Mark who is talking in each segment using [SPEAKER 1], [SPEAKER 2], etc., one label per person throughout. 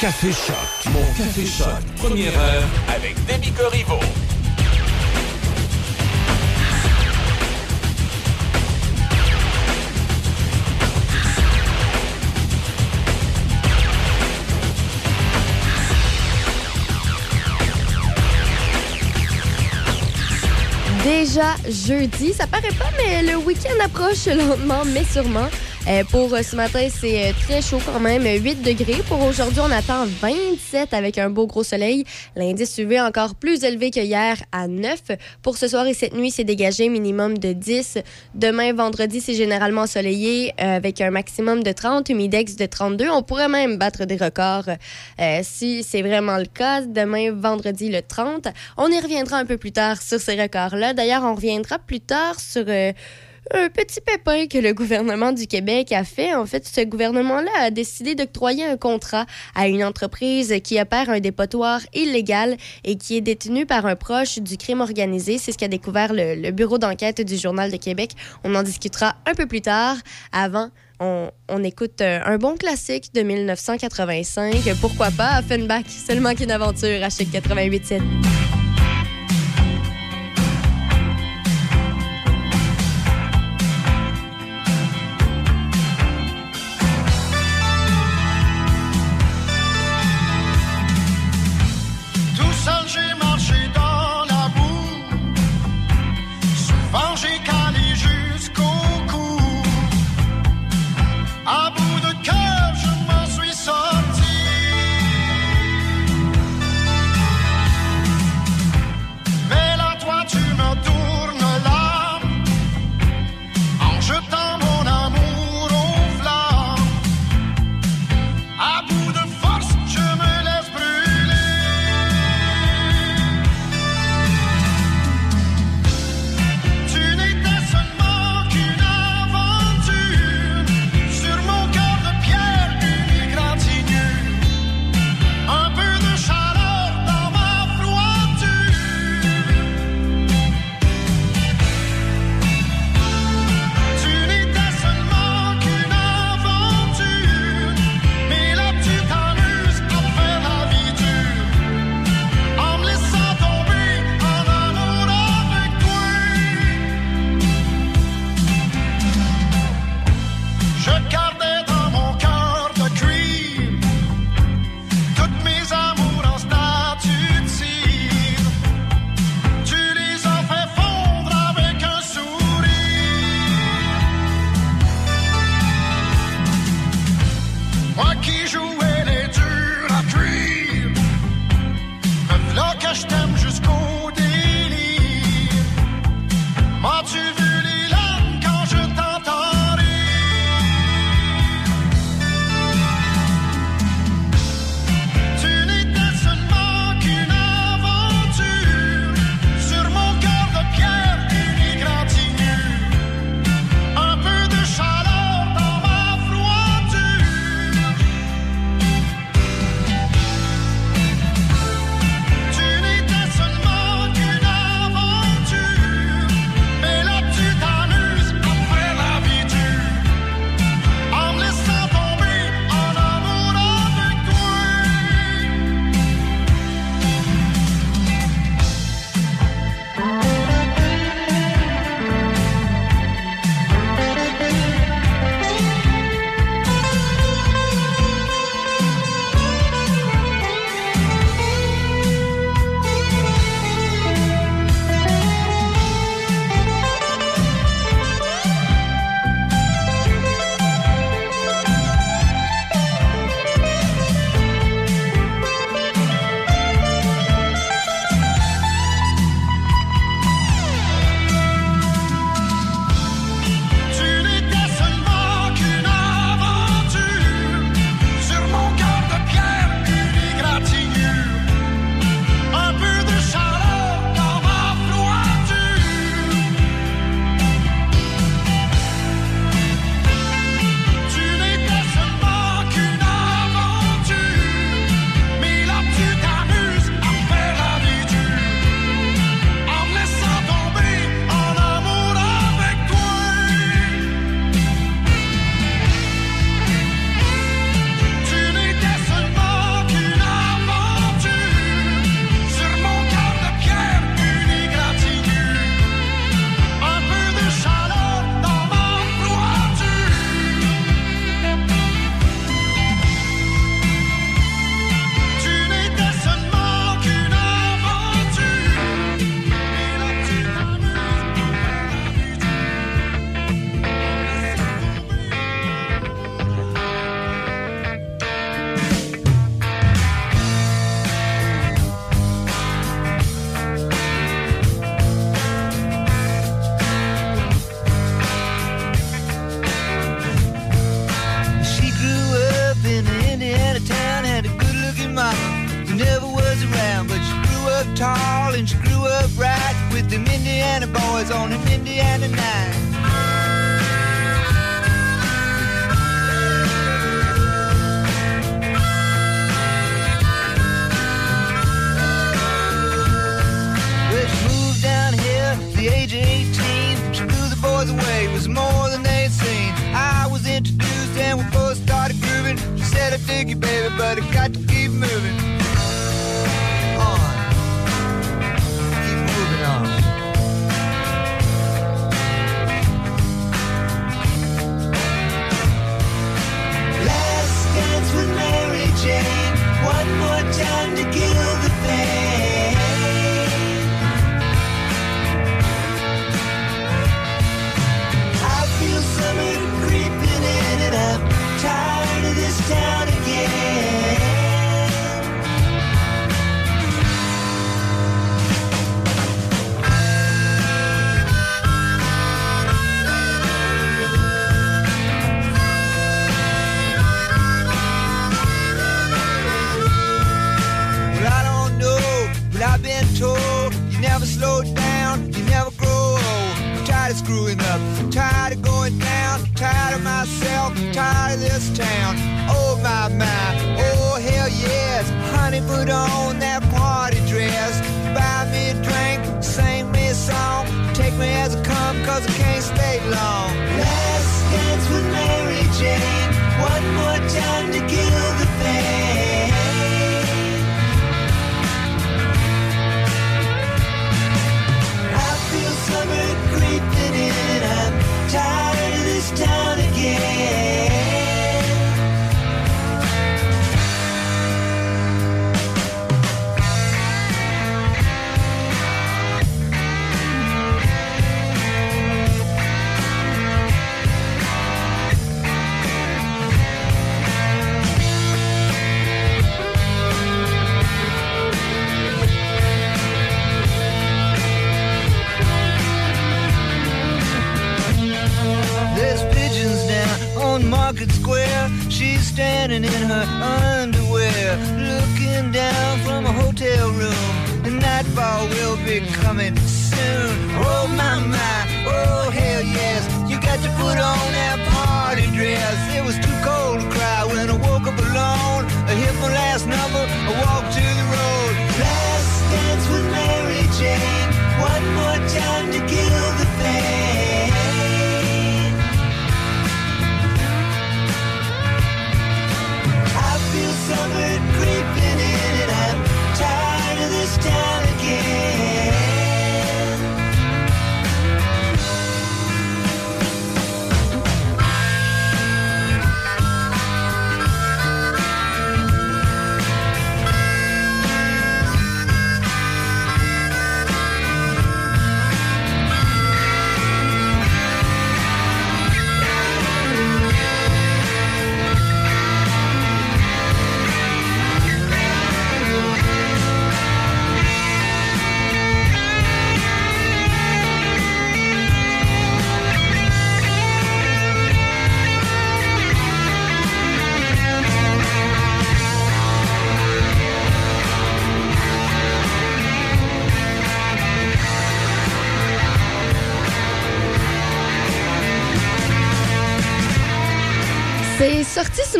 [SPEAKER 1] Café Choc. Mon Café Choc. Première heure avec Demi Corriveau.
[SPEAKER 2] Déjà jeudi, ça paraît pas, mais le week-end approche lentement, mais sûrement. Euh, pour euh, ce matin, c'est euh, très chaud quand même, 8 degrés. Pour aujourd'hui, on attend 27 avec un beau gros soleil. L'indice UV encore plus élevé que hier à 9. Pour ce soir et cette nuit, c'est dégagé minimum de 10. Demain, vendredi, c'est généralement ensoleillé avec un maximum de 30, humidex de 32. On pourrait même battre des records si c'est vraiment le cas. Demain, vendredi, le 30. On y reviendra un peu plus tard sur ces records-là. D'ailleurs, on reviendra plus tard sur un petit pépin que le gouvernement du Québec a fait. En fait, ce gouvernement-là a décidé d'octroyer un contrat à une entreprise qui opère un dépotoir illégal et qui est détenue par un proche du crime organisé. C'est ce qu'a découvert le, bureau d'enquête du Journal de Québec. On en discutera un peu plus tard. Avant, on, on, écoute euh, un bon classique de 1985. Pourquoi pas? Offenbach, seulement qu'une aventure à chaque 88.7.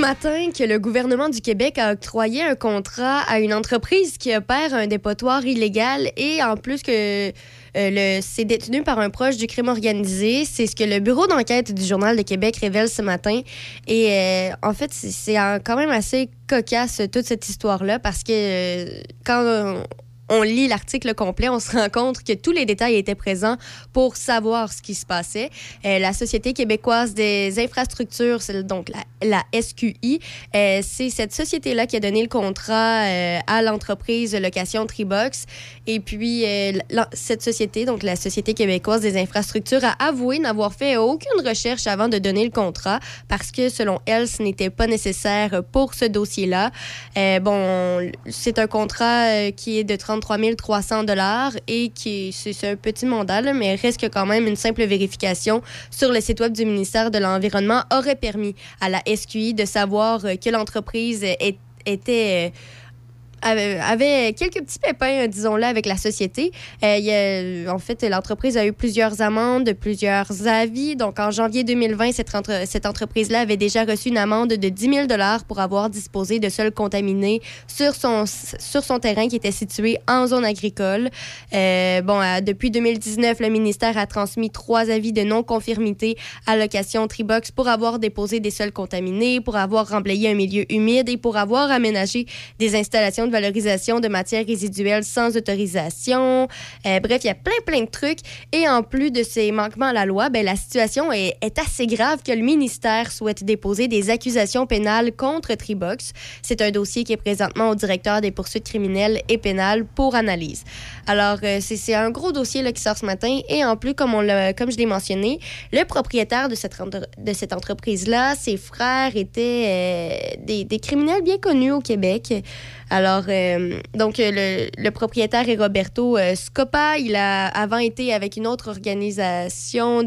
[SPEAKER 2] matin que le gouvernement du Québec a octroyé un contrat à une entreprise qui opère un dépotoir illégal et en plus que euh, c'est détenu par un proche du crime organisé. C'est ce que le bureau d'enquête du Journal de Québec révèle ce matin. Et euh, en fait, c'est, quand même assez cocasse toute cette histoire-là parce que euh, quand on, on lit l'article complet, on se rend compte que tous les détails étaient présents pour savoir ce qui se passait. Euh, la Société québécoise des infrastructures, donc la, SQI, euh, c'est cette société-là qui a donné le contrat euh, à l'entreprise location Tribox. Et puis, cette société, donc la Société québécoise des infrastructures, a avoué n'avoir fait aucune recherche avant de donner le contrat parce que, selon elle, ce n'était pas nécessaire pour ce dossier-là. Bon, c'est un contrat qui est de 33 300 dollars et qui c'est un petit mandat, mais reste quand même une simple vérification sur le site web du ministère de l'Environnement aurait permis à la SQI de savoir euh, que l'entreprise était euh, avait, quelques petits pépins, disons-le, avec la société. en fait, l'entreprise a eu plusieurs amendes, plusieurs avis. Donc, en janvier 2020, cette, cette entreprise-là avait déjà reçu une amende de 10 000 pour avoir disposé de sols contaminés sur son, sur son terrain qui était situé en zone agricole. bon, depuis 2019, le ministère a transmis trois avis de non-conformité à location Tribox pour avoir déposé des sols contaminés, pour avoir remblayé un milieu humide et pour avoir aménagé des installations de valorisation de matières résiduelles sans autorisation. Euh, bref, il y a plein, plein de trucs. Et en plus de ces manquements à la loi, ben, la situation est, assez grave que le ministère souhaite déposer des accusations pénales contre Tribox. C'est un dossier qui est présentement au directeur des poursuites criminelles et pénales pour analyse. Alors, euh, c'est un gros dossier là, qui sort ce matin. Et en plus, comme, on comme je l'ai mentionné, le propriétaire de cette, de cette entreprise-là, ses frères étaient euh, des, des, criminels bien connus au Québec. Alors, euh, donc, le, le, propriétaire est Roberto Scopa. Il a avant été avec une autre organisation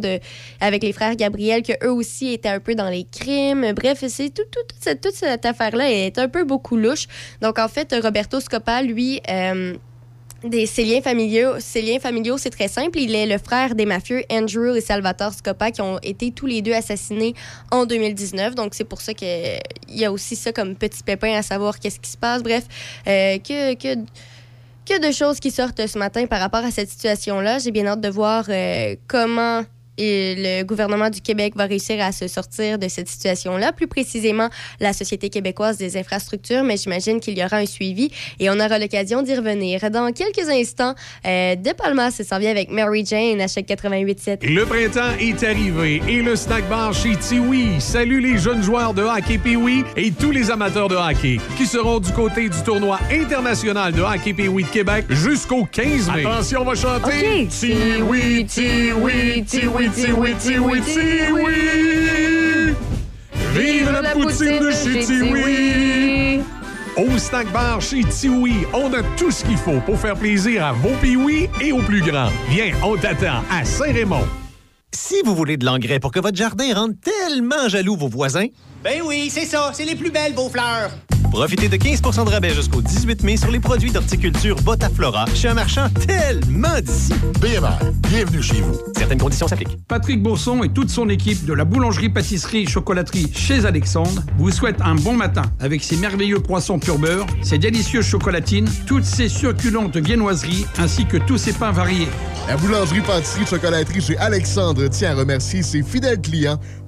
[SPEAKER 2] avec les frères Gabriel, que eux aussi étaient un peu dans les crimes. Bref, c'est toute cette affaire-là est un peu beaucoup louche. Donc, en fait, Roberto Scopa, lui, des, ses liens familiaux, familiaux, c'est très simple. Il est le frère des mafieux Andrew et Salvatore Scopa qui ont été tous les deux assassinés en 2019. Donc c'est pour ça qu'il y a aussi ça comme petit pépin à savoir qu'est-ce qui se passe. Bref, euh, que, que que de choses qui sortent ce matin par rapport à cette situation-là. J'ai bien hâte de voir euh, comment et le gouvernement du Québec va réussir à se sortir de cette situation-là. Plus précisément, la Société québécoise des infrastructures, mais j'imagine qu'il y aura un suivi et on aura l'occasion d'y revenir. Dans quelques instants, euh, De Palmas s'en vient avec Mary Jane à chaque 88.7.
[SPEAKER 3] Le printemps est arrivé et le snack bar chez Tiwi salue les jeunes joueurs de hockey Piwi et tous les amateurs de hockey qui seront du côté du tournoi international de hockey Piwi de Québec jusqu'au 15 mai. Attention, on va chanter. Tiwi, Tiwi, Tiwi, Tiwi, Tiwi, Tiwi. Vive la poutine de chez Tiwi. Au snack bar chez Tiwi, on a tout ce qu'il faut pour faire plaisir à vos piouis et aux plus grands. Viens, on t'attend à Saint-Raymond.
[SPEAKER 4] Si vous voulez de l'engrais pour que votre jardin rende tellement jaloux vos voisins,
[SPEAKER 5] ben oui, c'est ça, c'est les plus belles vos fleurs.
[SPEAKER 4] Profitez de 15% de rabais jusqu'au 18 mai sur les produits d'horticulture Botaflora chez un marchand tellement d'ici.
[SPEAKER 6] BMR, bienvenue chez vous.
[SPEAKER 4] Certaines conditions s'appliquent.
[SPEAKER 7] Patrick Bourson et toute son équipe de la boulangerie-pâtisserie-chocolaterie chez Alexandre vous souhaitent un bon matin avec ses merveilleux poissons pur beurre, ses délicieuses chocolatines, toutes ses succulentes viennoiseries ainsi que tous ses pains variés.
[SPEAKER 6] La boulangerie-pâtisserie-chocolaterie chez Alexandre tient à remercier ses fidèles clients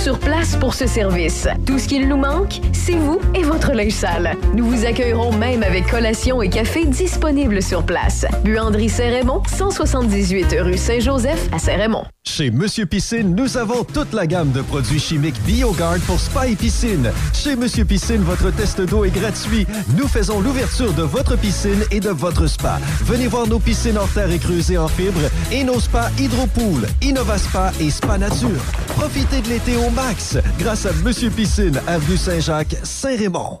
[SPEAKER 8] sur place pour ce service. Tout ce qu'il nous manque, c'est vous et votre linge sale. Nous vous accueillerons même avec collation et café disponibles sur place. Buanderie Saint-Raymond, 178 rue Saint-Joseph à Saint-Raymond.
[SPEAKER 9] Chez Monsieur Piscine, nous avons toute la gamme de produits chimiques BioGuard pour spa et piscine. Chez Monsieur Piscine, votre test d'eau est gratuit. Nous faisons l'ouverture de votre piscine et de votre spa. Venez voir nos piscines en terre et creusées en fibre et nos spas Hydropool, Spa et Spa Nature. Profitez de l'été au max grâce à Monsieur Piscine, avenue Saint-Jacques, Saint-Raymond.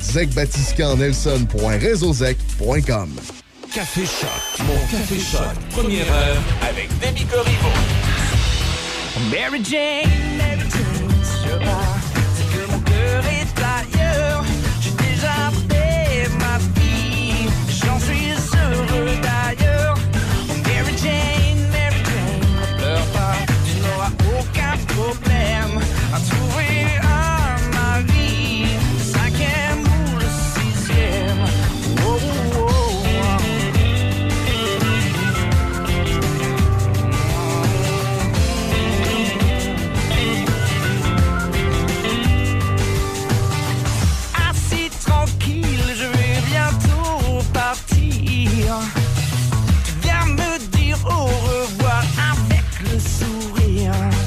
[SPEAKER 6] zecbatiscan.nelson.réseauzec.com.
[SPEAKER 1] Café Choc. Mon Café Choc. Première heure avec Demi Corriveau.
[SPEAKER 10] Mary Jane, Mary Jane, c'est que mon cœur est ailleurs. J'ai déjà fait ma vie, j'en suis heureux d'ailleurs. Mary Jane, Mary Jane, ne pleure pas, tu n'auras aucun problème à trouver here.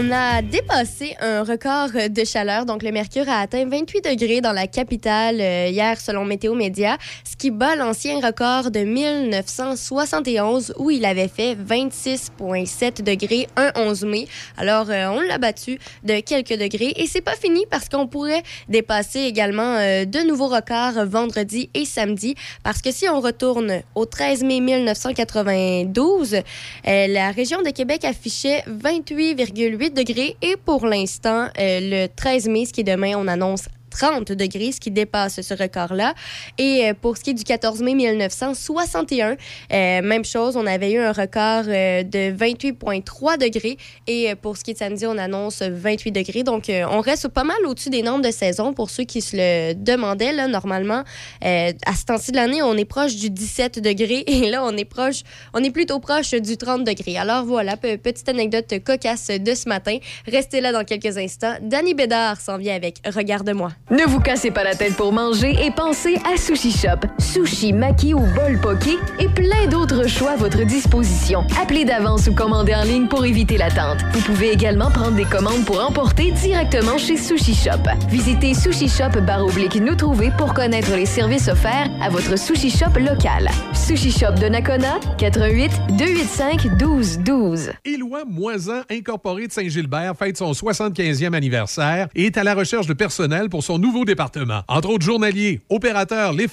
[SPEAKER 10] On a dépassé un record de chaleur. Donc, le mercure a atteint 28 degrés dans la capitale euh, hier, selon Météo Média, qui bat l'ancien record de 1971 où il avait fait 26,7 degrés un 11 mai. Alors, euh, on l'a battu de quelques degrés et c'est pas fini parce qu'on pourrait dépasser également euh, de nouveaux records vendredi et samedi parce que si on retourne au 13 mai 1992, euh, la région de Québec affichait 28,8 degrés et pour l'instant, le 13 mai, ce qui est demain, on annonce 30 degrés, ce qui dépasse ce record-là. Et euh, pour ce qui est du 14 mai 1961, euh, même chose, on avait eu un record euh, de 28,3 degrés. Et pour ce qui est de samedi, on annonce 28 degrés. Donc, on reste pas mal au-dessus des normes de saison pour ceux qui se le demandaient. Là, normalement, à ce temps-ci de l'année, on est proche du 17 degrés. Et là, on est proche, on est plutôt proche du 30 degrés. Alors voilà, pe- petite anecdote cocasse de ce matin. Restez là dans quelques instants. Danny Bédard s'en vient avec Regarde-moi.
[SPEAKER 8] Ne vous cassez pas la tête pour manger et pensez à Sushi Shop. Sushi, maki ou bol poké et plein d'autres choix à votre disposition. Appelez d'avance ou commandez en ligne pour éviter l'attente. Vous pouvez également prendre des commandes pour emporter directement chez Sushi Shop. Visitez Sushi Shop barre oblique nous trouver pour connaître les services offerts à votre Sushi Shop local. Sushi Shop de Nakona, 88 285 1212.
[SPEAKER 3] Éloi Moisan Incorporé de Saint-Gilbert fête son 75e anniversaire et est à la recherche de personnel pour son nouveau département. Entre autres journaliers, opérateurs, les.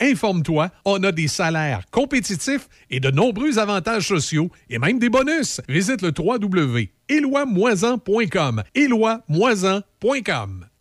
[SPEAKER 3] Informe-toi, on a des salaires compétitifs et de nombreux avantages sociaux et même des bonus. Visite le www.éloimoisan.com. éloimoisan.com.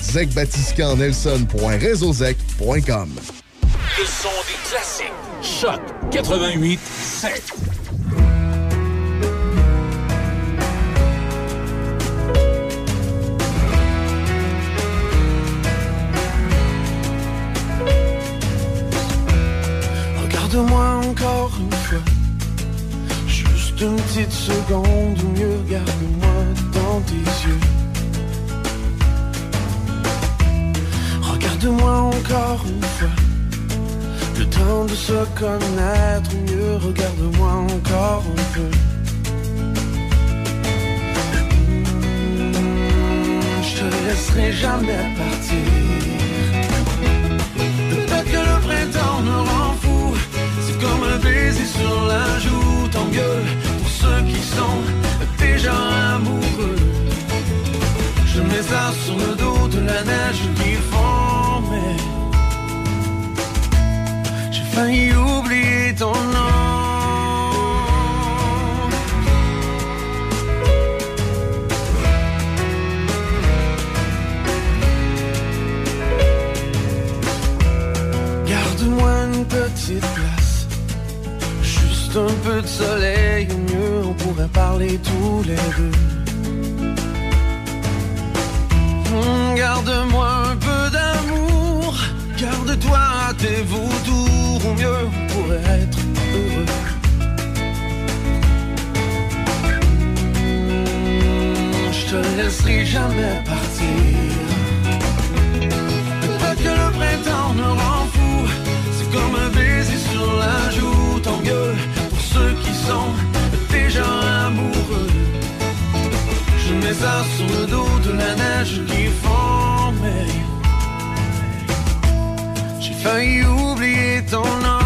[SPEAKER 6] zecbatiscanelson.réseauzec.com.
[SPEAKER 1] Le son des classiques. Choc 88 7.
[SPEAKER 11] Regarde-moi encore une fois. Juste une petite seconde ou mieux, regarde-moi dans tes yeux. Regarde-moi encore une fois. Le temps de se connaître mieux, regarde-moi encore un peu. Hmm, je te laisserai jamais partir. Peut-être que le printemps me rend fou. C'est comme un baiser sur la joue. T'engueule pour ceux qui sont déjà amoureux. Je mets ça sur le dos de la neige qui fond j'ai failli oublier ton nom. Garde-moi une petite place, juste un peu de soleil, au mieux on pourrait parler tous les deux. Hum, Garde-moi un peu d'amour, garde-toi tes vautours, au mieux on pourrait être heureux. Je te laisserai jamais partir. Peut-être que le printemps me rend fou, c'est comme un baiser sur la joue, tant mieux pour ceux qui sont déjà amoureux. Je mets ça sur le dos de la neige qui fond, mais failli oublier ton nom.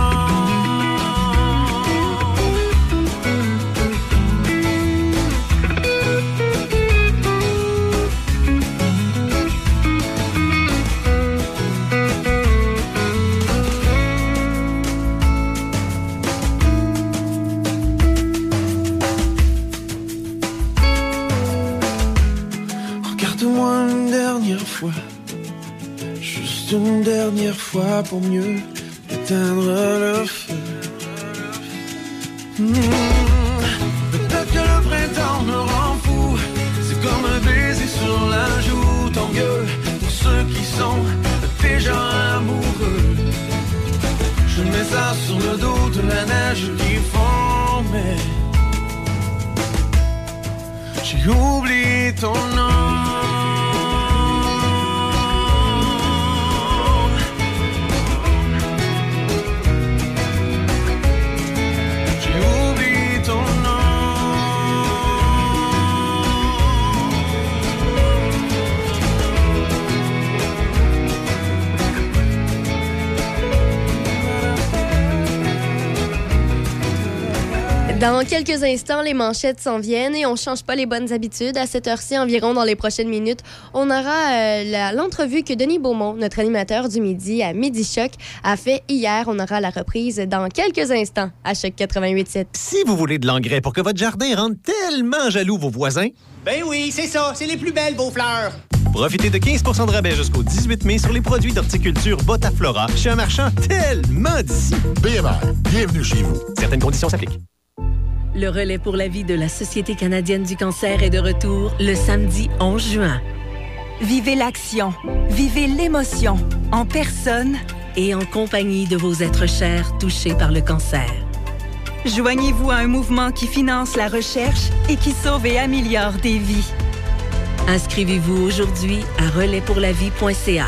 [SPEAKER 11] Une dernière fois pour mieux éteindre le feu. Hmm. Peut-être que le printemps me rend fou, c'est comme un baiser sur la joue, tant mieux pour ceux qui sont déjà amoureux. Je mets ça sur le dos de la neige qui fond, mais j'ai oublié ton nom.
[SPEAKER 2] Dans quelques instants, les manchettes s'en viennent et on change pas les bonnes habitudes. À cette heure-ci, environ dans les prochaines minutes, on aura euh, l'entrevue que Denis Beaumont, notre animateur du midi à Midi Choc, a fait hier. On aura la reprise dans quelques instants à Choc 88.7.
[SPEAKER 4] Si vous voulez de l'engrais pour que votre jardin rende tellement jaloux vos voisins,
[SPEAKER 5] Ben oui, c'est ça, c'est les plus belles, vos fleurs.
[SPEAKER 4] profitez de 15% de rabais jusqu'au 18 mai sur les produits d'horticulture Botaflora chez un marchand tellement d'ici.
[SPEAKER 12] BMR, bienvenue chez vous.
[SPEAKER 4] Certaines conditions s'appliquent.
[SPEAKER 13] Le relais pour la vie de la Société canadienne du cancer est de retour le samedi 11 juin.
[SPEAKER 14] Vivez l'action, vivez l'émotion, en personne
[SPEAKER 13] et en compagnie de vos êtres chers touchés par le cancer.
[SPEAKER 14] Joignez-vous à un mouvement qui finance la recherche et qui sauve et améliore des vies.
[SPEAKER 13] Inscrivez-vous aujourd'hui à relaispourlavie.ca.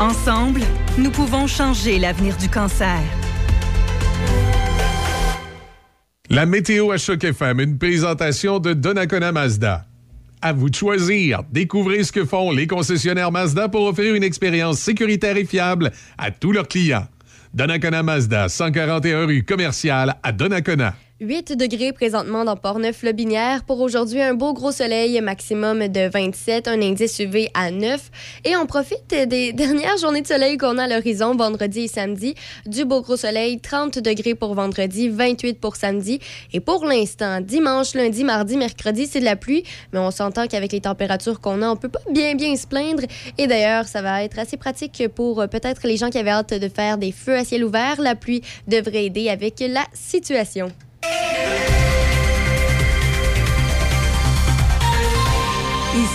[SPEAKER 14] Ensemble, nous pouvons changer l'avenir du cancer.
[SPEAKER 3] La météo à Choc FM, une présentation de Donnacona Mazda. À vous de choisir. Découvrez ce que font les concessionnaires Mazda pour offrir une expérience sécuritaire et fiable à tous leurs clients. Donnacona Mazda, 141 rue commerciale à Donnacona.
[SPEAKER 2] 8 degrés présentement dans Port-Neuf-Lobinière. Pour aujourd'hui, un beau gros soleil, maximum de 27, un indice UV à 9. Et on profite des dernières journées de soleil qu'on a à l'horizon, vendredi et samedi. Du beau gros soleil, 30 degrés pour vendredi, 28 pour samedi. Et pour l'instant, dimanche, lundi, mardi, mercredi, c'est de la pluie. Mais on s'entend qu'avec les températures qu'on a, on peut pas bien bien se plaindre. Et d'ailleurs, ça va être assez pratique pour euh, peut-être les gens qui avaient hâte de faire des feux à ciel ouvert. La pluie devrait aider avec la situation.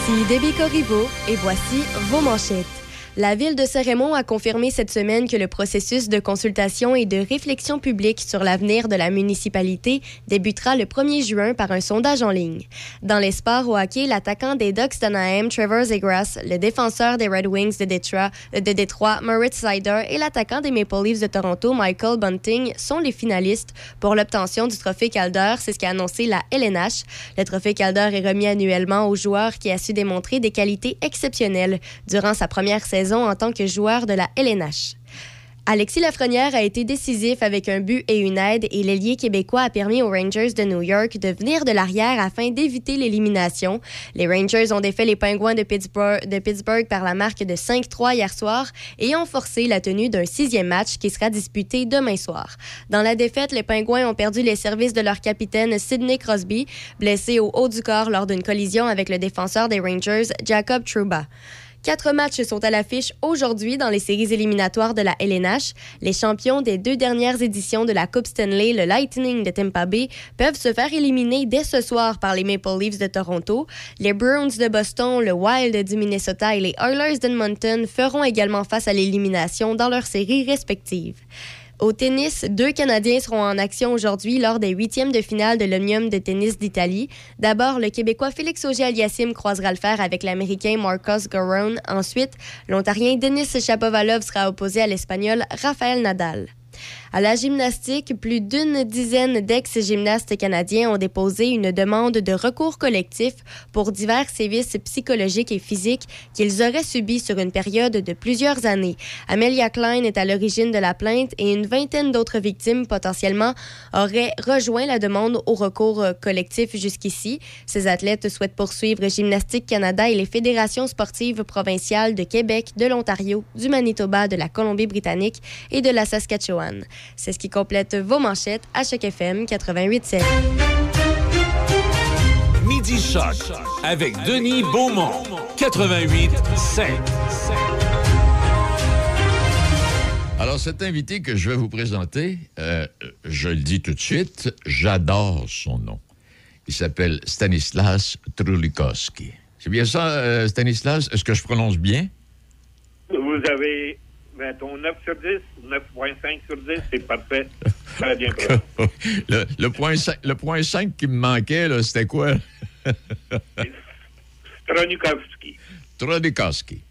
[SPEAKER 2] Ici Debbie Corriveau et voici vos manchettes. La ville de Saint-Raymond a confirmé cette semaine que le processus de consultation et de réflexion publique sur l'avenir de la municipalité débutera le 1er juin par un sondage en ligne. Dans les sports au hockey, l'attaquant des Ducks d'Anaheim, Trevor Zegras, le défenseur des Red Wings de Détroit, de Détroit Moritz Sider et l'attaquant des Maple Leafs de Toronto, Michael Bunting, sont les finalistes pour l'obtention du trophée Calder. C'est ce qu'a annoncé la LNH. Le trophée Calder est remis annuellement au joueur qui a su démontrer des qualités exceptionnelles durant sa première saison en tant que joueur de la LNH. Alexis Lafrenière a été décisif avec un but et une aide et l'ailier québécois a permis aux Rangers de New York de venir de l'arrière afin d'éviter l'élimination. Les Rangers ont défait les Pingouins de Pittsburgh, par la marque de 5-3 hier soir et ont forcé la tenue d'un sixième match qui sera disputé demain soir. Dans la défaite, les Pingouins ont perdu les services de leur capitaine Sidney Crosby, blessé au haut du corps lors d'une collision avec le défenseur des Rangers, Jacob Trouba. Quatre matchs sont à l'affiche aujourd'hui dans les séries éliminatoires de la LNH. Les champions des deux dernières éditions de la Coupe Stanley, le Lightning de Tampa Bay, peuvent se faire éliminer dès ce soir par les Maple Leafs de Toronto. Les Bruins de Boston, le Wild du Minnesota et les Oilers d'Edmonton feront également face à l'élimination dans leurs séries respectives. Au tennis, deux Canadiens seront en action aujourd'hui lors des huitièmes de finale de l'Omnium de tennis d'Italie. D'abord, le Québécois Félix Auger-Aliassime croisera le fer avec l'Américain Marcos Garon. Ensuite, l'Ontarien Denis Shapovalov sera opposé à l'Espagnol Rafael Nadal. À la gymnastique, plus d'une dizaine d'ex-gymnastes canadiens ont déposé une demande de recours collectif pour divers sévices psychologiques et physiques qu'ils auraient subis sur une période de plusieurs années. Amelia Klein est à l'origine de la plainte et une vingtaine d'autres victimes potentiellement auraient rejoint la demande au recours collectif jusqu'ici. Ces athlètes souhaitent poursuivre Gymnastique Canada et les fédérations sportives provinciales de Québec, de l'Ontario, du Manitoba, de la Colombie-Britannique et de la Saskatchewan. C'est ce qui complète vos manchettes à chaque FM 88.7.
[SPEAKER 1] Midi Choc avec Denis Beaumont. 88 5.
[SPEAKER 12] Alors, cet invité que je vais vous présenter, euh, je le dis tout de suite, j'adore son nom. Il s'appelle Stanislas Trulikowski. C'est bien ça, euh, Stanislas? Est-ce que je prononce bien?
[SPEAKER 15] Vous avez, mettons, 9 sur 10, 9.5 sur 10, c'est parfait. Très bien.
[SPEAKER 12] le, le point 5, le point 5 qui me manquait, c'était quoi?
[SPEAKER 15] Tronikowski.
[SPEAKER 12] Trulikowski.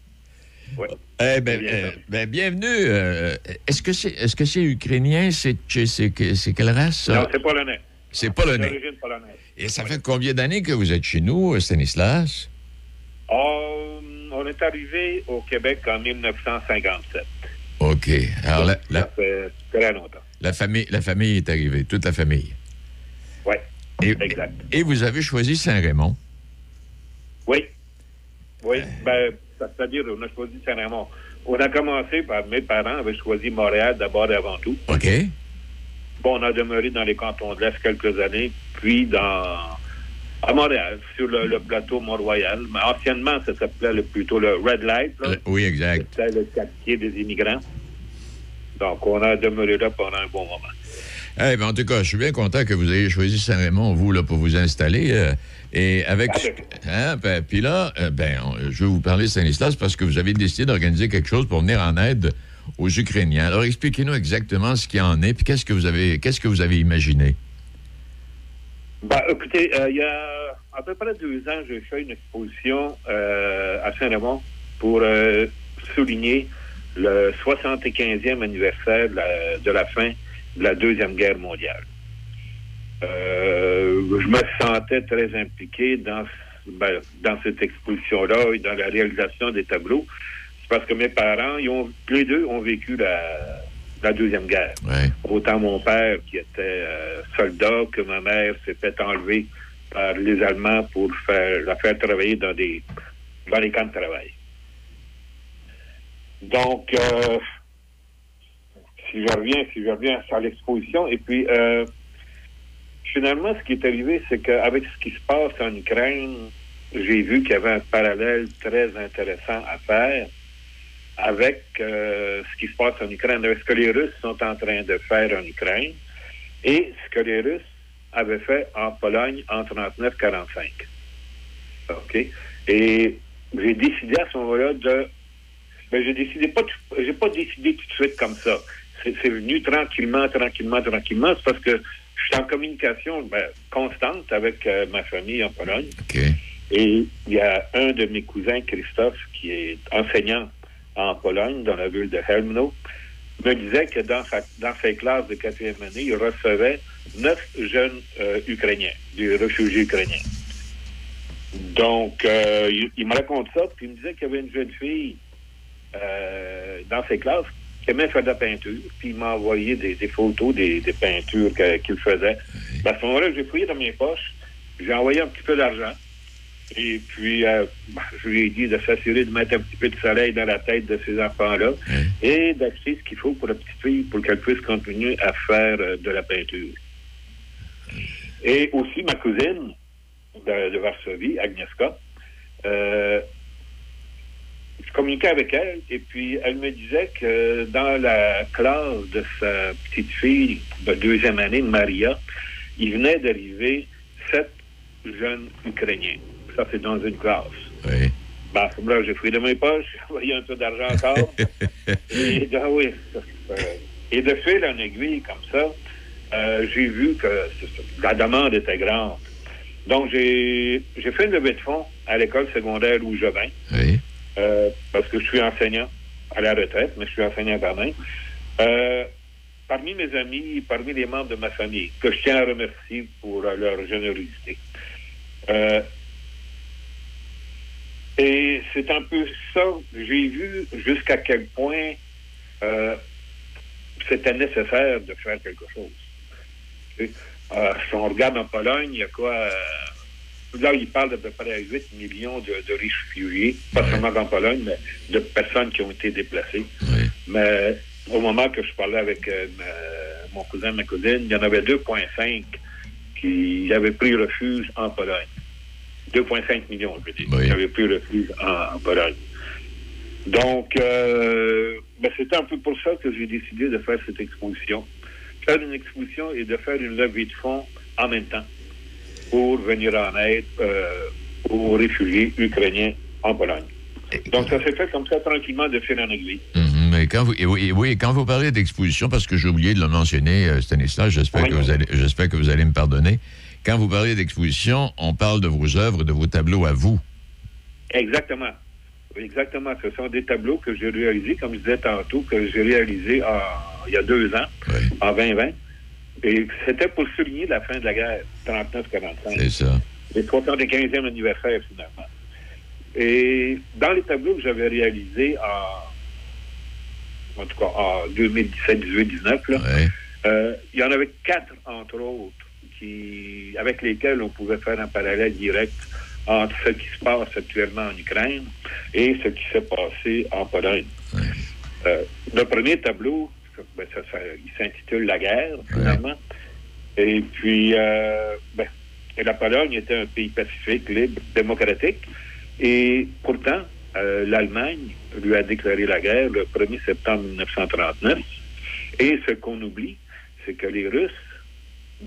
[SPEAKER 15] Oui.
[SPEAKER 12] Eh ben, euh, ben, bienvenue. euh, est-ce que c'est est-ce que c'est ukrainien? C'est c'est quelle race? ça?
[SPEAKER 15] Non, c'est polonais.
[SPEAKER 12] C'est polonais.
[SPEAKER 15] Polonaise.
[SPEAKER 12] Et ça fait combien d'années que vous êtes chez nous, Stanislas?
[SPEAKER 15] On, on est arrivé au Québec en 1957.
[SPEAKER 12] OK. Alors, la, la-
[SPEAKER 15] Ça fait très longtemps.
[SPEAKER 12] la famille, la famille est arrivée, toute la famille.
[SPEAKER 15] Oui, exact.
[SPEAKER 12] et vous avez choisi Saint-Raymond?
[SPEAKER 15] Oui. Oui. Ben, ça- c'est-à-dire, on a choisi Saint-Raymond. On a commencé par mes parents avaient choisi Montréal d'abord et avant tout.
[SPEAKER 12] OK.
[SPEAKER 15] Bon, on a demeuré dans les cantons de l'Est quelques années, puis dans à Montréal, sur le, le plateau Mont-Royal. Anciennement, ça s'appelait plutôt le Red Light. là.
[SPEAKER 12] Euh, oui, exact.
[SPEAKER 15] C'était le quartier des immigrants. Donc, on a demeuré là pendant un bon moment.
[SPEAKER 12] Eh ben, en tout cas, je suis bien content que vous ayez choisi Saint-Raymond, vous, là, pour vous installer. euh, et avec. Hein, ben, puis là, euh, ben, on- je vais vous parler de Stanislas parce que vous avez décidé d'organiser quelque chose pour venir en aide aux Ukrainiens. Alors, expliquez-nous exactement ce qu'il en est, puis qu'est-ce que vous avez, qu'est-ce que vous avez imaginé?
[SPEAKER 15] Ben, écoutez, euh, il y a à peu près deux ans, j'ai fait une exposition euh, à Saint-Raymond pour euh, souligner le 75e anniversaire de la, de la fin de la Deuxième Guerre mondiale. Euh, je me sentais très impliqué dans, ben, dans cette exposition-là et dans la réalisation des tableaux. C'est parce que mes parents, ils ont, les deux ont vécu la, la Deuxième Guerre. Autant mon père, qui était euh, soldat, que ma mère s'est fait enlever par les Allemands pour faire, la faire travailler dans, des, dans les camps de travail. Donc, euh, si je reviens, si je reviens sur l'exposition, et puis euh, finalement, ce qui est arrivé, c'est qu'avec ce qui se passe en Ukraine, j'ai vu qu'il y avait un parallèle très intéressant à faire avec euh, ce qui se passe en Ukraine, avec ce que les Russes sont en train de faire en Ukraine? Et ce que les Russes avaient fait en Pologne en 39-45. OK? Et j'ai décidé à ce moment-là de ben, j'ai décidé pas, j'ai pas décidé tout de suite comme ça. C'est c'est venu tranquillement, tranquillement, tranquillement. C'est parce que je suis en communication ben, constante avec euh, ma famille en Pologne. Et il y a un de mes cousins, Christophe, qui est enseignant en Pologne, dans la ville de Helmno, me disait que dans, sa, dans ses classes de quatrième année, il recevait neuf jeunes euh, Ukrainiens, des réfugiés ukrainiens. Donc, euh, il, il me raconte ça, puis il me disait qu'il y avait une jeune fille euh, dans ses classes qui aimait faire de la peinture, puis il m'a envoyé des, des photos des, des peintures qu'il faisait. Ben, à ce moment-là, j'ai fouillé dans mes poches, j'ai envoyé un petit peu d'argent, et puis euh, je lui ai dit de s'assurer de mettre un petit peu de soleil dans la tête de ces enfants-là, et d'acheter ce qu'il faut pour la petite fille pour qu'elle puisse continuer à faire euh, de la peinture. Et aussi ma cousine de, de Varsovie, Agnieszka, euh, je communiquais avec elle et puis elle me disait que dans la classe de sa petite fille de deuxième année, Maria, il venait d'arriver sept jeunes Ukrainiens. Ça, c'est dans une classe.
[SPEAKER 12] Oui.
[SPEAKER 15] Ben, à ce moment-là, j'ai fouillé de mes poches, j'ai envoyé un peu d'argent encore. et, ah oui, et de fil en aiguille, comme ça, euh, j'ai vu que la demande était grande. Donc, j'ai fait une levée de fonds à l'école secondaire où je vais. Euh, parce que je suis enseignant à la retraite, mais je suis enseignant quand même. Euh, parmi mes amis, parmi les membres de ma famille, que je tiens à remercier pour leur générosité. Et c'est un peu ça, j'ai vu jusqu'à quel point euh, c'était nécessaire de faire quelque chose. Euh, si on regarde en Pologne, il y a quoi euh, Là, il parle d'à peu près 8 millions de, de réfugiés, pas seulement en Pologne, mais de personnes qui ont été déplacées. Mais au moment que je parlais avec euh, ma- mon cousin, ma cousine, il y en avait 2,5 qui avaient pris refuge en Pologne. 2,5 millions, je veux dire, qui avaient pris refuge en, en Pologne. Donc, euh, ben, c'était un peu pour ça que j'ai décidé de faire cette exposition. Faire une exposition et de faire une levée de fonds en même temps pour venir en aide euh, aux réfugiés ukrainiens en Pologne. Donc, ça s'est fait comme ça, tranquillement, de fil en aiguille.
[SPEAKER 12] Mhm, Mais quand vous, et oui, et oui, quand vous parlez d'exposition, parce que j'ai oublié de le mentionner, euh, Stanislas, j'espère que, vous allez- j'espère que vous allez me pardonner. Quand vous parlez d'exposition, on parle de vos œuvres, de vos tableaux à vous.
[SPEAKER 15] Exactement. Exactement. Ce sont des tableaux que j'ai réalisés, comme je disais tantôt, que j'ai réalisés en- il y a deux ans, en 2020. Et c'était pour souligner la fin de la guerre, 39-45.
[SPEAKER 12] C'est ça.
[SPEAKER 15] Les 75e anniversaire, finalement. Et dans les tableaux que j'avais réalisés en, en tout cas, en 2017, 18, 19, là, euh, il y en avait quatre, entre autres, qui, avec lesquels on pouvait faire un parallèle direct entre ce qui se passe actuellement en Ukraine et ce qui s'est passé en Pologne. Euh, le premier tableau, ben, ça, ça- il s'intitule La guerre, finalement. Et puis, euh, ben, la Pologne était un pays pacifique, libre, démocratique. Et pourtant, euh, l'Allemagne lui a déclaré la guerre le 1er septembre 1939. Et ce qu'on oublie, c'est que les Russes,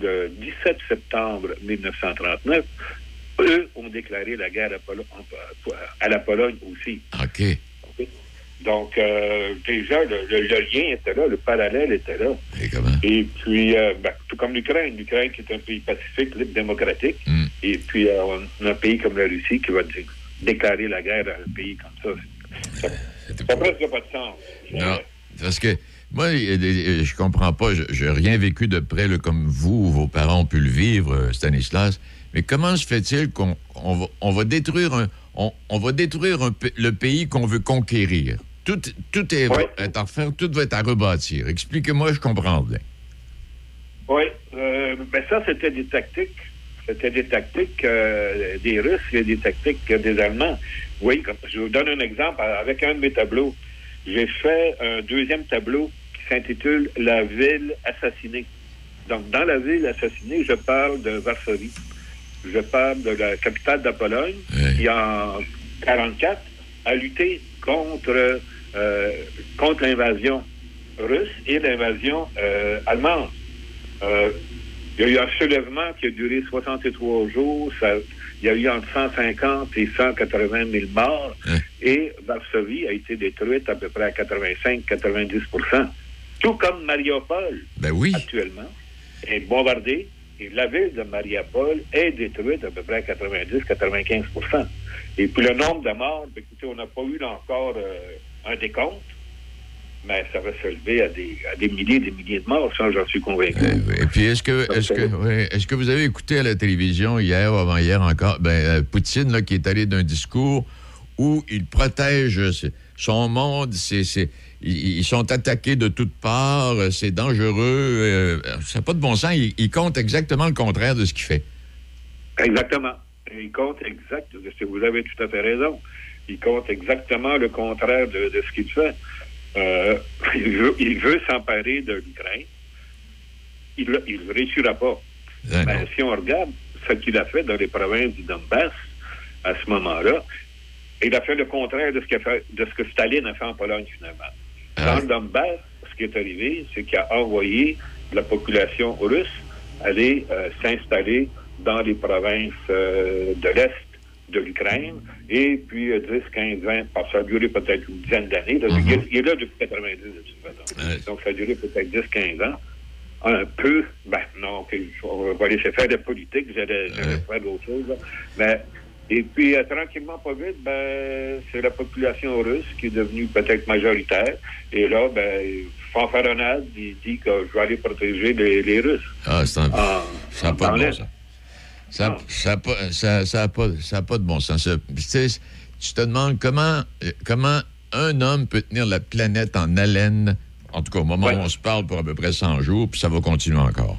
[SPEAKER 15] le 17 septembre 1939, eux ont déclaré la guerre à, Polo- à la Pologne aussi.
[SPEAKER 12] OK.
[SPEAKER 15] Donc, euh, déjà, le, le- le lien était là, le parallèle était là. Et, puis, euh, ben, tout comme l'Ukraine, l'Ukraine qui est un pays pacifique, libre, démocratique, et puis euh, on a un pays comme la Russie qui va dé- déclarer la guerre à un pays comme ça. Ça n'a presque pas de sens.
[SPEAKER 12] Non, parce que moi, des- je comprends pas, je n'ai rien vécu de près là, comme vous ou vos parents ont pu le vivre, euh, Stanislas, mais comment se fait-il qu'on on va, on va détruire, un, on, on va détruire un le pays qu'on veut conquérir? Tout, tout est, à refaire, tout va être à rebâtir. Expliquez-moi, je comprends bien.
[SPEAKER 15] Oui, euh, ben ça, c'était des tactiques. C'était des tactiques euh, des Russes et des tactiques euh, des Allemands. Oui, comme, je vous donne un exemple euh, avec un de mes tableaux. J'ai fait un deuxième tableau qui s'intitule La ville assassinée. Donc, dans la ville assassinée, je parle de Varsovie. Je parle de la capitale de la Pologne qui, en 1944, a lutté contre, euh, contre l'invasion russe et l'invasion euh, allemande. Euh, Il y a eu un soulèvement qui a duré 63 jours. Ça, il y a eu entre 150 et 180 000 morts. Et Varsovie a été détruite à peu près à 85-90% Tout comme Mariupol
[SPEAKER 12] Ben oui.
[SPEAKER 15] actuellement est bombardée. Et la ville de Mariupol est détruite à peu près à 90-95% Et puis le nombre de morts, ben, écoutez, on n'a pas eu là encore euh, un décompte, mais ça va se lever à des, à des milliers et des milliers de morts, ça j'en suis convaincu.
[SPEAKER 12] Et puis, est-ce que, est-ce que, est-ce que vous avez écouté à la télévision hier ou avant-hier encore, ben, euh, Poutine, là, qui est allé d'un discours où il protège son monde, c'est, ils, ils sont attaqués de toutes parts, euh, c'est dangereux, euh, ça n'a pas de bon sens, il, il compte exactement le contraire de ce qu'il fait.
[SPEAKER 15] Exactement. Il compte exact, vous avez tout à fait raison. Il compte exactement le contraire de, de ce qu'il fait. Euh, il veut, il veut s'emparer de l'Ukraine. Il ne réussira pas. Mais si on regarde ce qu'il a fait dans les provinces du Donbass à ce moment-là, il a fait le contraire de ce, a fait- de ce que Staline a fait en Pologne, finalement. Dans le Donbass, ce qui est arrivé, c'est qu'il a envoyé la population russe aller euh, s'installer dans les provinces euh, de l'Est de l'Ukraine. Et puis, euh, 10, 15, 20, parce que ça a duré peut-être une dizaine d'années. là. il, est, il est là depuis 90, de toute façon. Donc, ça a duré peut-être 10, 15 ans. Un peu, ben non, ok, on va laisser faire de politique, j'allais j'allais faire d'autres choses. là. Mais, et puis, euh, tranquillement, pas vite, ben, c'est la population russe qui est devenue peut-être majoritaire. Et là, ben, fanfaronnade, il dit que je vais aller protéger les, les Russes.
[SPEAKER 12] Ah, c'est un-
[SPEAKER 15] Ah,
[SPEAKER 12] ça pas bon. Ça ça a pas- ça- ça pas, pas de bon sens. Tu te demandes comment, euh, comment un homme peut tenir la planète en haleine, en tout cas au moment où on se parle pour à peu près 100 jours, puis ça va continuer encore.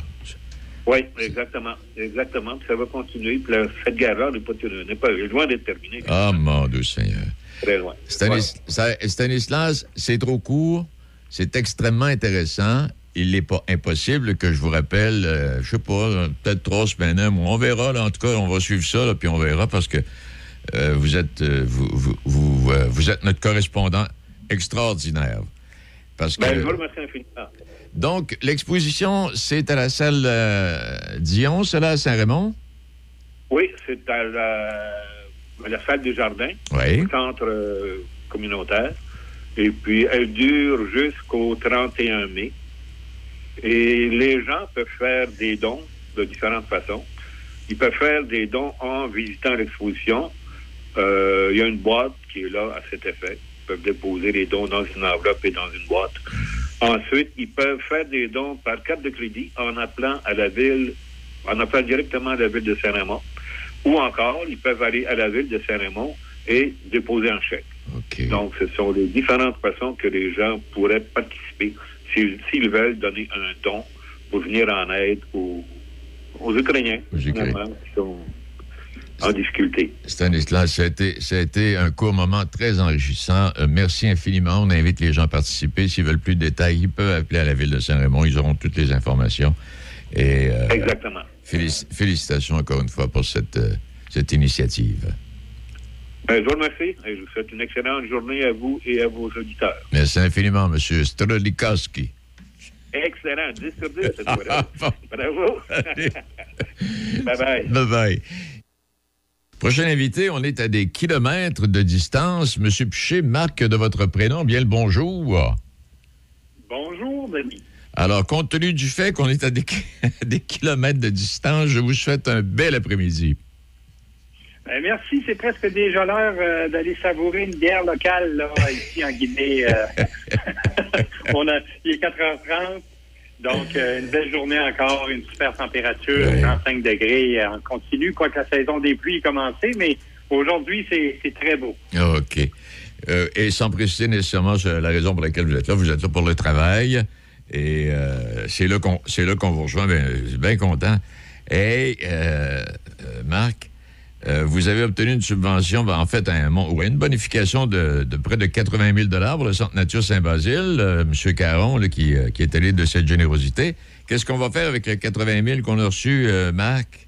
[SPEAKER 15] Oui, exactement. Exactement. Puis ça va continuer. Puis le cette guerre-là n'est pas, pas loin d'être terminé.
[SPEAKER 12] Ah, mon Dieu Seigneur.
[SPEAKER 15] Très loin.
[SPEAKER 12] Stanislas, c'est trop court, c'est extrêmement intéressant. Il n'est pas impossible que je vous rappelle, euh, je sais pas, peut-être trois semaines, un mois. On verra, là, en tout cas, on va suivre ça, là, puis on verra parce que euh, vous, êtes, euh, vous, vous, vous, euh, vous êtes notre correspondant extraordinaire. Parce que,
[SPEAKER 15] Ben, je vous remercie infiniment.
[SPEAKER 12] donc, l'exposition, c'est à la salle Dion, cela à Saint-Raymond?
[SPEAKER 15] Oui, c'est à la, à la salle des jardins,
[SPEAKER 12] Oui.
[SPEAKER 15] au centre communautaire. Et puis, elle dure jusqu'au 31 mai. Et les gens peuvent faire des dons de différentes façons. Ils peuvent faire des dons en visitant l'exposition. Euh, il y a une boîte qui est là à cet effet. Ils peuvent déposer les dons dans une enveloppe et dans une boîte. Ensuite, ils peuvent faire des dons par carte de crédit en appelant à la ville, en appelant directement à la ville de Saint-Raymond. Ou encore, ils peuvent aller à la ville de Saint-Raymond et déposer un chèque. Donc, ce sont les différentes façons que les gens pourraient participer s'ils veulent donner un don pour venir en aide aux, aux Ukrainiens, qui sont en difficulté.
[SPEAKER 12] Stanislas, ça a, été, ça a été un court moment très enrichissant. Euh, merci infiniment. On invite les gens à participer. S'ils veulent plus de détails, ils peuvent appeler à la ville de Saint-Raymond. Ils auront toutes les informations. Et, euh,
[SPEAKER 15] Exactement.
[SPEAKER 12] félic- félicitations encore une fois pour cette, euh, cette initiative.
[SPEAKER 15] Ben, je vous remercie et je vous souhaite une excellente journée à vous et à vos auditeurs.
[SPEAKER 12] Merci infiniment, M. Strolikowski.
[SPEAKER 15] Excellent. 10 sur 10, cette fois-là. Bravo. Bye-bye.
[SPEAKER 12] Bye-bye. Prochain invité, on est à des kilomètres de distance. Monsieur Piché, marque de votre prénom, bien le bonjour.
[SPEAKER 16] Bonjour, Denis.
[SPEAKER 12] Alors, compte tenu du fait qu'on est à des, des kilomètres de distance, je vous souhaite un bel après-midi.
[SPEAKER 16] Ben, merci, c'est presque déjà l'heure euh, d'aller savourer une bière locale là, ici en Guinée. euh. On a, il est 4h30, donc euh, une belle journée encore, une super température, 35 degrés euh, en continu, quoique la saison des pluies est commencée, mais aujourd'hui, c'est très beau.
[SPEAKER 12] OK. Euh, et sans préciser nécessairement la raison pour laquelle vous êtes là, vous êtes là pour le travail. Et euh, c'est là qu'on vous rejoint. Je suis bien content. Et euh, euh, Marc, euh, vous avez obtenu une subvention, ben, en fait, un, ouais, une bonification de, de près de 80 000 pour le Centre Nature Saint-Basile. Euh, M. Caron, là, qui, euh, qui est allé de cette générosité. Qu'est-ce qu'on va faire avec les 80 000 qu'on a reçus, euh, Marc?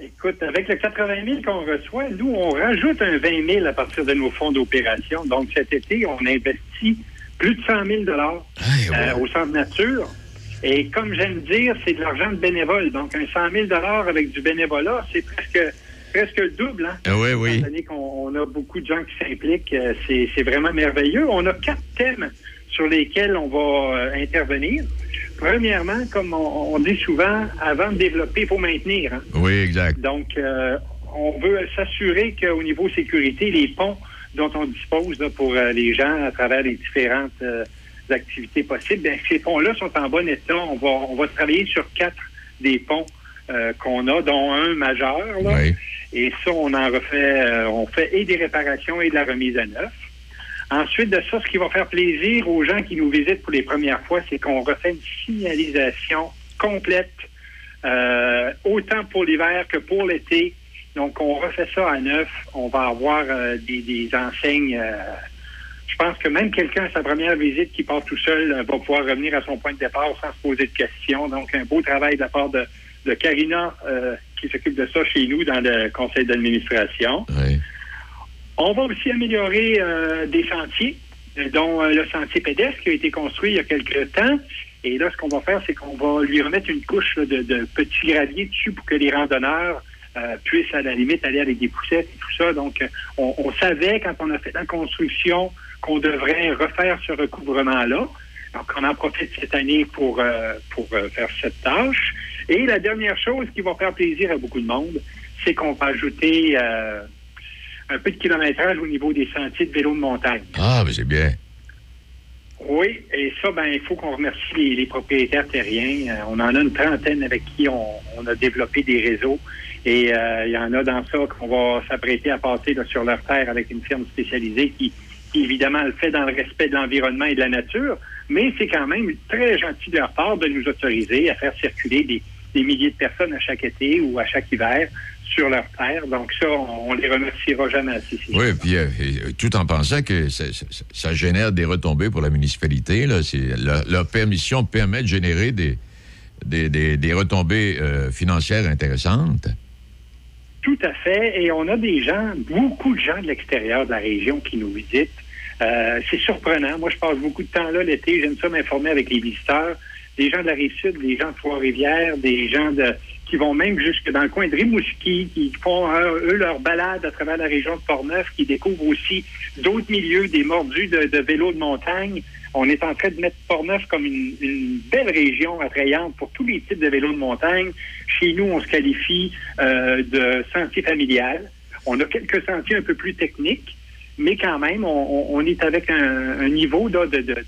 [SPEAKER 16] Écoute, avec le 80 000 qu'on reçoit, nous, on rajoute un 20 000 à partir de nos fonds d'opération. Donc, cet été, on investit plus de 100 000 euh, au Centre Nature. Et comme j'aime dire, c'est de l'argent de bénévole. Donc, un 100 000 avec du bénévolat, c'est presque presque le double. Hein?
[SPEAKER 12] Ah oui, oui.
[SPEAKER 16] Étant donné qu'on on a beaucoup de gens qui s'impliquent, euh, c'est c'est vraiment merveilleux. On a quatre thèmes sur lesquels on va euh, intervenir. Premièrement, comme on, on dit souvent, avant de développer, il faut maintenir. hein.
[SPEAKER 12] Oui, exact.
[SPEAKER 16] Donc, euh, on veut s'assurer qu'au niveau sécurité, les ponts dont on dispose là, pour euh, les gens à travers les différentes euh, activités possibles, bien, ces ponts-là sont en bon état. On va, on va travailler sur quatre des ponts euh, qu'on a, dont un majeur. là. Et ça, on en refait, euh, on fait et des réparations et de la remise à neuf. Ensuite de ça, ce qui va faire plaisir aux gens qui nous visitent pour les premières fois, c'est qu'on refait une signalisation complète, euh, autant pour l'hiver que pour l'été. Donc, on refait ça à neuf. On va avoir euh, des, enseignes. je pense que même quelqu'un à sa première visite qui part tout seul va pouvoir revenir à son point de départ sans se poser de questions. Donc, un beau travail de la part de, de Karina qui s'occupe de ça chez nous dans le conseil d'administration. On va aussi améliorer euh, des sentiers, euh, dont euh, le sentier pédestre qui a été construit il y a quelques temps. Et là, ce qu'on va faire, c'est qu'on va lui remettre une couche là, de, de petits graviers dessus pour que les randonneurs euh, puissent à la limite aller avec des poussettes et tout ça. Donc, on, on savait quand on a fait la construction qu'on devrait refaire ce recouvrement-là. Donc, on en profite cette année pour, euh, pour euh, faire cette tâche. Et la dernière chose qui va faire plaisir à beaucoup de monde, c'est qu'on va ajouter euh, un peu de kilométrage au niveau des sentiers de vélo de montagne.
[SPEAKER 12] Ah, mais c'est bien.
[SPEAKER 16] Oui, et ça, ben, il faut qu'on remercie les, les propriétaires terriens. Euh, on en a une trentaine avec qui on, on a développé des réseaux. Et euh, il y en a dans ça qu'on va s'apprêter à passer là, sur leur terre avec une firme spécialisée qui, qui, évidemment, le fait dans le respect de l'environnement et de la nature. Mais c'est quand même très gentil de leur part de nous autoriser à faire circuler des, des milliers de personnes à chaque été ou à chaque hiver sur leur terre. Donc ça, on, les remerciera jamais assez.
[SPEAKER 12] Oui, puis euh, et, tout en pensant que ça, ça- ça génère des retombées pour la municipalité. Là, c'est, leur, leur permission permet de générer des, des, des- des retombées euh, financières intéressantes.
[SPEAKER 16] Tout à fait. Et on a des gens, beaucoup de gens de l'extérieur de la région qui nous visitent. Euh, c'est surprenant. Moi, je passe beaucoup de temps là l'été. J'aime ça m'informer avec les visiteurs. Des gens de la Rive-Sud, des gens de Trois-Rivières, des gens de qui vont même jusque dans le coin de Rimouski, qui font, euh, eux, leur balade à travers la région de Portneuf, qui découvrent aussi d'autres milieux, des mordus de, vélos de montagne. On est en train de mettre Portneuf comme une, belle région attrayante pour tous les types de vélos de montagne. Chez nous, on se qualifie euh, de sentier familial. On a quelques sentiers un peu plus techniques, mais quand même, on, on- on est avec un, un niveau là, de, de, de,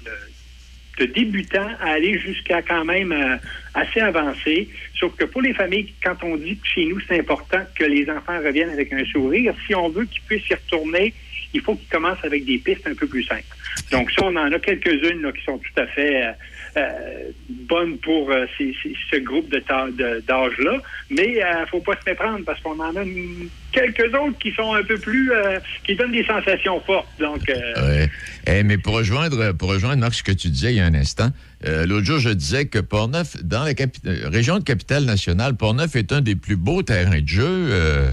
[SPEAKER 16] de débutant à aller jusqu'à quand même euh, assez avancé. Sauf que pour les familles, quand on dit que chez nous, c'est important que les enfants reviennent avec un sourire, si on veut qu'ils puissent y retourner, il faut qu'ils commencent avec des pistes un peu plus simples. Donc ça, on en a quelques-unes qui sont tout à fait euh, euh, bonnes pour euh, ces- ces- ce groupe de d'âge-là. Mais il faut pas se méprendre parce qu'on en a une- quelques autres qui sont un peu plus... euh, qui donnent des sensations fortes. Donc... euh,
[SPEAKER 12] Ouais. Eh, mais pour rejoindre, pour rejoindre, Marc, ce que tu disais il y a un instant, euh, l'autre jour, je disais que Portneuf, dans la euh, région de capitale-nationale, Portneuf est un des plus beaux terrains de jeu. euh,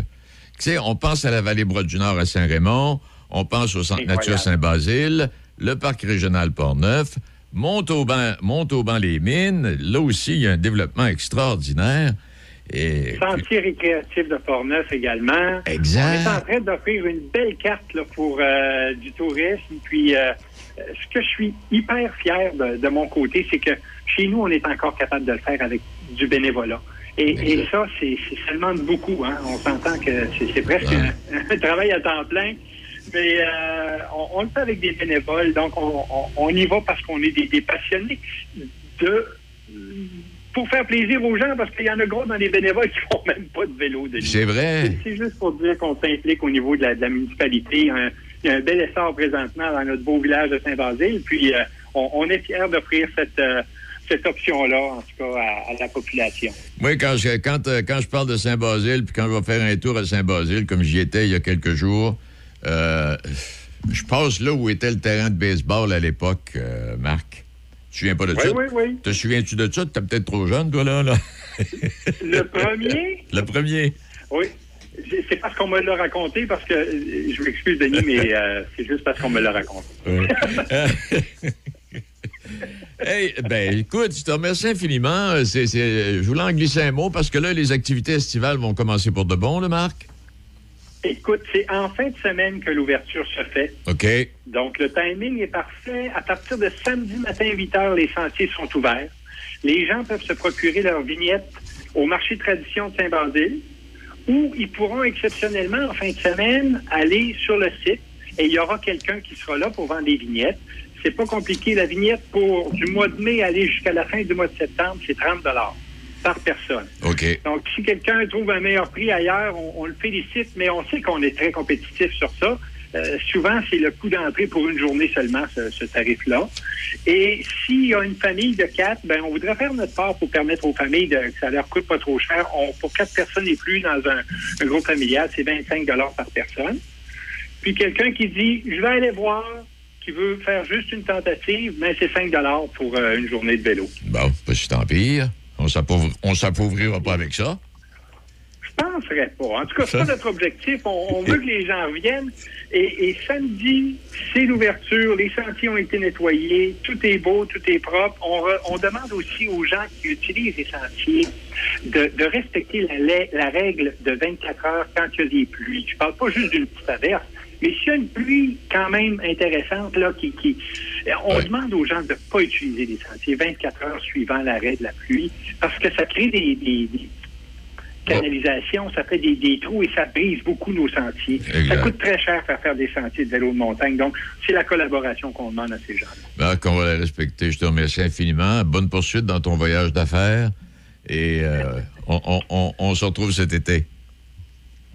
[SPEAKER 12] tu sais, on pense à la vallée Bras du Nord à Saint-Raymond, on pense au Centre Nature Saint-Basile, le parc régional Portneuf, Montauban, Montauban-les-Mines, là aussi, il y a un développement extraordinaire. Et
[SPEAKER 16] Sentier récréatif de Portneuf également.
[SPEAKER 12] Exact.
[SPEAKER 16] On est en train d'offrir une belle carte là, pour euh, du tourisme. Puis, euh, ce que je suis hyper fier de, de mon côté, c'est que chez nous, on est encore capable de le faire avec du bénévolat. Et, et ça, c'est demande beaucoup. Hein. On s'entend que c'est presque un, un travail à temps plein. Mais euh, on, on le fait avec des bénévoles. Donc, on, on- on y va parce qu'on est des, des passionnés de pour faire plaisir aux gens, parce qu'il y en a gros dans les bénévoles qui font même pas de vélo de.
[SPEAKER 12] C'est vrai.
[SPEAKER 16] C'est- juste pour dire qu'on s'implique au niveau de la, de la municipalité. Un- il y a un bel essor présentement dans notre beau village de Saint-Basile. Puis, euh, on, est fiers d'offrir cette, euh, cette option-là, en tout cas, à, à la population.
[SPEAKER 12] Oui, quand je, quand, euh, quand je parle de Saint-Basile, puis quand je vais faire un tour à Saint-Basile, comme j'y étais il y a quelques jours, euh, je passe là où était le terrain de baseball à l'époque, euh, Marc. Tu te souviens pas de
[SPEAKER 16] Oui,
[SPEAKER 12] ça?
[SPEAKER 16] oui, oui.
[SPEAKER 12] Te souviens-tu de ça? T'es peut-être trop jeune, toi, là. là.
[SPEAKER 16] Le premier,
[SPEAKER 12] le premier.
[SPEAKER 16] oui, c'est parce qu'on me l'a raconté, parce que, je m'excuse, Denis, mais euh, c'est juste parce qu'on me l'a raconté.
[SPEAKER 12] Hey, ben, écoute, je te remercie infiniment. Je voulais en glisser un mot parce que là, les activités estivales vont commencer pour de bon, le Marc?
[SPEAKER 16] Écoute, c'est en fin de semaine que l'ouverture se fait.
[SPEAKER 12] OK.
[SPEAKER 16] Donc, le timing est parfait. À partir de samedi matin, 8 heures, les sentiers sont ouverts. Les gens peuvent se procurer leur vignette au marché tradition de Saint-Basile ou ils pourront exceptionnellement, en fin de semaine, aller sur le site et il y aura quelqu'un qui sera là pour vendre des vignettes. C'est pas compliqué. La vignette pour du mois de mai aller jusqu'à la fin du mois de septembre, c'est 30 par personne.
[SPEAKER 12] OK.
[SPEAKER 16] Donc, si quelqu'un trouve un meilleur prix ailleurs, on, on le félicite, mais on sait qu'on est très compétitif sur ça. Euh, souvent, c'est le coût d'entrée pour une journée seulement, ce, ce tarif-là. Et s'il y a une famille de quatre, ben, on voudrait faire notre part pour permettre aux familles de, que ça leur coûte pas trop cher. On- pour quatre personnes et plus dans un, un groupe familial, c'est 25 par personne. Puis quelqu'un qui dit, je vais aller voir, qui veut faire juste une tentative, ben, c'est 5 pour euh, une journée de vélo.
[SPEAKER 12] Bon, pas si tant pire. On on s'appauvrira pas avec ça.
[SPEAKER 16] Je penserais pas. En tout cas, c'est pas notre objectif. On, on veut que les gens reviennent. Et, et samedi, c'est l'ouverture. Les sentiers ont été nettoyés. Tout est beau, tout est propre. On, re- on demande aussi aux gens qui utilisent les sentiers de, de respecter la, la- la règle de 24 heures quand il y a des pluies. Je parle pas juste d'une petite averse. Mais s'il y a une pluie quand même intéressante, là, qui, qui on demande aux gens de ne pas utiliser les sentiers 24 heures suivant l'arrêt de la pluie, parce que ça crée des, des- des canalisations, ça fait des, des trous et ça brise beaucoup nos sentiers.
[SPEAKER 12] Exact.
[SPEAKER 16] Ça coûte très cher faire faire des sentiers de vélo de montagne. Donc, c'est la collaboration qu'on demande à ces gens-là.
[SPEAKER 12] Marc, on va la respecter. Je te remercie infiniment. Bonne poursuite dans ton voyage d'affaires. Et euh, on, on- on- on se retrouve cet été.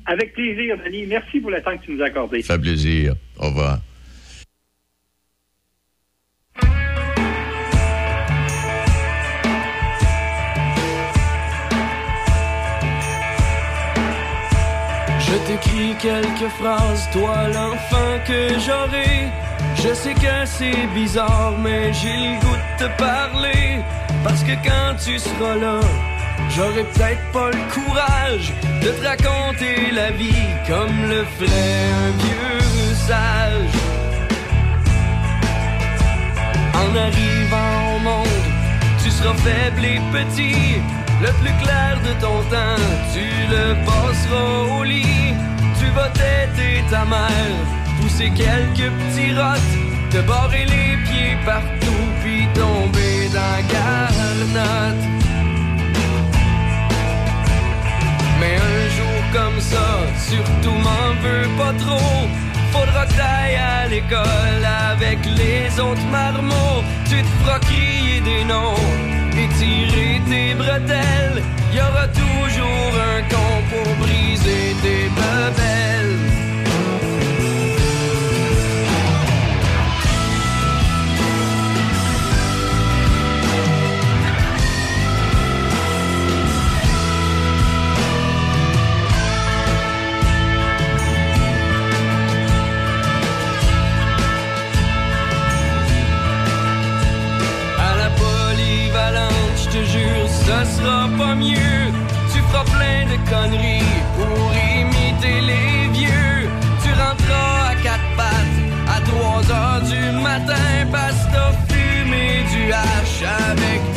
[SPEAKER 16] Avec plaisir, Denis. Merci pour le temps que tu nous as accordé.
[SPEAKER 12] Ça fait plaisir. Au revoir.
[SPEAKER 17] Je t'écris quelques phrases, toi l'enfant que j'aurai. Je sais que c'est bizarre, mais j'ai le goût de te parler. Parce que quand tu seras là, j'aurai peut-être pas le courage de te raconter la vie comme le ferait un vieux sage. En arrivant au monde, tu seras faible et petit. Le plus clair de ton temps, tu le passeras au lit. Tu vas t'aider ta mère, pousser quelques petits rottes, te barrer les pieds partout, puis tomber dans garnotte. Mais un jour comme ça, surtout m'en veux pas trop. Faudra que t'ailles à l'école avec les autres marmots. Tu te feras crier des noms et tirer tes bretelles. Y aura toujours un con pour briser tes bebelles. Ça sera pas mieux. Tu feras plein de conneries pour imiter les vieux. Tu rentreras à quatre pattes à 3 heures du matin parce que t'as du hache avec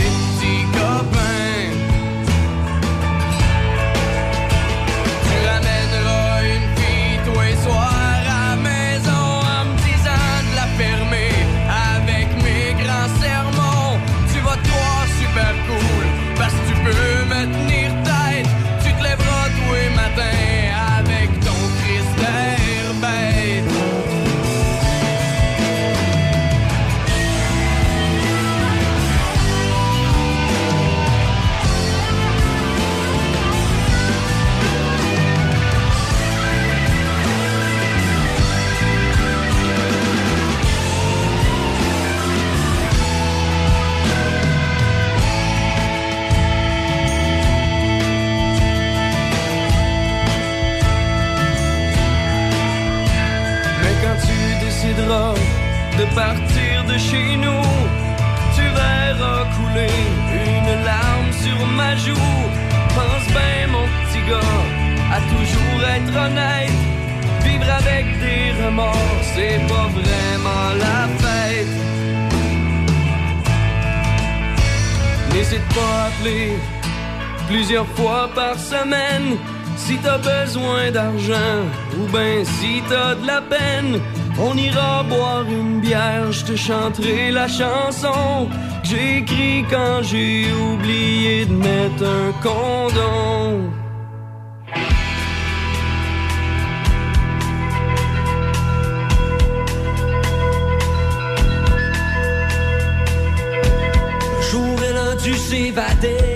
[SPEAKER 17] Pense bien, mon petit gars, à toujours être honnête. Vivre avec des remords, c'est pas vraiment la fête. N'hésite pas à appeler plusieurs fois par semaine si t'as besoin d'argent ou ben si t'as de la peine. On ira boire une bière, je te chanterai la chanson écrit quand j'ai oublié de mettre un condom. Jour a dû s'évader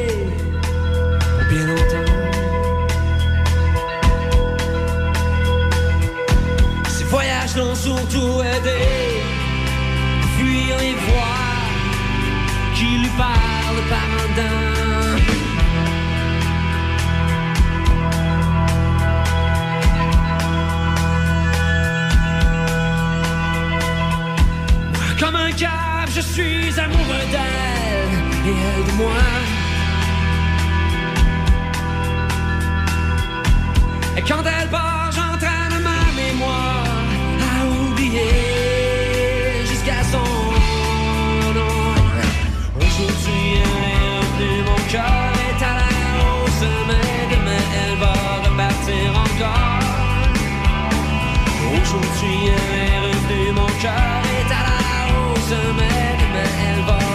[SPEAKER 17] suis amoureux d'elle et elle de moi. Et quand elle part, j'entraîne ma mémoire à oublier jusqu'à son nom. Aujourd'hui, elle est revenue, mon cœur est à la hausse, mais demain, elle va repartir encore. Aujourd'hui, elle est revenue, mon cœur est à la hausse, mais demain, elle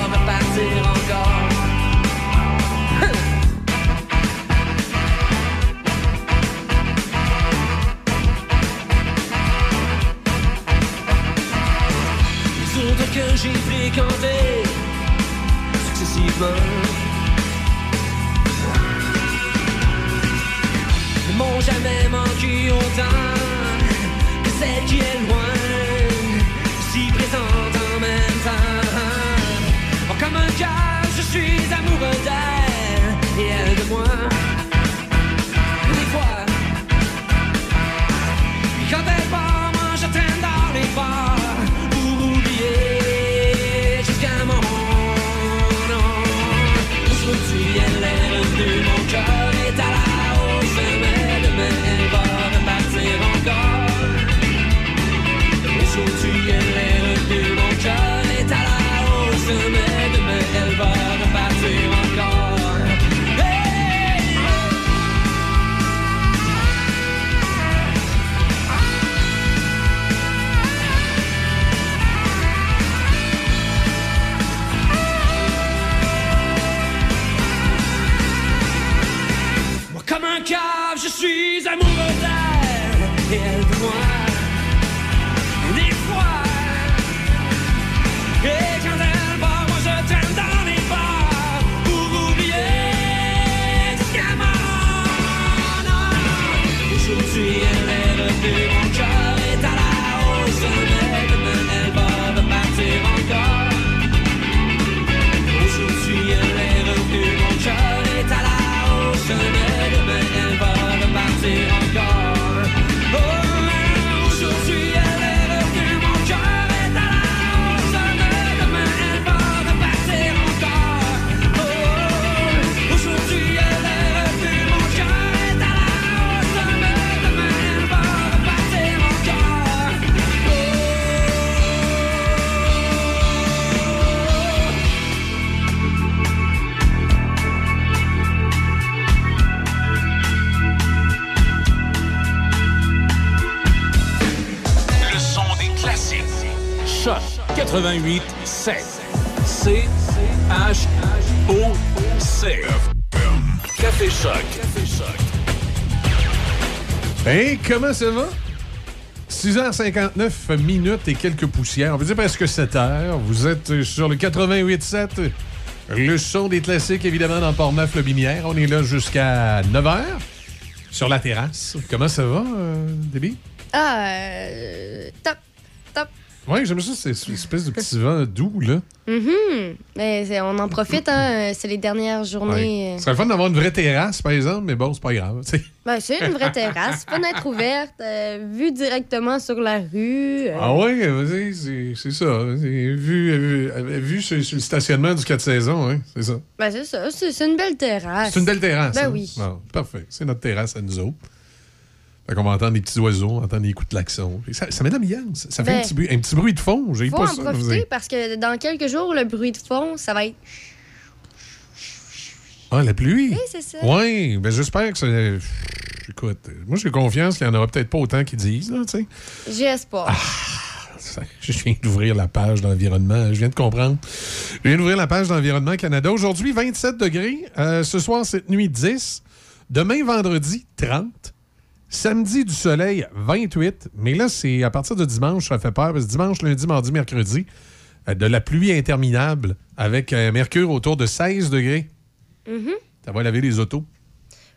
[SPEAKER 1] 88 7. C H O C. Café Choc. Café Choc.
[SPEAKER 3] Hey, comment ça va? 6h59 minutes et quelques poussières. On peut dire presque 7 heures. Vous êtes sur le 88.7. Le son des classiques, évidemment, dans Port-Neuf-Lobinière. On est là jusqu'à 9h. Sur la terrasse. Comment ça va, euh, Déby?
[SPEAKER 2] Ah, euh,
[SPEAKER 3] j'aime ça, c'est une espèce de petit vent doux, là.
[SPEAKER 2] Mhm. Mais c'est- on en profite, hein. C'est les dernières journées.
[SPEAKER 3] Ouais.
[SPEAKER 2] euh,
[SPEAKER 3] Ce serait le fun d'avoir une vraie terrasse, par exemple, mais bon, c'est pas grave.
[SPEAKER 2] Ben, c'est une vraie terrasse, fenêtre ouverte, euh, vue directement sur la rue. euh,
[SPEAKER 3] Ah oui, vas-y, c'est c'est ça. C'est Vu, vu, vu sur, sur le stationnement du 4 saisons, hein, c'est ça.
[SPEAKER 2] Ben, c'est ça, c'est c'est une belle terrasse.
[SPEAKER 3] C'est une belle terrasse.
[SPEAKER 2] Ben
[SPEAKER 3] hein?
[SPEAKER 2] oui.
[SPEAKER 3] Bon, parfait. C'est notre terrasse à nous autres. Fait qu'on va entendre des petits oiseaux, on entend des coups de klaxon. Ça, ça met l'ambiance. Ça fait
[SPEAKER 2] Ben,
[SPEAKER 3] un, petit bruit, un petit bruit de fond. J'ai
[SPEAKER 2] Faut
[SPEAKER 3] pas
[SPEAKER 2] en
[SPEAKER 3] ça.
[SPEAKER 2] profiter parce que dans quelques jours, le bruit de fond, ça va être.
[SPEAKER 3] Ah, la pluie?
[SPEAKER 2] Oui, c'est ça.
[SPEAKER 3] Oui, ben j'espère que c'est. Écoute, moi j'ai confiance qu'il n'y en aura peut-être pas autant qu'ils disent, là, tu sais.
[SPEAKER 2] J'espère.
[SPEAKER 3] Ah, Ça, Je viens d'ouvrir la page d'environnement. Je viens de comprendre. Je viens d'ouvrir la page d'environnement Canada. Aujourd'hui, 27 degrés. Euh, ce soir, cette nuit, 10. Demain, vendredi, 30. Samedi, du soleil, 28. Mais là, c'est à partir de dimanche, ça fait peur. Parce que dimanche, lundi, mardi, mercredi, euh, de la pluie interminable avec un mercure autour de 16 degrés.
[SPEAKER 2] Mhm.
[SPEAKER 3] Ça va laver les autos.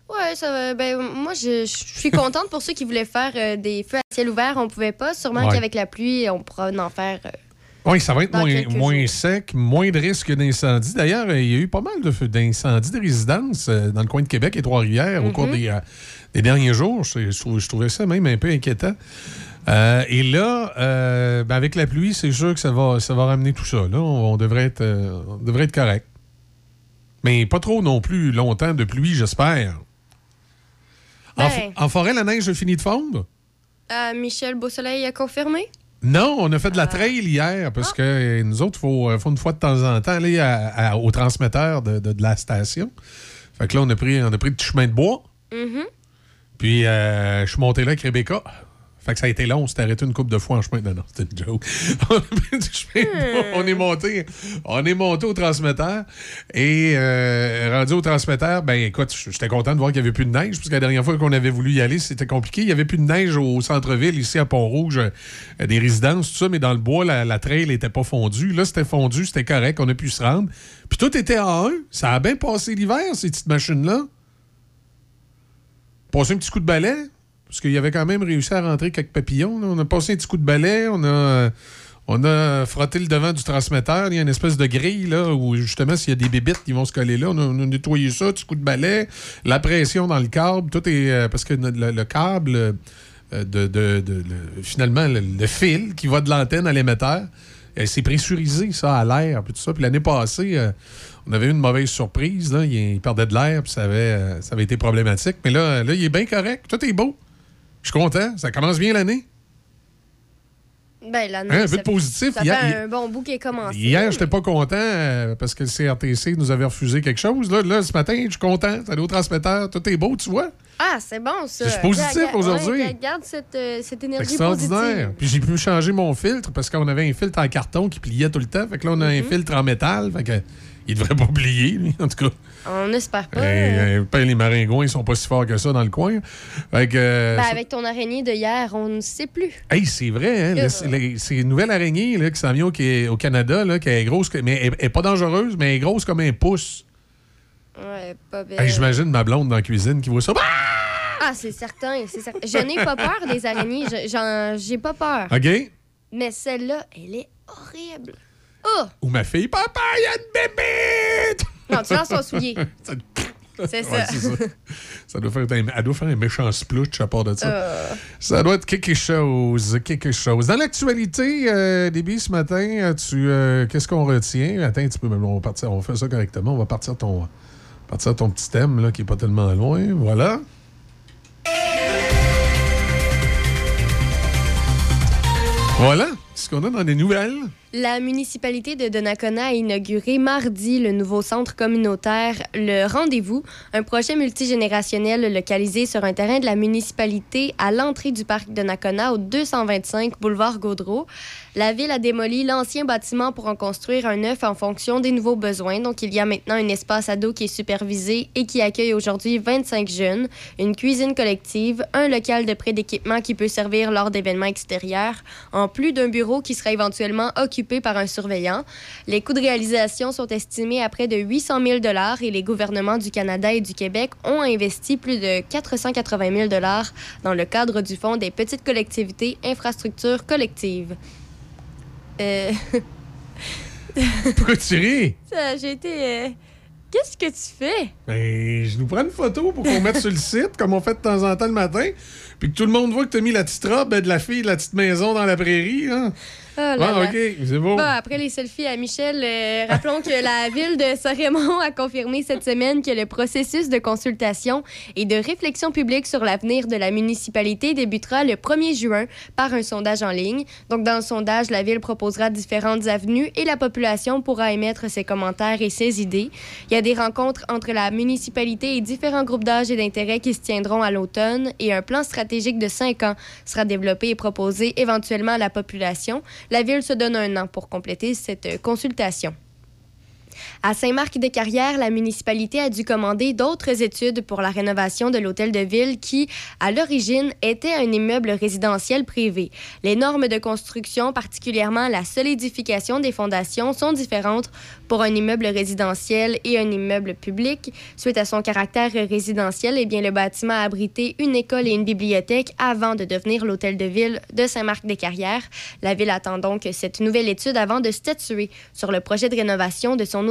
[SPEAKER 2] Ouais, ça va. Ben, moi, je, je suis contente pour ceux qui voulaient faire euh, des feux à ciel ouvert. On pouvait pas. Sûrement
[SPEAKER 3] Ouais.
[SPEAKER 2] qu'avec la pluie, on pourra en faire. euh,
[SPEAKER 3] Oui, ça va être moins, sec, moins de risques d'incendie. D'ailleurs, euh, il y a eu pas mal de feux- d'incendies de résidences euh, dans le coin de Québec et Trois-Rivières au cours
[SPEAKER 2] Mhm.
[SPEAKER 3] des, euh, des derniers jours. Je, je trou- je trouvais ça même un peu inquiétant. Euh, et là, euh, ben, avec la pluie, c'est sûr que ça va, ça va ramener tout ça. Là, on, on devrait être, euh, on devrait être correct. Mais pas trop non plus longtemps de pluie, j'espère. En,
[SPEAKER 2] Ben.
[SPEAKER 3] fo- en forêt, la neige a fini de fondre?
[SPEAKER 2] Michel Beausoleil a confirmé.
[SPEAKER 3] Non, on a fait de la trail hier parce que euh, nous autres, il faut, faut une fois de temps en temps aller à- à- au transmetteur de, de- de la station. Fait que là, on a pris, on a pris le petit chemin de bois.
[SPEAKER 2] Mhm.
[SPEAKER 3] Puis, euh, je suis monté là avec Rebecca. Fait que ça a été long, on s'est arrêté une coupe de fois en chemin. Non, non, c'était une joke. bois, on est monté, on est monté au transmetteur. Et euh, rendu au transmetteur, ben écoute, j'étais content de voir qu'il n'y avait plus de neige, parce que la dernière fois qu'on avait voulu y aller, c'était compliqué. Il n'y avait plus de neige au centre-ville, ici à Pont-Rouge, euh, des résidences, tout ça, mais dans le bois, la, la trail n'était pas fondue. Là, c'était fondu, c'était correct, on a pu se rendre. Puis tout était en un. Ça a bien passé l'hiver, ces petites machines-là. Passé un petit coup de balai, parce qu'il avait quand même réussi à rentrer quelques papillons. On a passé un petit coup de balai, on a, euh, on frotté le devant du transmetteur. Il y a une espèce de grille là, où justement, s'il y a des bébites qui vont se coller là, on a, nettoyé ça, petit coup de balai, la pression dans le câble, tout est. euh, parce que le, le câble. euh, finalement, le, fil qui va de l'antenne à l'émetteur, c'est pressurisé, ça, à l'air, puis tout ça. Puis l'année passée, euh, on avait eu une mauvaise surprise. Il, perdait de l'air, puis ça avait, euh, ça avait été problématique. Mais là, là, il est bien correct. Tout est beau. Je suis content. Ça commence bien l'année.
[SPEAKER 2] Ben, l'année.
[SPEAKER 3] Hein, un peu de positif.
[SPEAKER 2] Ça
[SPEAKER 3] Hier-
[SPEAKER 2] fait
[SPEAKER 3] hier-
[SPEAKER 2] un bon bout qui est commencé.
[SPEAKER 3] Hier, j'étais pas content euh, parce que le CRTC nous avait refusé quelque chose. Là, là ce matin, je suis content. Ça allait au transmetteur. Tout est beau, tu vois.
[SPEAKER 2] Ah, c'est bon, ça.
[SPEAKER 3] Je suis positif aujourd'hui.
[SPEAKER 2] ouais, Regarde cette, euh, cette
[SPEAKER 3] C'est
[SPEAKER 2] énergie
[SPEAKER 3] extraordinaire. Puis j'ai pu changer mon filtre parce qu'on avait un filtre en carton qui pliait tout le temps. Fait que là, on a
[SPEAKER 2] Mhm.
[SPEAKER 3] un filtre en métal. Fait que il devrait pas plier, lui, en tout cas.
[SPEAKER 2] On espère pas.
[SPEAKER 3] Euh, euh, les maringouins, ils sont pas si forts que ça dans le coin. Fait que. euh,
[SPEAKER 2] Ben, avec ton araignée de hier, on ne sait plus.
[SPEAKER 3] Hey, c'est vrai, hein?
[SPEAKER 2] Euh.
[SPEAKER 3] c'est- une nouvelle araignée là, qui s'en vient au, qui est au Canada, là, qui est grosse, mais elle elle est pas dangereuse, mais elle est grosse comme un pouce.
[SPEAKER 2] Ouais, pas belle.
[SPEAKER 3] Hey, J'imagine ma blonde dans la cuisine qui voit ça. Ah!
[SPEAKER 2] Ah, c'est certain, c'est certain. Je n'ai pas peur des araignées. J'ai pas peur.
[SPEAKER 3] OK?
[SPEAKER 2] Mais celle-là, elle est horrible. Oh!
[SPEAKER 3] Ou ma fille, papa, il y a une bébé!
[SPEAKER 2] Non, tu lances ton soulier.
[SPEAKER 3] Ça-
[SPEAKER 2] C'est ça.
[SPEAKER 3] ça. Ça doit faire un, elle doit faire un méchant splouch à part de ça.
[SPEAKER 2] Euh.
[SPEAKER 3] Ça doit être quelque chose, quelque chose. Dans l'actualité, euh, Déby, ce matin, tu, euh, qu'est-ce qu'on retient? Attends un petit peu, mais on va partir, on fait ça correctement. On va partir ton, partir ton petit thème, là, qui est pas tellement loin. Voilà. Voilà, ce qu'on a dans les nouvelles.
[SPEAKER 2] La municipalité de Donnacona a inauguré mardi le nouveau centre communautaire Le Rendez-vous, un projet multigénérationnel localisé sur un terrain de la municipalité à l'entrée du parc Donnacona au 225 boulevard Gaudreau. La ville a démoli l'ancien bâtiment pour en construire un neuf en fonction des nouveaux besoins. Donc, il y a maintenant un espace ado qui est supervisé et qui accueille aujourd'hui 25 jeunes, une cuisine collective, un local de prêt d'équipement qui peut servir lors d'événements extérieurs, en plus d'un bureau qui sera éventuellement occupé par un surveillant. Les coûts de réalisation sont estimés à près de 800 000 et les gouvernements du Canada et du Québec ont investi plus de 480 000 dans le cadre du Fonds des petites collectivités infrastructures collectives. Euh,
[SPEAKER 3] Pourquoi tu ris?
[SPEAKER 2] ça, J'ai été... euh, Qu'est-ce que tu fais?
[SPEAKER 3] Ben, je nous prends une photo pour qu'on mette sur le site, comme on fait de temps en temps le matin, puis que tout le monde voit que tu as mis la petite robe de la fille de la petite maison dans la prairie. Là Ah. OK, c'est beau.
[SPEAKER 2] Bon, après les selfies à Michel, euh, rappelons que la ville de Saint-Raymond a confirmé cette semaine que le processus de consultation et de réflexion publique sur l'avenir de la municipalité débutera le 1er juin par un sondage en ligne. Donc, dans le sondage, la ville proposera différentes avenues et la population pourra émettre ses commentaires et ses idées. Il y a des rencontres entre la municipalité et différents groupes d'âge et d'intérêt qui se tiendront à l'automne et un plan stratégique de cinq ans sera développé et proposé éventuellement à la population. La ville se donne un an pour compléter cette euh, consultation. À Saint-Marc-des-Carrières, la municipalité a dû commander d'autres études pour la rénovation de l'hôtel de ville qui, à l'origine, était un immeuble résidentiel privé. Les normes de construction, particulièrement la solidification des fondations, sont différentes pour un immeuble résidentiel et un immeuble public. Suite à son caractère résidentiel, eh bien, le bâtiment a abrité une école et une bibliothèque avant de devenir l'hôtel de ville de Saint-Marc-des-Carrières. La ville attend donc cette nouvelle étude avant de statuer sur le projet de rénovation de son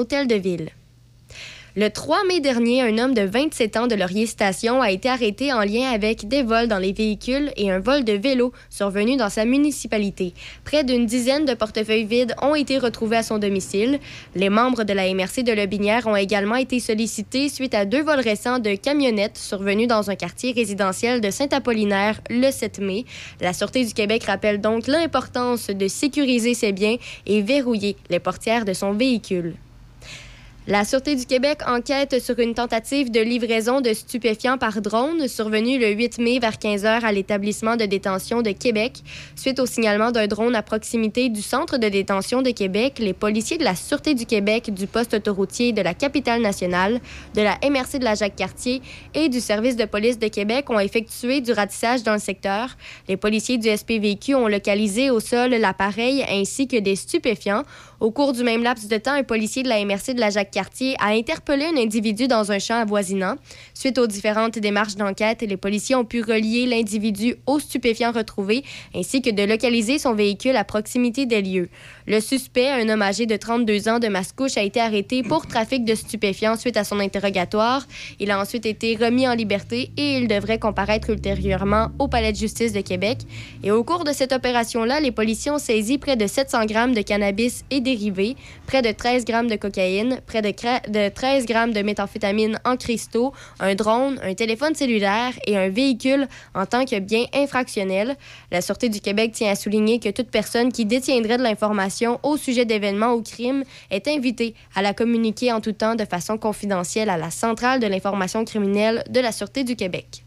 [SPEAKER 2] Le 3 mai dernier, un homme de 27 ans de Laurier Station a été arrêté en lien avec des vols dans les véhicules et un vol de vélo survenu dans sa municipalité. Près d'une dizaine de portefeuilles vides ont été retrouvés à son domicile. Les membres de la MRC de Lobinière ont également été sollicités suite à deux vols récents de camionnettes survenus dans un quartier résidentiel de Saint-Apollinaire le 7 mai. La Sûreté du Québec rappelle donc l'importance de sécuriser ses biens et verrouiller les portières de son véhicule. La Sûreté du Québec enquête sur une tentative de livraison de stupéfiants par drone survenue le 8 mai vers 15 h à l'établissement de détention de Québec. Suite au signalement d'un drone à proximité du centre de détention de Québec, les policiers de la Sûreté du Québec, du poste autoroutier de la capitale nationale, de la MRC de la Jacques-Cartier et du service de police de Québec ont effectué du ratissage dans le secteur. Les policiers du SPVQ ont localisé au sol l'appareil ainsi que des stupéfiants. Au cours du même laps de temps, un policier de la MRC de la Jacques-Cartier a interpellé un individu dans un champ avoisinant. Suite aux différentes démarches d'enquête, les policiers ont pu relier l'individu aux stupéfiants retrouvés ainsi que de localiser son véhicule à proximité des lieux. Le suspect, un homme âgé de 32 ans de Mascouche, a été arrêté pour trafic de stupéfiants suite à son interrogatoire. Il a ensuite été remis en liberté et il devrait comparaître ultérieurement au Palais de justice de Québec. Et au cours de cette opération-là, les policiers ont saisi près de 700 grammes de cannabis et près de 13 grammes de cocaïne, près de, de 13 grammes de méthamphétamine en cristaux, un drone, un téléphone cellulaire et un véhicule en tant que bien infractionnel. La Sûreté du Québec tient à souligner que toute personne qui détiendrait de l'information au sujet d'événements ou crimes est invitée à la communiquer en tout temps de façon confidentielle à la Centrale de l'information criminelle de la Sûreté du Québec.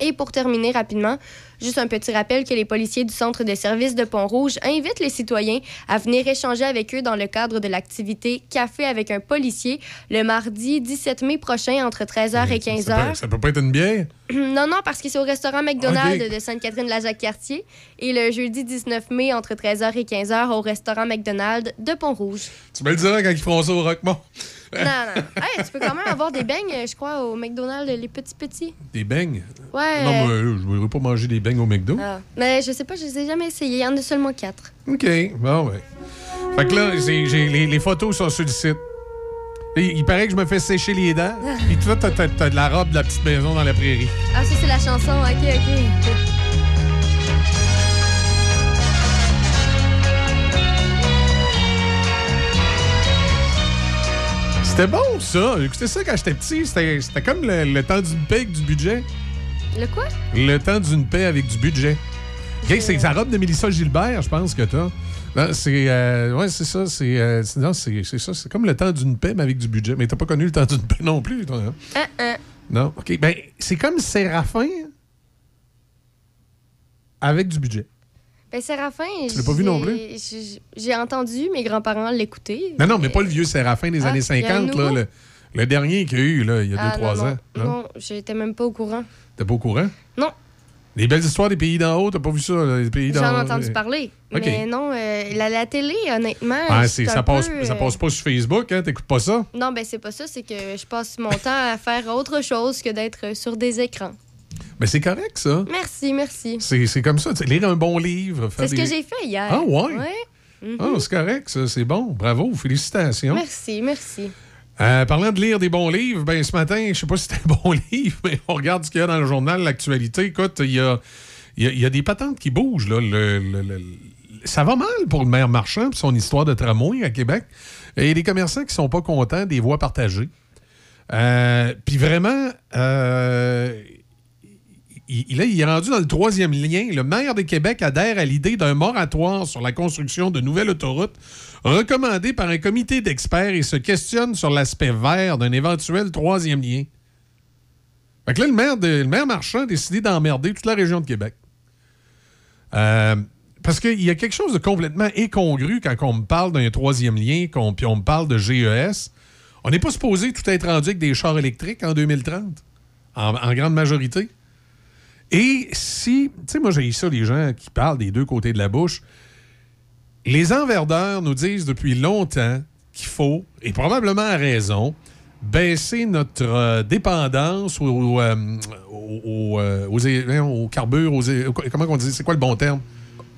[SPEAKER 2] Et pour terminer rapidement, juste un petit rappel que les policiers du Centre de services de Pont-Rouge invitent les citoyens à venir échanger avec eux dans le cadre de l'activité Café avec un policier le mardi 17 mai prochain entre 13h et
[SPEAKER 3] Ça
[SPEAKER 2] 15h.
[SPEAKER 3] peut, ça peut pas être une bière?
[SPEAKER 2] Non, non, parce que c'est au restaurant McDonald's de Sainte-Catherine-la-Jacques-Cartier. Et le jeudi 19 mai, entre 13h et 15h, au restaurant McDonald's de Pont-Rouge.
[SPEAKER 3] Tu me le diras quand ils feront ça au Roquemont.
[SPEAKER 2] Non, non. Hey, tu peux quand même avoir des beignes, je crois, au McDonald's, les petits petits.
[SPEAKER 3] Des beignes?
[SPEAKER 2] Ouais.
[SPEAKER 3] Non, mais euh, je ne voudrais pas manger des beignes au McDo.
[SPEAKER 2] Ah. Mais je sais pas, je les ai jamais essayés. Il y en a seulement quatre.
[SPEAKER 3] OK, bon, ouais. Fait que là, j'ai- j'ai- les, les photos sont sur le site. Et il paraît que je me fais sécher les dents. Puis toi, t'as, t'as- t'as de la robe de la petite maison dans la prairie.
[SPEAKER 2] Ah, ça, c'est la chanson. OK, OK.
[SPEAKER 3] C'était bon, ça. Écoutez ça quand j'étais petit. C'était, comme le, le temps d'une paix avec du budget.
[SPEAKER 2] Le quoi?
[SPEAKER 3] Le temps d'une paix avec du budget. OK, c'est la robe de Mélissa Gilbert, je pense que t'as. Non, c'est. euh, ouais, c'est ça. C'est, euh, non, c'est, ça. C'est comme le temps d'une paix, mais avec du budget. Mais t'as pas connu le temps d'une paix non plus, toi. hein?
[SPEAKER 2] Hein.
[SPEAKER 3] Non. OK. Ben, c'est comme Séraphin avec du budget.
[SPEAKER 2] Ben, Séraphin.
[SPEAKER 3] Tu l'as pas vu non
[SPEAKER 2] j'ai-
[SPEAKER 3] plus?
[SPEAKER 2] j'ai- entendu mes grands-parents l'écouter.
[SPEAKER 3] Non, non, mais pas le vieux Séraphin des
[SPEAKER 2] Ah,
[SPEAKER 3] années
[SPEAKER 2] il y a un
[SPEAKER 3] 50, là. Le, le dernier qu'il y a eu, là, il y a
[SPEAKER 2] Ah,
[SPEAKER 3] 2-3
[SPEAKER 2] non,
[SPEAKER 3] ans.
[SPEAKER 2] Non, non j'étais même pas au courant.
[SPEAKER 3] T'es pas au courant?
[SPEAKER 2] Non.
[SPEAKER 3] Les belles histoires des pays d'en haut, t'as pas vu ça, les pays d'en
[SPEAKER 2] J'en
[SPEAKER 3] haut?
[SPEAKER 2] ai entendu
[SPEAKER 3] euh,
[SPEAKER 2] parler. Mais non, euh, la, la télé, honnêtement.
[SPEAKER 3] Ah, ça, passe,
[SPEAKER 2] peu,
[SPEAKER 3] ça
[SPEAKER 2] euh,
[SPEAKER 3] passe pas sur Facebook, hein? T'écoutes pas ça?
[SPEAKER 2] Non, ben c'est pas ça. C'est que je passe mon temps à faire autre chose que d'être sur des écrans.
[SPEAKER 3] Mais c'est correct, ça.
[SPEAKER 2] Merci, merci.
[SPEAKER 3] C'est c'est comme ça. tu sais, Lire un bon livre.
[SPEAKER 2] C'est ce que j'ai fait hier.
[SPEAKER 3] Ah, ouais?
[SPEAKER 2] Mhm.
[SPEAKER 3] Ah, c'est correct, ça. C'est bon. Bravo. Félicitations.
[SPEAKER 2] Merci, merci.
[SPEAKER 3] Euh, parlant de lire des bons livres, ben ce matin, je sais pas si c'était un bon livre, mais on regarde ce qu'il y a dans le journal, l'actualité. Écoute, il y a, y a- il y a des patentes qui bougent. Là. Le, le- le- ça va mal pour le maire Marchand et son histoire de tramway à Québec. Et les commerçants qui sont pas contents des voies partagées. Euh, Puis vraiment, euh, il, là, il est rendu dans le troisième lien. Le maire de Québec adhère à l'idée d'un moratoire sur la construction de nouvelles autoroutes recommandé par un comité d'experts et se questionne sur l'aspect vert d'un éventuel troisième lien. Fait que là, le maire, le maire Marchand a décidé d'emmerder toute la région de Québec. Euh, parce qu'il y a quelque chose de complètement incongru quand on me parle d'un troisième lien, qu'on- puis on me parle de GES. On n'est pas supposé tout être rendu avec des chars électriques en 2030, en, en grande majorité. Et si, tu sais, moi j'ai ça, les gens qui parlent des deux côtés de la bouche. Les enverdeurs nous disent depuis longtemps qu'il faut, et probablement à raison, baisser notre euh, dépendance aux, euh, aux, aux, euh, aux carbures, comment on dit, c'est quoi le bon terme?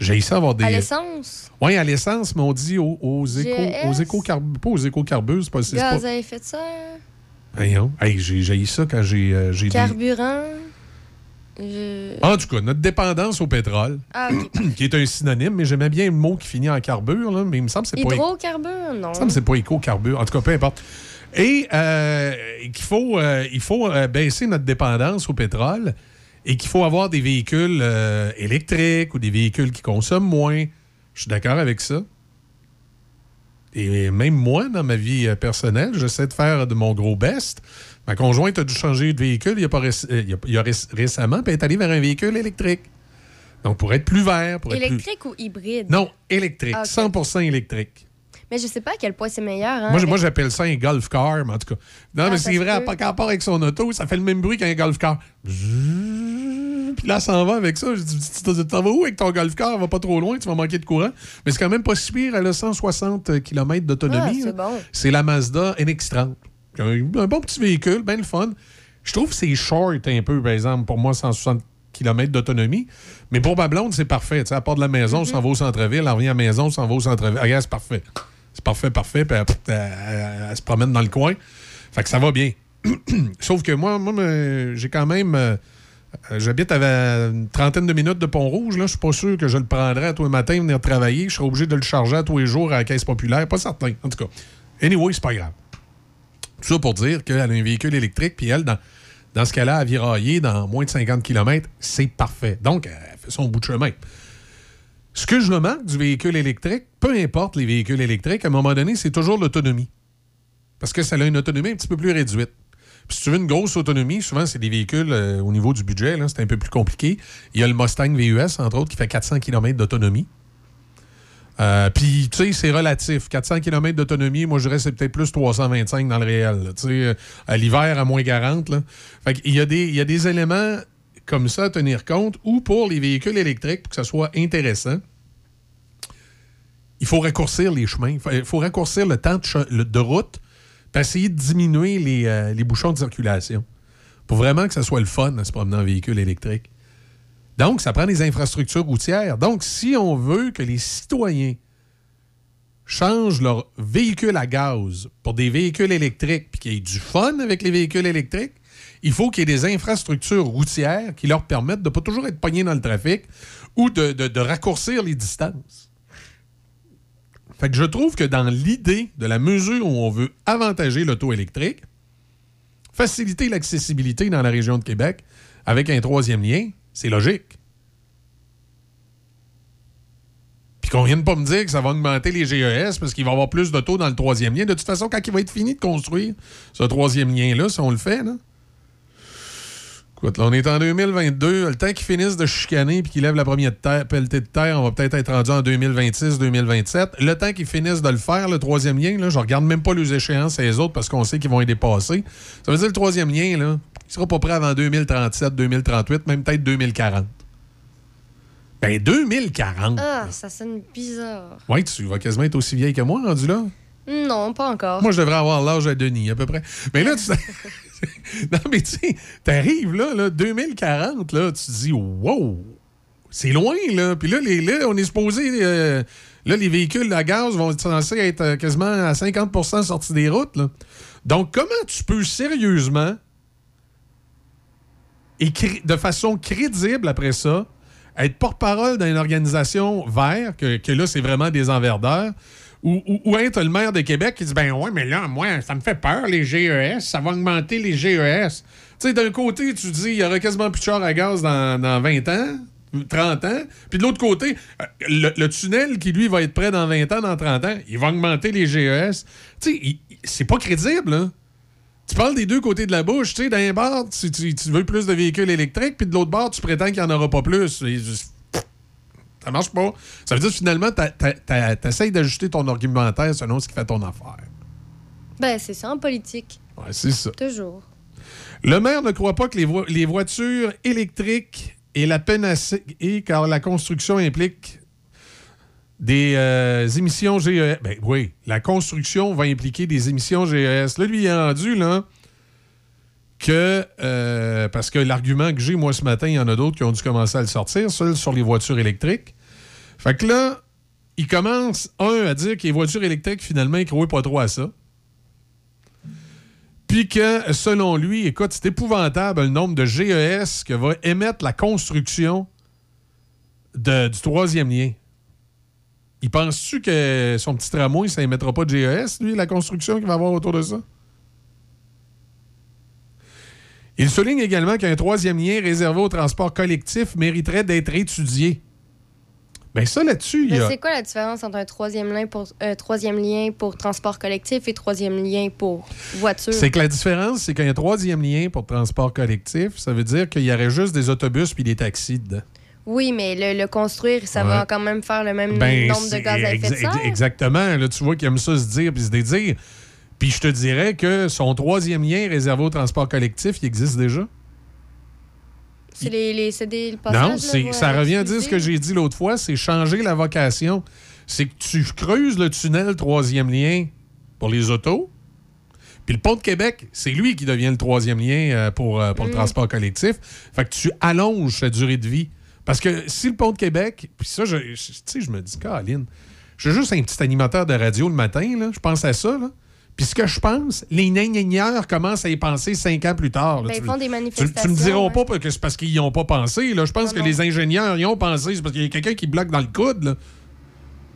[SPEAKER 3] J'ai ça avoir des...
[SPEAKER 2] À l'essence,
[SPEAKER 3] Oui, à l'essence, mais on dit aux, aux éco, aux éco-carbures, pas aux éco-carbures, c'est pas...
[SPEAKER 2] gaz
[SPEAKER 3] pas-
[SPEAKER 2] à effet de serre,
[SPEAKER 3] Voyons. Hey, j'ai ça quand j'ai euh, des-
[SPEAKER 2] carburant. Je-
[SPEAKER 3] En tout cas, notre dépendance au pétrole,
[SPEAKER 2] Ah,
[SPEAKER 3] qui est un synonyme, mais j'aimais bien le mot qui finit en carbure, là, mais il me semble que c'est pas...
[SPEAKER 2] Hydrocarbure, non.
[SPEAKER 3] Il me semble que c'est pas éco-carbure. En tout cas, peu importe. Et euh, qu'il faut, euh, il faut euh, baisser notre dépendance au pétrole et qu'il faut avoir des véhicules électriques ou des véhicules qui consomment moins. Je suis d'accord avec ça. Et même moi, dans ma vie personnelle, j'essaie de faire de mon gros best. Ma conjointe a dû changer de véhicule il y a, pas réc- euh, il y a- il y a réc- récemment, puis elle est allée vers un véhicule électrique. Donc, pour être plus vert, pour être plus...
[SPEAKER 2] Électrique ou hybride?
[SPEAKER 3] Non, électrique.
[SPEAKER 2] Ah, ok.
[SPEAKER 3] 100% électrique.
[SPEAKER 2] Mais je sais pas à quel point c'est meilleur. Hein,
[SPEAKER 3] Moi, je-
[SPEAKER 2] avec-
[SPEAKER 3] moi, j'appelle ça un golf car, mais en tout cas. Non,
[SPEAKER 2] Ah,
[SPEAKER 3] mais c'est vrai, qu'à rapport avec son auto, ça fait le même bruit qu'un golf car. Puis là, ça s'en va avec ça. Je dis, t'en vas où avec ton golf car? Va pas trop loin, tu vas manquer de courant. Mais c'est quand même pas si pire, elle a 160 km d'autonomie.
[SPEAKER 2] Ah, c'est bon.
[SPEAKER 3] C'est la Mazda NX30. Un, un bon petit véhicule, bien le fun. Je trouve que c'est short un peu, par exemple, pour moi, 160 km d'autonomie. Mais pour ma blonde, c'est parfait. Tu sais, à part de la maison, on s'en va au centre-ville, elle revient à la maison, on s'en va au centre-ville. Ah, regarde, c'est parfait. C'est parfait, parfait. Puis elle, elle- elle- elle se promène dans le coin. Fait que ça va bien. Sauf que moi, moi me- j'ai quand même. euh, euh, J'habite à une trentaine de minutes de Pont-Rouge. Je suis pas sûr que je le prendrais à tous les matins venir travailler. Je serais obligé de le charger à tous les jours à la caisse populaire. Pas certain, en tout cas. Anyway, c'est pas grave. Tout ça pour dire qu'elle a un véhicule électrique, puis elle, dans, dans ce cas-là, à virailler dans moins de 50 km, c'est parfait. Donc, elle fait son bout de chemin. Ce que je remarque du véhicule électrique, peu importe les véhicules électriques, à un moment donné, c'est toujours l'autonomie. Parce que ça a une autonomie un petit peu plus réduite. Puis si tu veux une grosse autonomie, souvent, c'est des véhicules euh, au niveau du budget, c'est un peu plus compliqué. Il y a le Mustang VUS, entre autres, qui fait 400 km d'autonomie. Euh, Puis, tu sais, c'est relatif. 400 km d'autonomie, moi, je dirais c'est peut-être plus 325 dans le réel. Tu sais, euh, à l'hiver, à moins 40. Là. Fait qu'il y a, des, il y a des éléments comme ça à tenir compte, ou pour les véhicules électriques, pour que ça soit intéressant, il faut raccourcir les chemins. Il faut, raccourcir le temps de, route, puis essayer de diminuer les, euh, les bouchons de circulation. Pour vraiment que ça soit le fun à se promener en véhicule électrique. Donc, ça prend des infrastructures routières. Donc, si on veut que les citoyens changent leur véhicule à gaz pour des véhicules électriques, puis qu'il y ait du fun avec les véhicules électriques, il faut qu'il y ait des infrastructures routières qui leur permettent de ne pas toujours être pognés dans le trafic ou de raccourcir les distances. Fait que je trouve que dans l'idée de la mesure où on veut avantager l'auto électrique, faciliter l'accessibilité dans la région de Québec avec un troisième lien, c'est logique. Puis qu'on vienne pas me dire que ça va augmenter les GES parce qu'il va y avoir plus d'autos dans le troisième lien. De toute façon, quand il va être fini de construire ce troisième lien-là, si on le fait, là, Écoute, là, on est en 2022. Le temps qu'ils finissent de chicaner puis qu'ils lèvent la première terre, pelletée de terre, on va peut-être être rendu en 2026-2027. Le temps qu'ils finissent de le faire, le troisième lien, là, je regarde même pas les échéances et les autres parce qu'on sait qu'ils vont y dépasser. Ça veut dire le troisième lien, là, il sera pas prêt avant 2037, 2038, même peut-être 2040. Ben, 2040.
[SPEAKER 2] Ah, ça sonne bizarre.
[SPEAKER 3] Ouais, tu vas quasiment être aussi vieille que moi, rendu là.
[SPEAKER 2] Non, pas encore.
[SPEAKER 3] Moi, je devrais avoir l'âge à Denis, à peu près. Mais là, tu Non, mais tu sais, t'arrives là, là, 2040, là, tu te dis, wow, c'est loin, là. Puis là, les, là, on est supposé. euh, là, les véhicules à gaz vont être censés être euh, quasiment à 50% sortis des routes, là. Donc, comment tu peux sérieusement, et de façon crédible après ça, être porte-parole d'une organisation verte, que, que là, c'est vraiment des enverdeurs, ou, ou, être le maire de Québec qui dit Ben ouais, mais là, moi, ça me fait peur, les GES, ça va augmenter les GES. Tu sais, d'un côté, tu dis il y aura quasiment plus de chars à gaz dans, dans 20 ans. 30 ans. Puis de l'autre côté, euh, le, le tunnel qui, lui, va être prêt dans 20 ans, dans 30 ans, il va augmenter les GES. Tu sais, c'est pas crédible, hein? Tu parles des deux côtés de la bouche. Tu sais, d'un bord, tu, tu- tu veux plus de véhicules électriques, puis de l'autre bord, tu prétends qu'il n'y en aura pas plus. Et ça marche pas. Ça veut dire que finalement, tu essaies d'ajuster ton argumentaire selon ce qui fait ton affaire.
[SPEAKER 2] Ben, c'est ça en politique.
[SPEAKER 3] Ouais, c'est ça.
[SPEAKER 2] Toujours.
[SPEAKER 3] Le maire ne croit pas que les, vo- les voitures électriques aient la et car la construction implique des euh, émissions GES. Ben oui, la construction va impliquer des émissions GES. Là, lui, il est rendu, là, que, euh, parce que l'argument que j'ai, moi, ce matin, il y en a d'autres qui ont dû commencer à le sortir, seul sur les voitures électriques. Fait que là, il commence, un, à dire que les voitures électriques, finalement, ils croient pas trop à ça. Puis que, selon lui, écoute, c'est épouvantable le nombre de GES que va émettre la construction du troisième lien. Il pense-tu que son petit tramway, ça émettra pas de GES, lui, la construction qu'il va avoir autour de ça? Il souligne également qu'un troisième lien réservé au transport collectif mériterait d'être étudié. Bien, ça, là-dessus, il y
[SPEAKER 2] Mais
[SPEAKER 3] a...
[SPEAKER 2] c'est quoi la différence entre un troisième lien pour, euh, troisième lien pour transport collectif et troisième lien pour voiture?
[SPEAKER 3] C'est que la différence, c'est qu'il y a un troisième lien pour transport collectif. Ça veut dire qu'il y aurait juste des autobus puis des taxis dedans.
[SPEAKER 2] Oui, mais le, le construire, ça
[SPEAKER 3] Ouais.
[SPEAKER 2] va quand même faire le même
[SPEAKER 3] Ben,
[SPEAKER 2] nombre de gaz à effet de serre.
[SPEAKER 3] Exactement. Là, tu vois qu'il aime ça se dire puis se dédire. Puis je te dirais que son troisième lien réservé au transport collectif, il existe déjà.
[SPEAKER 2] C'est les, les CD, le passage.
[SPEAKER 3] non,
[SPEAKER 2] là,
[SPEAKER 3] ça revient à dire ce que j'ai dit l'autre fois, c'est changer la vocation. C'est que tu creuses le tunnel troisième lien pour les autos. Puis le pont de Québec, c'est lui qui devient le troisième lien euh, pour, euh, pour le
[SPEAKER 2] Mm.
[SPEAKER 3] transport collectif. Fait que tu allonges sa durée de vie. Parce que si le pont de Québec, puis ça, je, sais, je me dis, Caroline, je suis juste un petit animateur de radio le matin, là, je pense à ça, là. Puis ce que je pense, les ingénieurs commencent à y penser cinq ans plus tard.
[SPEAKER 2] Ben,
[SPEAKER 3] Tu-
[SPEAKER 2] ils font des
[SPEAKER 3] tu, tu
[SPEAKER 2] manifestations.
[SPEAKER 3] me diras
[SPEAKER 2] ouais.
[SPEAKER 3] pas que c'est parce qu'ils n'y ont pas pensé. Là. Je pense
[SPEAKER 2] Non,
[SPEAKER 3] que
[SPEAKER 2] non.
[SPEAKER 3] les ingénieurs y ont pensé. C'est parce qu'il y a quelqu'un qui bloque dans le coude. là.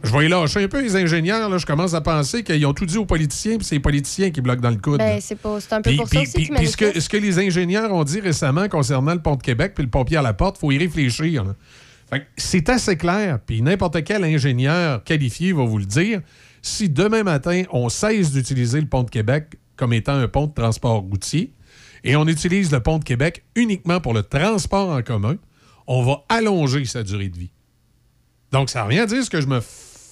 [SPEAKER 3] Je vais lâcher un peu les ingénieurs. Là. Je commence à penser qu'ils ont tout dit aux politiciens, puis c'est les politiciens qui bloquent dans le coude.
[SPEAKER 2] Ben, c'est un peu pour ça aussi qu'ils
[SPEAKER 3] puis ce, que, ce que les ingénieurs ont dit récemment concernant le pont de Québec puis le pompier à la porte, faut y réfléchir. que c'est assez clair. Puis n'importe quel ingénieur qualifié va vous le dire. Si demain matin, on cesse d'utiliser le pont de Québec comme étant un pont de transport routier et on utilise le pont de Québec uniquement pour le transport en commun, on va allonger sa durée de vie. Donc, ça n'a rien à dire ce que je me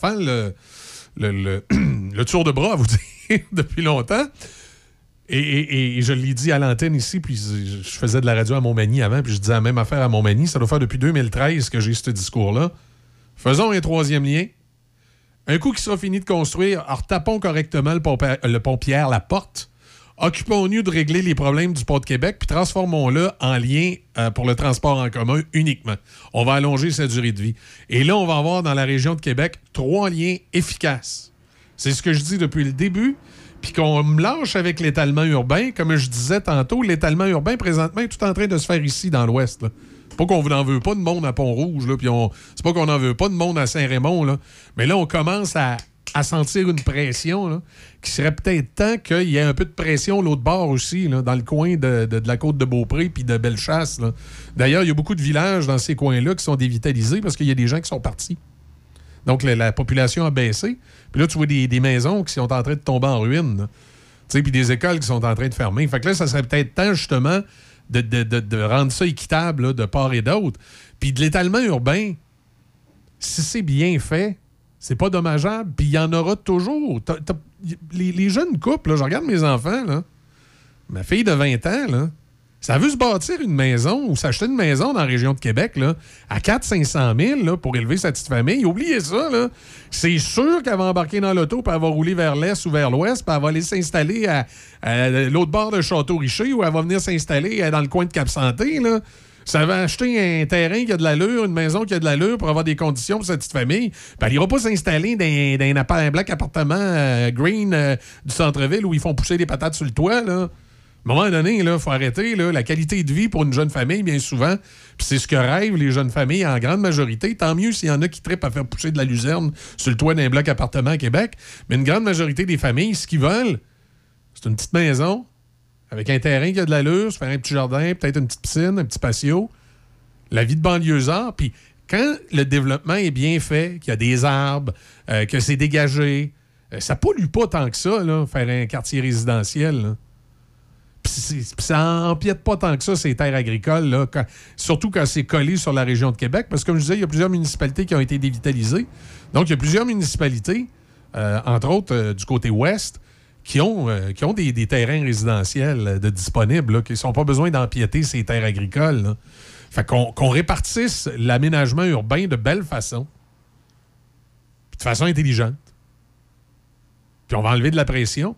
[SPEAKER 3] fais le, tour de bras à vous dire depuis longtemps. Et, je l'ai dit à l'antenne ici, puis je faisais de la radio à Montmagny avant, puis je disais la même affaire à Montmagny. Ça doit faire depuis 2013 que j'ai ce discours-là. Faisons un troisième lien. Un coup qui sera fini de construire, alors tapons correctement le, pompa- le pompière, la porte. Occupons-nous de régler les problèmes du pont de Québec, puis transformons-le en lien euh, pour le transport en commun uniquement. On va allonger sa durée de vie. Et là, on va avoir dans la région de Québec trois liens efficaces. C'est ce que je dis depuis le début. Puis qu'on me lâche avec l'étalement urbain. Comme je disais tantôt, l'étalement urbain, présentement, est tout en train de se faire ici, dans l'Ouest. pas qu'on n'en veut pas de monde à Pont-Rouge, puis on... c'est pas qu'on n'en veut pas de monde à Saint-Raymond. Mais là, on commence à, à sentir une pression, là, qui serait peut-être temps qu'il y ait un peu de pression l'autre bord aussi, dans le coin de, la côte de Beaupré puis de Bellechasse. D'ailleurs, il y a beaucoup de villages dans ces coins-là qui sont dévitalisés parce qu'il y a des gens qui sont partis. Donc, la, la population a baissé. Puis là, tu vois des, maisons qui sont en train de tomber en ruine. Puis des écoles qui sont en train de fermer. Fait que là, ça serait peut-être temps, justement, de, de- rendre ça équitable de part et d'autre. Puis de l'étalement urbain, si c'est bien fait, c'est pas dommageable. Puis il y en aura toujours. Les, jeunes couples, là, je regarde mes enfants, là, ma fille de 20 ans, là, ça veut se bâtir une maison ou s'acheter une maison dans la région de Québec là, à 400-500 000 là, pour élever sa petite famille. Oubliez ça. C'est sûr qu'elle va embarquer dans l'auto puis elle va rouler vers l'est ou vers l'ouest puis elle va aller s'installer à, à l'autre bord de Château-Richer ou elle va venir s'installer euh, dans le coin de Cap-Santé. Ça va acheter un terrain qui a de l'allure, une maison qui a de l'allure pour avoir des conditions pour sa petite famille. Puis elle n'ira pas s'installer dans, un, bloc appartement euh, green euh, du centre-ville où ils font pousser des patates sur le toit. Là. À un moment donné, il faut arrêter. La qualité de vie pour une jeune famille, bien souvent, c'est ce que rêvent les jeunes familles en grande majorité. Tant mieux s'il y en a qui trippent à faire pousser de la luzerne sur le toit d'un bloc appartement à Québec. Mais une grande majorité des familles, ce qu'ils veulent, c'est une petite maison avec un terrain qui a de l'allure, se faire un petit jardin, peut-être une petite piscine, un petit patio. La vie de banlieusard. Puis quand le développement est bien fait, qu'il y a des arbres, euh, que c'est dégagé, euh, ça pollue pas tant que ça, là, faire un quartier résidentiel. Puis ça empiète pas tant que ça, ces terres agricoles, surtout quand c'est collé sur la région de Québec. Parce que, comme je disais, il y a plusieurs municipalités qui ont été dévitalisées. Donc, il y a plusieurs municipalités, euh, entre autres euh, du côté ouest, qui ont, euh, qui ont des, des terrains résidentiels euh, de disponibles, là, qui n'ont pas besoin d'empiéter ces terres agricoles. Fait qu'on répartisse l'aménagement urbain de belle façon, de façon intelligente. Puis on va enlever de la pression.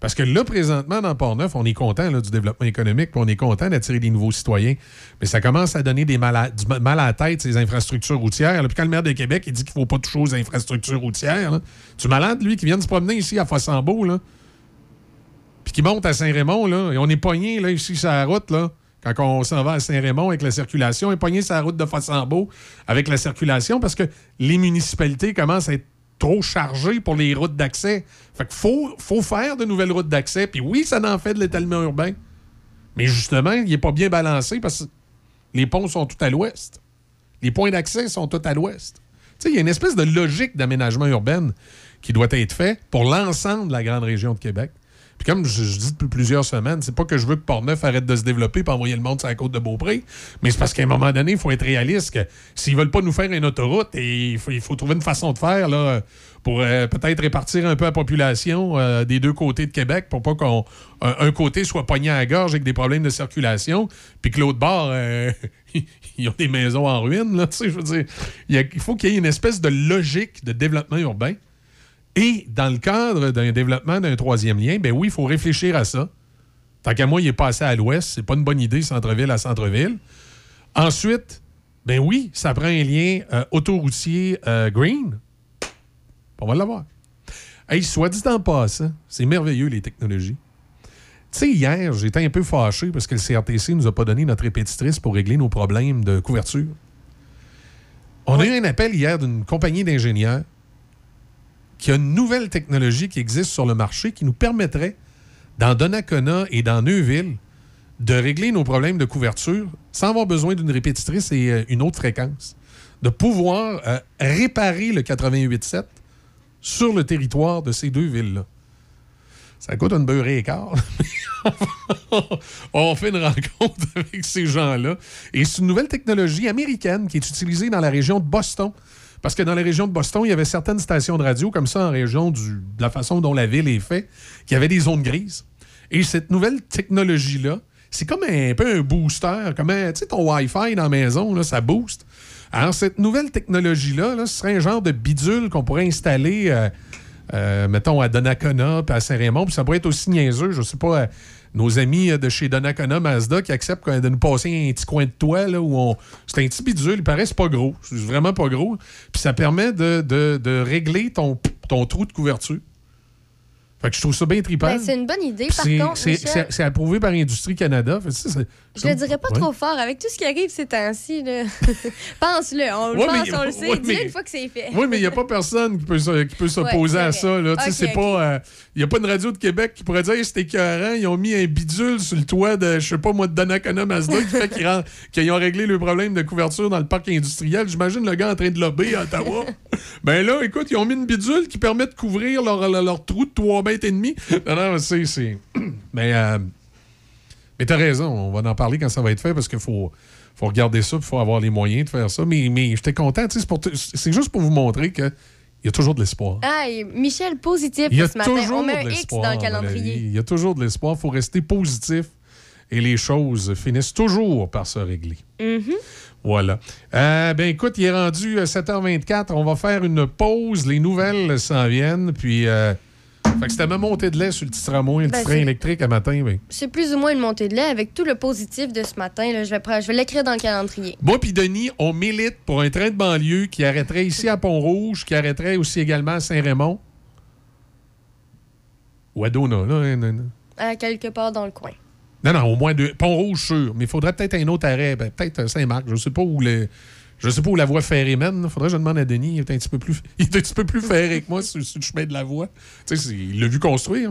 [SPEAKER 3] Parce que là, présentement, dans Port-Neuf, on est content là, du développement économique, puis on est content d'attirer des nouveaux citoyens. Mais ça commence à donner des du mal à la tête, ces infrastructures routières. là. Puis quand le maire de Québec il dit qu'il ne faut pas toucher aux infrastructures routières, là, tu malade, lui, qui vient de se promener ici à Fossambeau, là, puis qui monte à Saint-Raymond, là, et on est pogné là, ici sur la route, là, quand on s'en va à Saint-Raymond avec la circulation, on est pogné sur la route de Fossambeau avec la circulation parce que les municipalités commencent à être trop chargées pour les routes d'accès. Fait qu'il faut, faut faire de nouvelles routes d'accès. Puis oui, ça en fait de l'étalement urbain. Mais justement, il n'est pas bien balancé parce que les ponts sont tout à l'ouest. Les points d'accès sont tout à l'ouest. Tu sais, il y a une espèce de logique d'aménagement urbain qui doit être fait pour l'ensemble de la grande région de Québec. Comme je, dis depuis plusieurs semaines, c'est pas que je veux que Portneuf arrête de se développer pour envoyer le monde sur la côte de Beaupré, mais c'est parce qu'à un moment donné, il faut être réaliste que s'ils veulent pas nous faire une autoroute, et il faut, trouver une façon de faire là, pour euh, peut-être répartir un peu la population euh, des deux côtés de Québec pour pas qu'on un, un côté soit pogné à la gorge avec des problèmes de circulation, puis que l'autre bord, euh, ils ont des maisons en ruine. Il, il faut qu'il y ait une espèce de logique de développement urbain. Et dans le cadre d'un développement d'un troisième lien, ben oui, il faut réfléchir à ça. Tant qu'à moi, il est passé à l'ouest, c'est pas une bonne idée, centre-ville à centre-ville. Ensuite, ben oui, ça prend un lien euh, autoroutier euh, green. On va l'avoir. Hey, soit dit en passant, c'est merveilleux les technologies. Tu sais, hier, j'étais un peu fâché parce que le CRTC nous a pas donné notre répétitrice pour régler nos problèmes de couverture. On a eu un appel hier d'une compagnie d'ingénieurs qui a une nouvelle technologie qui existe sur le marché qui nous permettrait, dans Donnacona et dans Neuville, de régler nos problèmes de couverture sans avoir besoin d'une répétitrice et euh, une autre fréquence. De pouvoir euh, réparer le 88.7 sur le territoire de ces deux villes-là. Ça coûte une beurrée et quart. On fait une rencontre avec ces gens-là. Et c'est une nouvelle technologie américaine qui est utilisée dans la région de Boston. Parce que dans la région de Boston, il y avait certaines stations de radio, comme ça, en région du- de la façon dont la ville est faite, qui avaient des zones grises. Et cette nouvelle technologie-là, c'est comme un, peu un booster, comme un- ton Wi-Fi dans la maison, là, ça booste. Alors, cette nouvelle technologie-là, là, ce serait un genre de bidule qu'on pourrait installer, euh, euh, mettons, à Donnacona puis à Saint-Raymond. Puis ça pourrait être aussi niaiseux, je sais pas, euh, nos amis euh, de chez Donnacona Mazda qui acceptent de nous passer un petit coin de toit où on. C'est un petit bidule, il paraît c'est pas gros. C'est vraiment pas gros. Puis ça permet de, de- de régler ton, ton trou de couverture. Fait que je trouve ça bien trippant.
[SPEAKER 2] Ben, c'est une bonne idée. Par
[SPEAKER 3] C'est-
[SPEAKER 2] contre,
[SPEAKER 3] c'est- c'est c'est approuvé par Industrie Canada. Fait que ça, c'est-
[SPEAKER 2] je le dirais pas
[SPEAKER 3] Ouais.
[SPEAKER 2] trop fort. Avec tout ce qui arrive ces temps-ci, pense-le. On le pense,
[SPEAKER 3] mais-
[SPEAKER 2] on le sait. une fois que c'est fait.
[SPEAKER 3] Oui, mais il n'y a pas personne qui peut, qui peut s'opposer à
[SPEAKER 2] c'est
[SPEAKER 3] ça. c'est euh, Il n'y a pas une radio de Québec qui pourrait dire c'était écœurant. Ils ont mis un bidule sur le toit de, je sais pas moi, de Donnacona Mazda qui fait qu'ils rend- qu'ils ont réglé le problème de couverture dans le parc industriel. J'imagine le gars en train de lobber à Ottawa. ben là, écoute, ils ont mis une bidule qui permet de couvrir leur, leur, leur trou de 3 mètres et demi. Non, non, c'est. Mais. euh, mais t'as raison, on va en parler quand ça va être fait parce qu'il faut, faut regarder ça, il faut avoir les moyens de faire ça. Mais, mais j'étais content, tu sais, c'est juste pour vous montrer qu'il y a toujours de l'espoir.
[SPEAKER 2] Ah, Michel, positif
[SPEAKER 3] Il y a
[SPEAKER 2] ce matin.
[SPEAKER 3] toujours
[SPEAKER 2] On met
[SPEAKER 3] de
[SPEAKER 2] un X
[SPEAKER 3] l'espoir
[SPEAKER 2] dans le calendrier.
[SPEAKER 3] Il y a toujours de l'espoir, il faut rester positif et les choses finissent toujours par se régler.
[SPEAKER 2] Mhm.
[SPEAKER 3] Voilà. Euh, ben écoute, il est rendu euh, 7h24. On va faire une pause. Les nouvelles s'en viennent. Puis, euh, fait que c'était ma montée de lait sur le petit tramway, le
[SPEAKER 2] Ben,
[SPEAKER 3] petit train
[SPEAKER 2] c'est-
[SPEAKER 3] électrique à matin. ben.
[SPEAKER 2] C'est plus ou moins une montée de lait avec tout le positif de ce matin. Là, je vais, pre- je vais l'écrire dans le calendrier.
[SPEAKER 3] Moi puis Denis, on milite pour un train de banlieue qui arrêterait ici à Pont-Rouge, qui arrêterait aussi également à Saint-Raymond. Ou à Dona, là. hein, hein, hein.
[SPEAKER 2] À quelque part dans le coin.
[SPEAKER 3] Non, non, au moins deux. Pont-Rouge, sûr. Mais il faudrait peut-être un autre arrêt. Ben, peut-être Saint-Marc. Je sais pas où le. Je sais pas où la voie ferrée mène. Faudrait que je demande à Denis. Il est un petit peu plus, il est un petit peu plus ferré que moi sur, sur le chemin de la voie. Tu sais, il l'a vu construire.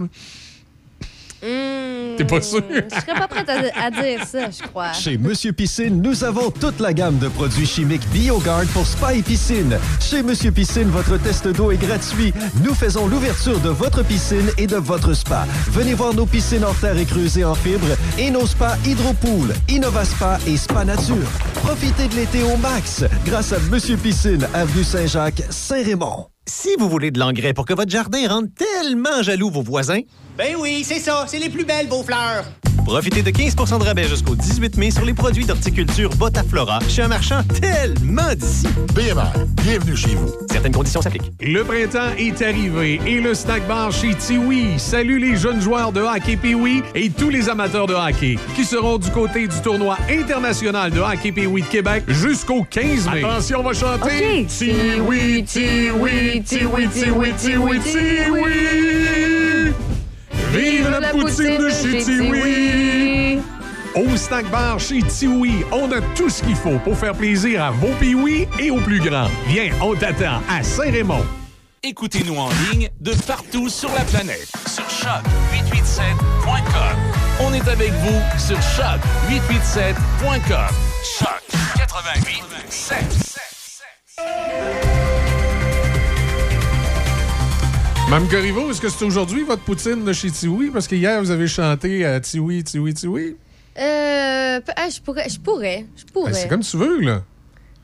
[SPEAKER 2] Hmm,
[SPEAKER 3] T'es pas sûr?
[SPEAKER 2] Je serais pas prête à, à dire ça, je crois.
[SPEAKER 9] Chez Monsieur Piscine, nous avons toute la gamme de produits chimiques BioGuard pour spa et piscine. Chez Monsieur Piscine, votre test d'eau est gratuit. Nous faisons l'ouverture de votre piscine et de votre spa. Venez voir nos piscines en terre et creusées en fibre et nos spas Hydropool, InnovaSpa et Spa Nature. Profitez de l'été au max grâce à Monsieur Piscine, avenue Saint-Jacques, Saint-Raymond.
[SPEAKER 4] Si vous voulez de l'engrais pour que votre jardin rende tellement jaloux vos voisins,
[SPEAKER 5] Ben oui, c'est ça, c'est les plus belles, vos fleurs.
[SPEAKER 4] Profitez de 15% de rabais jusqu'au 18 mai sur les produits d'horticulture Botaflora chez un marchand tellement d'ici.
[SPEAKER 3] BMR, bienvenue chez vous.
[SPEAKER 4] Certaines conditions s'appliquent.
[SPEAKER 3] Le printemps est arrivé et le snack bar chez Tiwi salue les jeunes joueurs de hockey Pee-Wee et tous les amateurs de hockey qui seront du côté du tournoi international de hockey Pee-Wee de Québec jusqu'au 15 mai. Attention, on va chanter. Tiwi, Tiwi, Tiwi, Tiwi, Tiwi, Tiwi. Vive la poutine de chez Tiwi. Au snack bar chez Tiwi, on a tout ce qu'il faut pour faire plaisir à vos Pee-Wee et aux plus grands. Viens, on t'attend à Saint-Raymond.
[SPEAKER 1] Écoutez-nous en ligne de partout sur la planète. Sur choc887.com. On est avec vous sur choc887.com. Choc 88
[SPEAKER 3] Mme Corriveau, est-ce que c'est aujourd'hui votre poutine de chez Tiwi? Parce que hier, vous avez chanté à Tiwi, Tiwi, Tiwi.
[SPEAKER 2] Euh, ah, je pourrais, je pourrais, je pourrais.
[SPEAKER 3] Ben, c'est comme tu veux, là.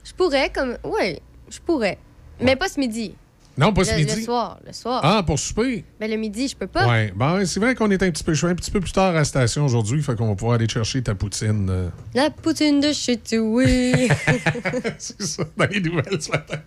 [SPEAKER 2] Je pourrais, comme, ouais, je pourrais. Mais pas ce midi.
[SPEAKER 3] Non, pas ce
[SPEAKER 2] Le-
[SPEAKER 3] midi.
[SPEAKER 2] Le soir, le soir.
[SPEAKER 3] Ah, pour souper?
[SPEAKER 2] Mais le midi, je peux pas.
[SPEAKER 3] Ouais. Bon, c'est vrai qu'on est un petit peu, je suis un petit peu plus tard à la station aujourd'hui, fait qu'on va pouvoir aller chercher ta poutine. euh.
[SPEAKER 2] La poutine de chez Tiwi.
[SPEAKER 3] c'est ça, dans les nouvelles ce matin.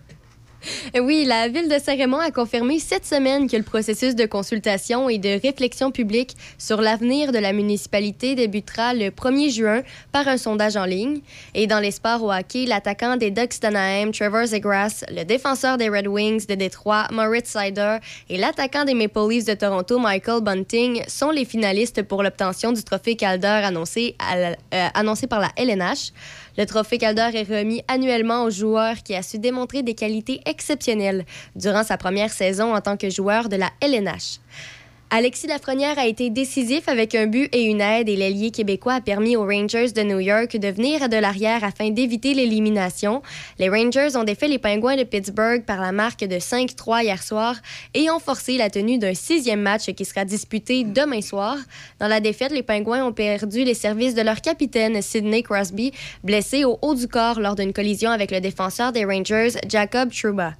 [SPEAKER 2] Oui, la ville de Saint-Raymond a confirmé cette semaine que le processus de consultation et de réflexion publique sur l'avenir de la municipalité débutera le 1er juin par un sondage en ligne. Et dans les sports au hockey, l'attaquant des Ducks d'Anaheim, Trevor Zegras, le défenseur des Red Wings de Détroit, Moritz Sider, et l'attaquant des Maple Leafs de Toronto, Michael Bunting, sont les finalistes pour l'obtention du trophée Calder annoncé, euh, annoncé par la LNH. Le trophée Calder est remis annuellement au joueur qui a su démontrer des qualités exceptionnelles durant sa première saison en tant que joueur de la LNH. Alexis Lafrenière a été décisif avec un but et une aide et l'ailier québécois a permis aux Rangers de New York de venir de l'arrière afin d'éviter l'élimination. Les Rangers ont défait les Pingouins de Pittsburgh par la marque de 5-3 hier soir et ont forcé la tenue d'un sixième match qui sera disputé demain soir. Dans la défaite, les Pingouins ont perdu les services de leur capitaine Sidney Crosby, blessé au haut du corps lors d'une collision avec le défenseur des Rangers, Jacob Trouba.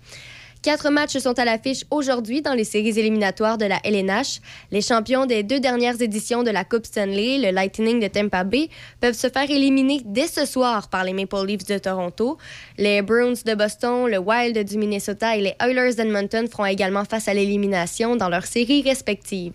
[SPEAKER 2] Quatre matchs sont à l'affiche aujourd'hui dans les séries éliminatoires de la LNH. Les champions des deux dernières éditions de la Coupe Stanley, le Lightning de Tampa Bay, peuvent se faire éliminer dès ce soir par les Maple Leafs de Toronto. Les Bruins de Boston, le Wild du Minnesota et les Oilers d'Edmonton feront également face à l'élimination dans leurs séries respectives.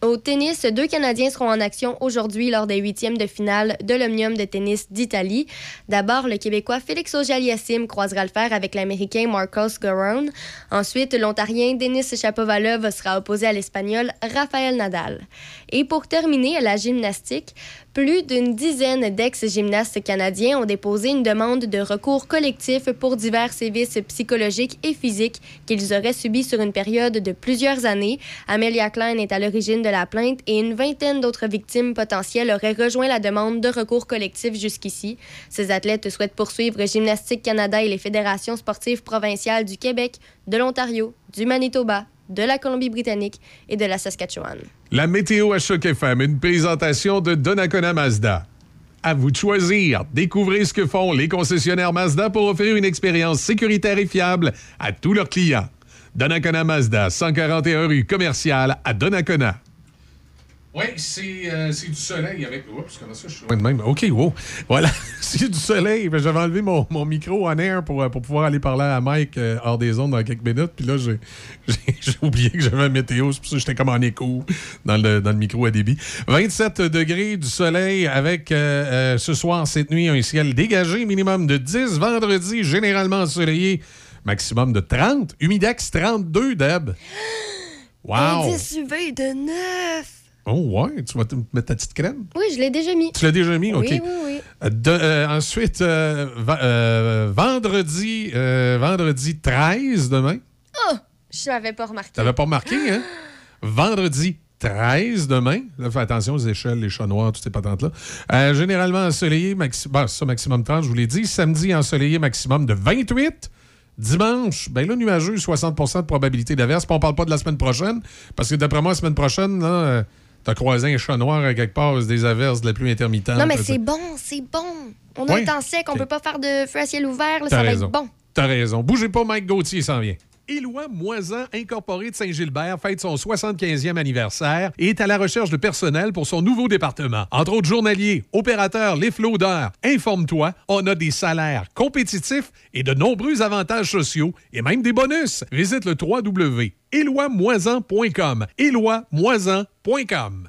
[SPEAKER 2] Au tennis, deux Canadiens seront en action aujourd'hui lors des huitièmes de finale de l'Omnium de tennis d'Italie. D'abord, le Québécois Félix Auger-Aliassime croisera le fer avec l'Américain Marcos Garon. Ensuite, l'Ontarien Denis Shapovalov sera opposé à l'Espagnol Rafael Nadal. Et pour terminer, à la gymnastique, plus d'une dizaine d'ex-gymnastes canadiens ont déposé une demande de recours collectif pour divers sévices psychologiques et physiques qu'ils auraient subis sur une période de plusieurs années. Amelia Klein est à l'origine de la plainte et une vingtaine d'autres victimes potentielles auraient rejoint la demande de recours collectif jusqu'ici. Ces athlètes souhaitent poursuivre Gymnastique Canada et les fédérations sportives provinciales du Québec, de l'Ontario, du Manitoba, de la Colombie-Britannique et de la Saskatchewan.
[SPEAKER 3] La météo à Choc FM, une présentation de Donnacona Mazda. À vous de choisir. Découvrez ce que font les concessionnaires Mazda pour offrir une expérience sécuritaire et fiable à tous leurs clients. Donnacona Mazda, 141 rue commerciale à Donnacona. Oui, c'est euh, c'est du soleil avec. Oups, comment ça, je suis loin de même. OK, wow. Voilà, c'est du soleil. Ben, J'avais enlevé mon, mon micro en air pour, euh, pour pouvoir aller parler à Mike euh, hors des ondes dans quelques minutes. Puis là, j'ai oublié que j'avais un météo. C'est pour ça que j'étais comme en écho dans le, dans le micro à débit. 27 degrés du soleil avec euh, euh, ce soir, cette nuit, un ciel dégagé, minimum de 10. Vendredi, généralement ensoleillé, maximum de 30. Humidex 32, Deb. Wow!
[SPEAKER 2] Indice UV de 9.
[SPEAKER 3] Oh, ouais. Tu vas te mettre ta petite crème?
[SPEAKER 2] Oui, je l'ai déjà mis.
[SPEAKER 3] Tu l'as déjà mis? OK.
[SPEAKER 2] Oui, oui, oui.
[SPEAKER 3] Euh, de- euh, ensuite, euh, euh, vendredi, vendredi 13 demain?
[SPEAKER 2] Oh, je l'avais pas remarqué.
[SPEAKER 3] T'avais pas remarqué, hein? Vendredi 13 demain. Là, fais attention aux échelles, les chats noirs, toutes ces patentes-là. Euh, généralement ensoleillé, maxi- bon, ça, maximum 30, je vous l'ai dit. Samedi, ensoleillé, maximum de 28. Dimanche, ben là, nuageux, 60% de probabilité d'averse. On parle pas de la semaine prochaine, parce que d'après moi, la semaine prochaine, là, euh, t'as croisé un chat noir à quelque part, des averses de la pluie intermittente.
[SPEAKER 2] Non, mais c'est bon, c'est bon. On a
[SPEAKER 3] Oui.
[SPEAKER 2] temps sec, on peut pas faire de feu à ciel ouvert, là, ça va être bon.
[SPEAKER 3] T'as raison. Bougez pas, Mike Gauthier s'en vient. Éloi Moisan, incorporé de Saint-Gilbert, fête son 75e anniversaire et est à la recherche de personnel pour son nouveau département. Entre autres journaliers, opérateurs, les floudeurs. Informe-toi, on a des salaires compétitifs et de nombreux avantages sociaux et même des bonus. Visite le www.éloimoisan.com. éloimoisan.com.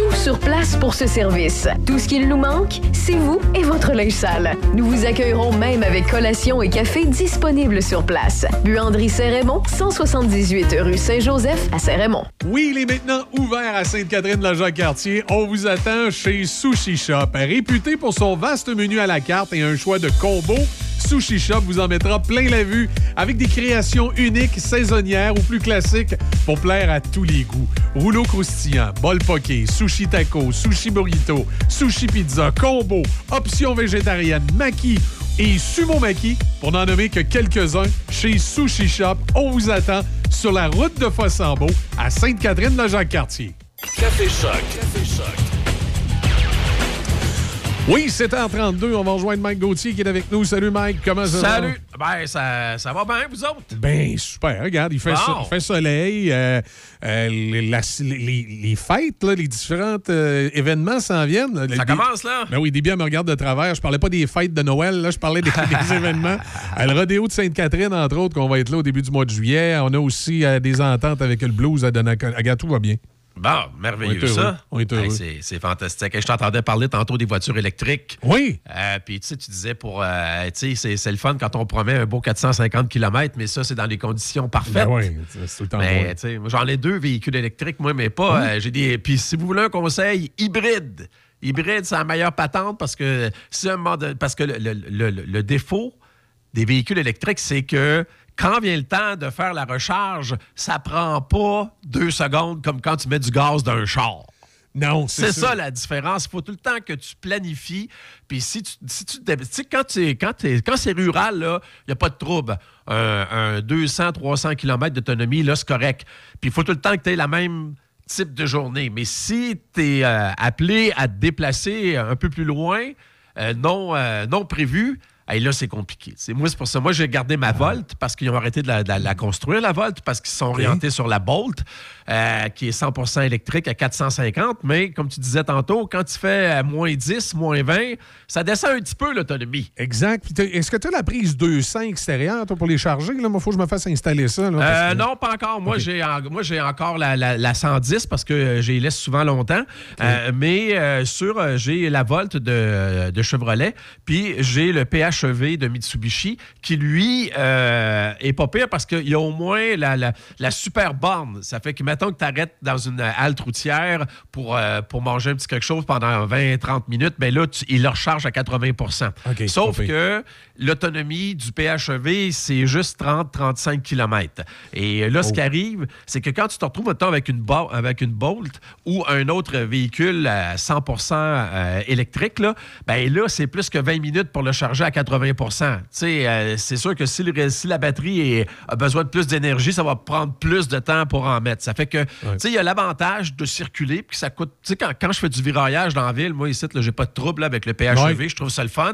[SPEAKER 8] sur place pour ce service. Tout ce qu'il nous manque, c'est vous et votre linge sale. Nous vous accueillerons même avec collation et café disponibles sur place. Buanderie Saint-Raymond, 178 rue Saint-Joseph à Saint-Raymond.
[SPEAKER 3] Oui, il est maintenant ouvert à Sainte-Catherine-la-Jacques-Cartier. On vous attend chez Sushi Shop. Réputé pour son vaste menu à la carte et un choix de combos, Sushi Shop vous en mettra plein la vue avec des créations uniques, saisonnières ou plus classiques pour plaire à tous les goûts. Rouleau croustillant, bol poké, sushi taco, sushi burrito, sushi pizza, combo, options végétariennes, maki et sumo maki, pour n'en nommer que quelques-uns, chez Sushi Shop. On vous attend sur la route de Fossambeau à Sainte-Catherine-la-Jacques-Cartier.
[SPEAKER 1] Café Choc.
[SPEAKER 3] Oui, 7h32, on va rejoindre Mike Gauthier qui est avec nous. Salut Mike, comment ça va?
[SPEAKER 18] Salut! Ben, ça, ça va bien, vous autres?
[SPEAKER 3] Ben, super. Regarde, il fait,
[SPEAKER 18] Bon.
[SPEAKER 3] so- il fait soleil. euh, euh, les, la- les- les fêtes, là, les différents euh, événements s'en viennent.
[SPEAKER 18] Ça commence, là?
[SPEAKER 3] Ben oui, Déby me regarde de travers. Je parlais pas des fêtes de Noël, là, je parlais des, des événements. Euh, le rodéo de Sainte-Catherine, entre autres, qu'on va être là au début du mois de juillet. On a aussi euh, des ententes avec le blues à Donnacona. Regarde, tout va bien.
[SPEAKER 18] Bon,
[SPEAKER 3] On
[SPEAKER 18] merveilleux, ça. C'est- fantastique. Je t'entendais parler tantôt des voitures électriques.
[SPEAKER 3] Oui.
[SPEAKER 18] Euh, Puis, tu sais, tu disais pour. euh, tu sais, c'est- le fun quand on promet un beau 450 km, mais ça, c'est dans les conditions parfaites.
[SPEAKER 3] Ben oui, c'est tout le temps
[SPEAKER 18] Mais,
[SPEAKER 3] bon.
[SPEAKER 18] tu sais, moi, j'en ai deux véhicules électriques, moi, mais pas.
[SPEAKER 3] Oui.
[SPEAKER 18] euh, J'ai des. Puis, si vous voulez un conseil, hybride. Hybride, c'est la meilleure patente parce que si un moment parce que le, le- le- le défaut des véhicules électriques, c'est que quand vient le temps de faire la recharge, ça prend pas deux secondes comme quand tu mets du gaz d'un char.
[SPEAKER 3] Non,
[SPEAKER 18] c'est ça. la différence. Il faut tout le temps que tu planifies. Puis si tu, si tu, tu sais, quand, quand, quand c'est rural, il n'y a pas de trouble. Un, un 200, 300 km d'autonomie, là, c'est correct. Puis il faut tout le temps que tu aies la même type de journée. Mais si tu es appelé à te déplacer un peu plus loin, euh, non, euh, non prévu, hey, là, c'est compliqué. Moi, c'est pour ça. Moi, j'ai gardé ma Volt parce qu'ils ont arrêté de la, de la- la construire, la Volt, parce qu'ils sont orientés sur la Bolt, euh, qui est 100% électrique à 450. Mais comme tu disais tantôt, quand tu fais euh, moins 10, moins 20, ça descend un petit peu l'autonomie.
[SPEAKER 3] Exact. Est-ce que tu as la prise 200 extérieure toi, pour les charger? Il faut que je me fasse installer ça. là, parce
[SPEAKER 18] Euh, non, pas encore. Moi, j'ai en- moi, j'ai encore la, la- la 110 parce que les laisse souvent longtemps. Euh, mais sur, j'ai la Volt de, de Chevrolet, puis j'ai le PH De Mitsubishi, qui lui euh, est pas pire parce qu'il y a au moins la, la- la super borne. Ça fait que, mettons que tu arrêtes dans une halte routière pour, euh, pour manger un petit quelque chose pendant 20-30 minutes, ben là, tu- il le recharge à 80
[SPEAKER 3] OK,
[SPEAKER 18] Sauf que l'autonomie du PHEV, c'est juste 30-35 km. Et là, ce
[SPEAKER 3] Oh.
[SPEAKER 18] qui arrive, c'est que quand tu te retrouves mettons, avec une, avec une Bolt ou un autre véhicule à 100 euh, électrique, là, ben là, c'est plus que 20 minutes pour le charger à 80 Tu sais, euh, c'est sûr que si, le- si la batterie est- a besoin de plus d'énergie, ça va prendre plus de temps pour en mettre. Ça fait que, tu sais, il y a l'avantage de circuler, puis ça coûte... Tu sais, quand, quand je fais du viraillage dans la ville, moi, ici, j'ai pas de trouble là, avec le PHEV, je trouve ça le fun.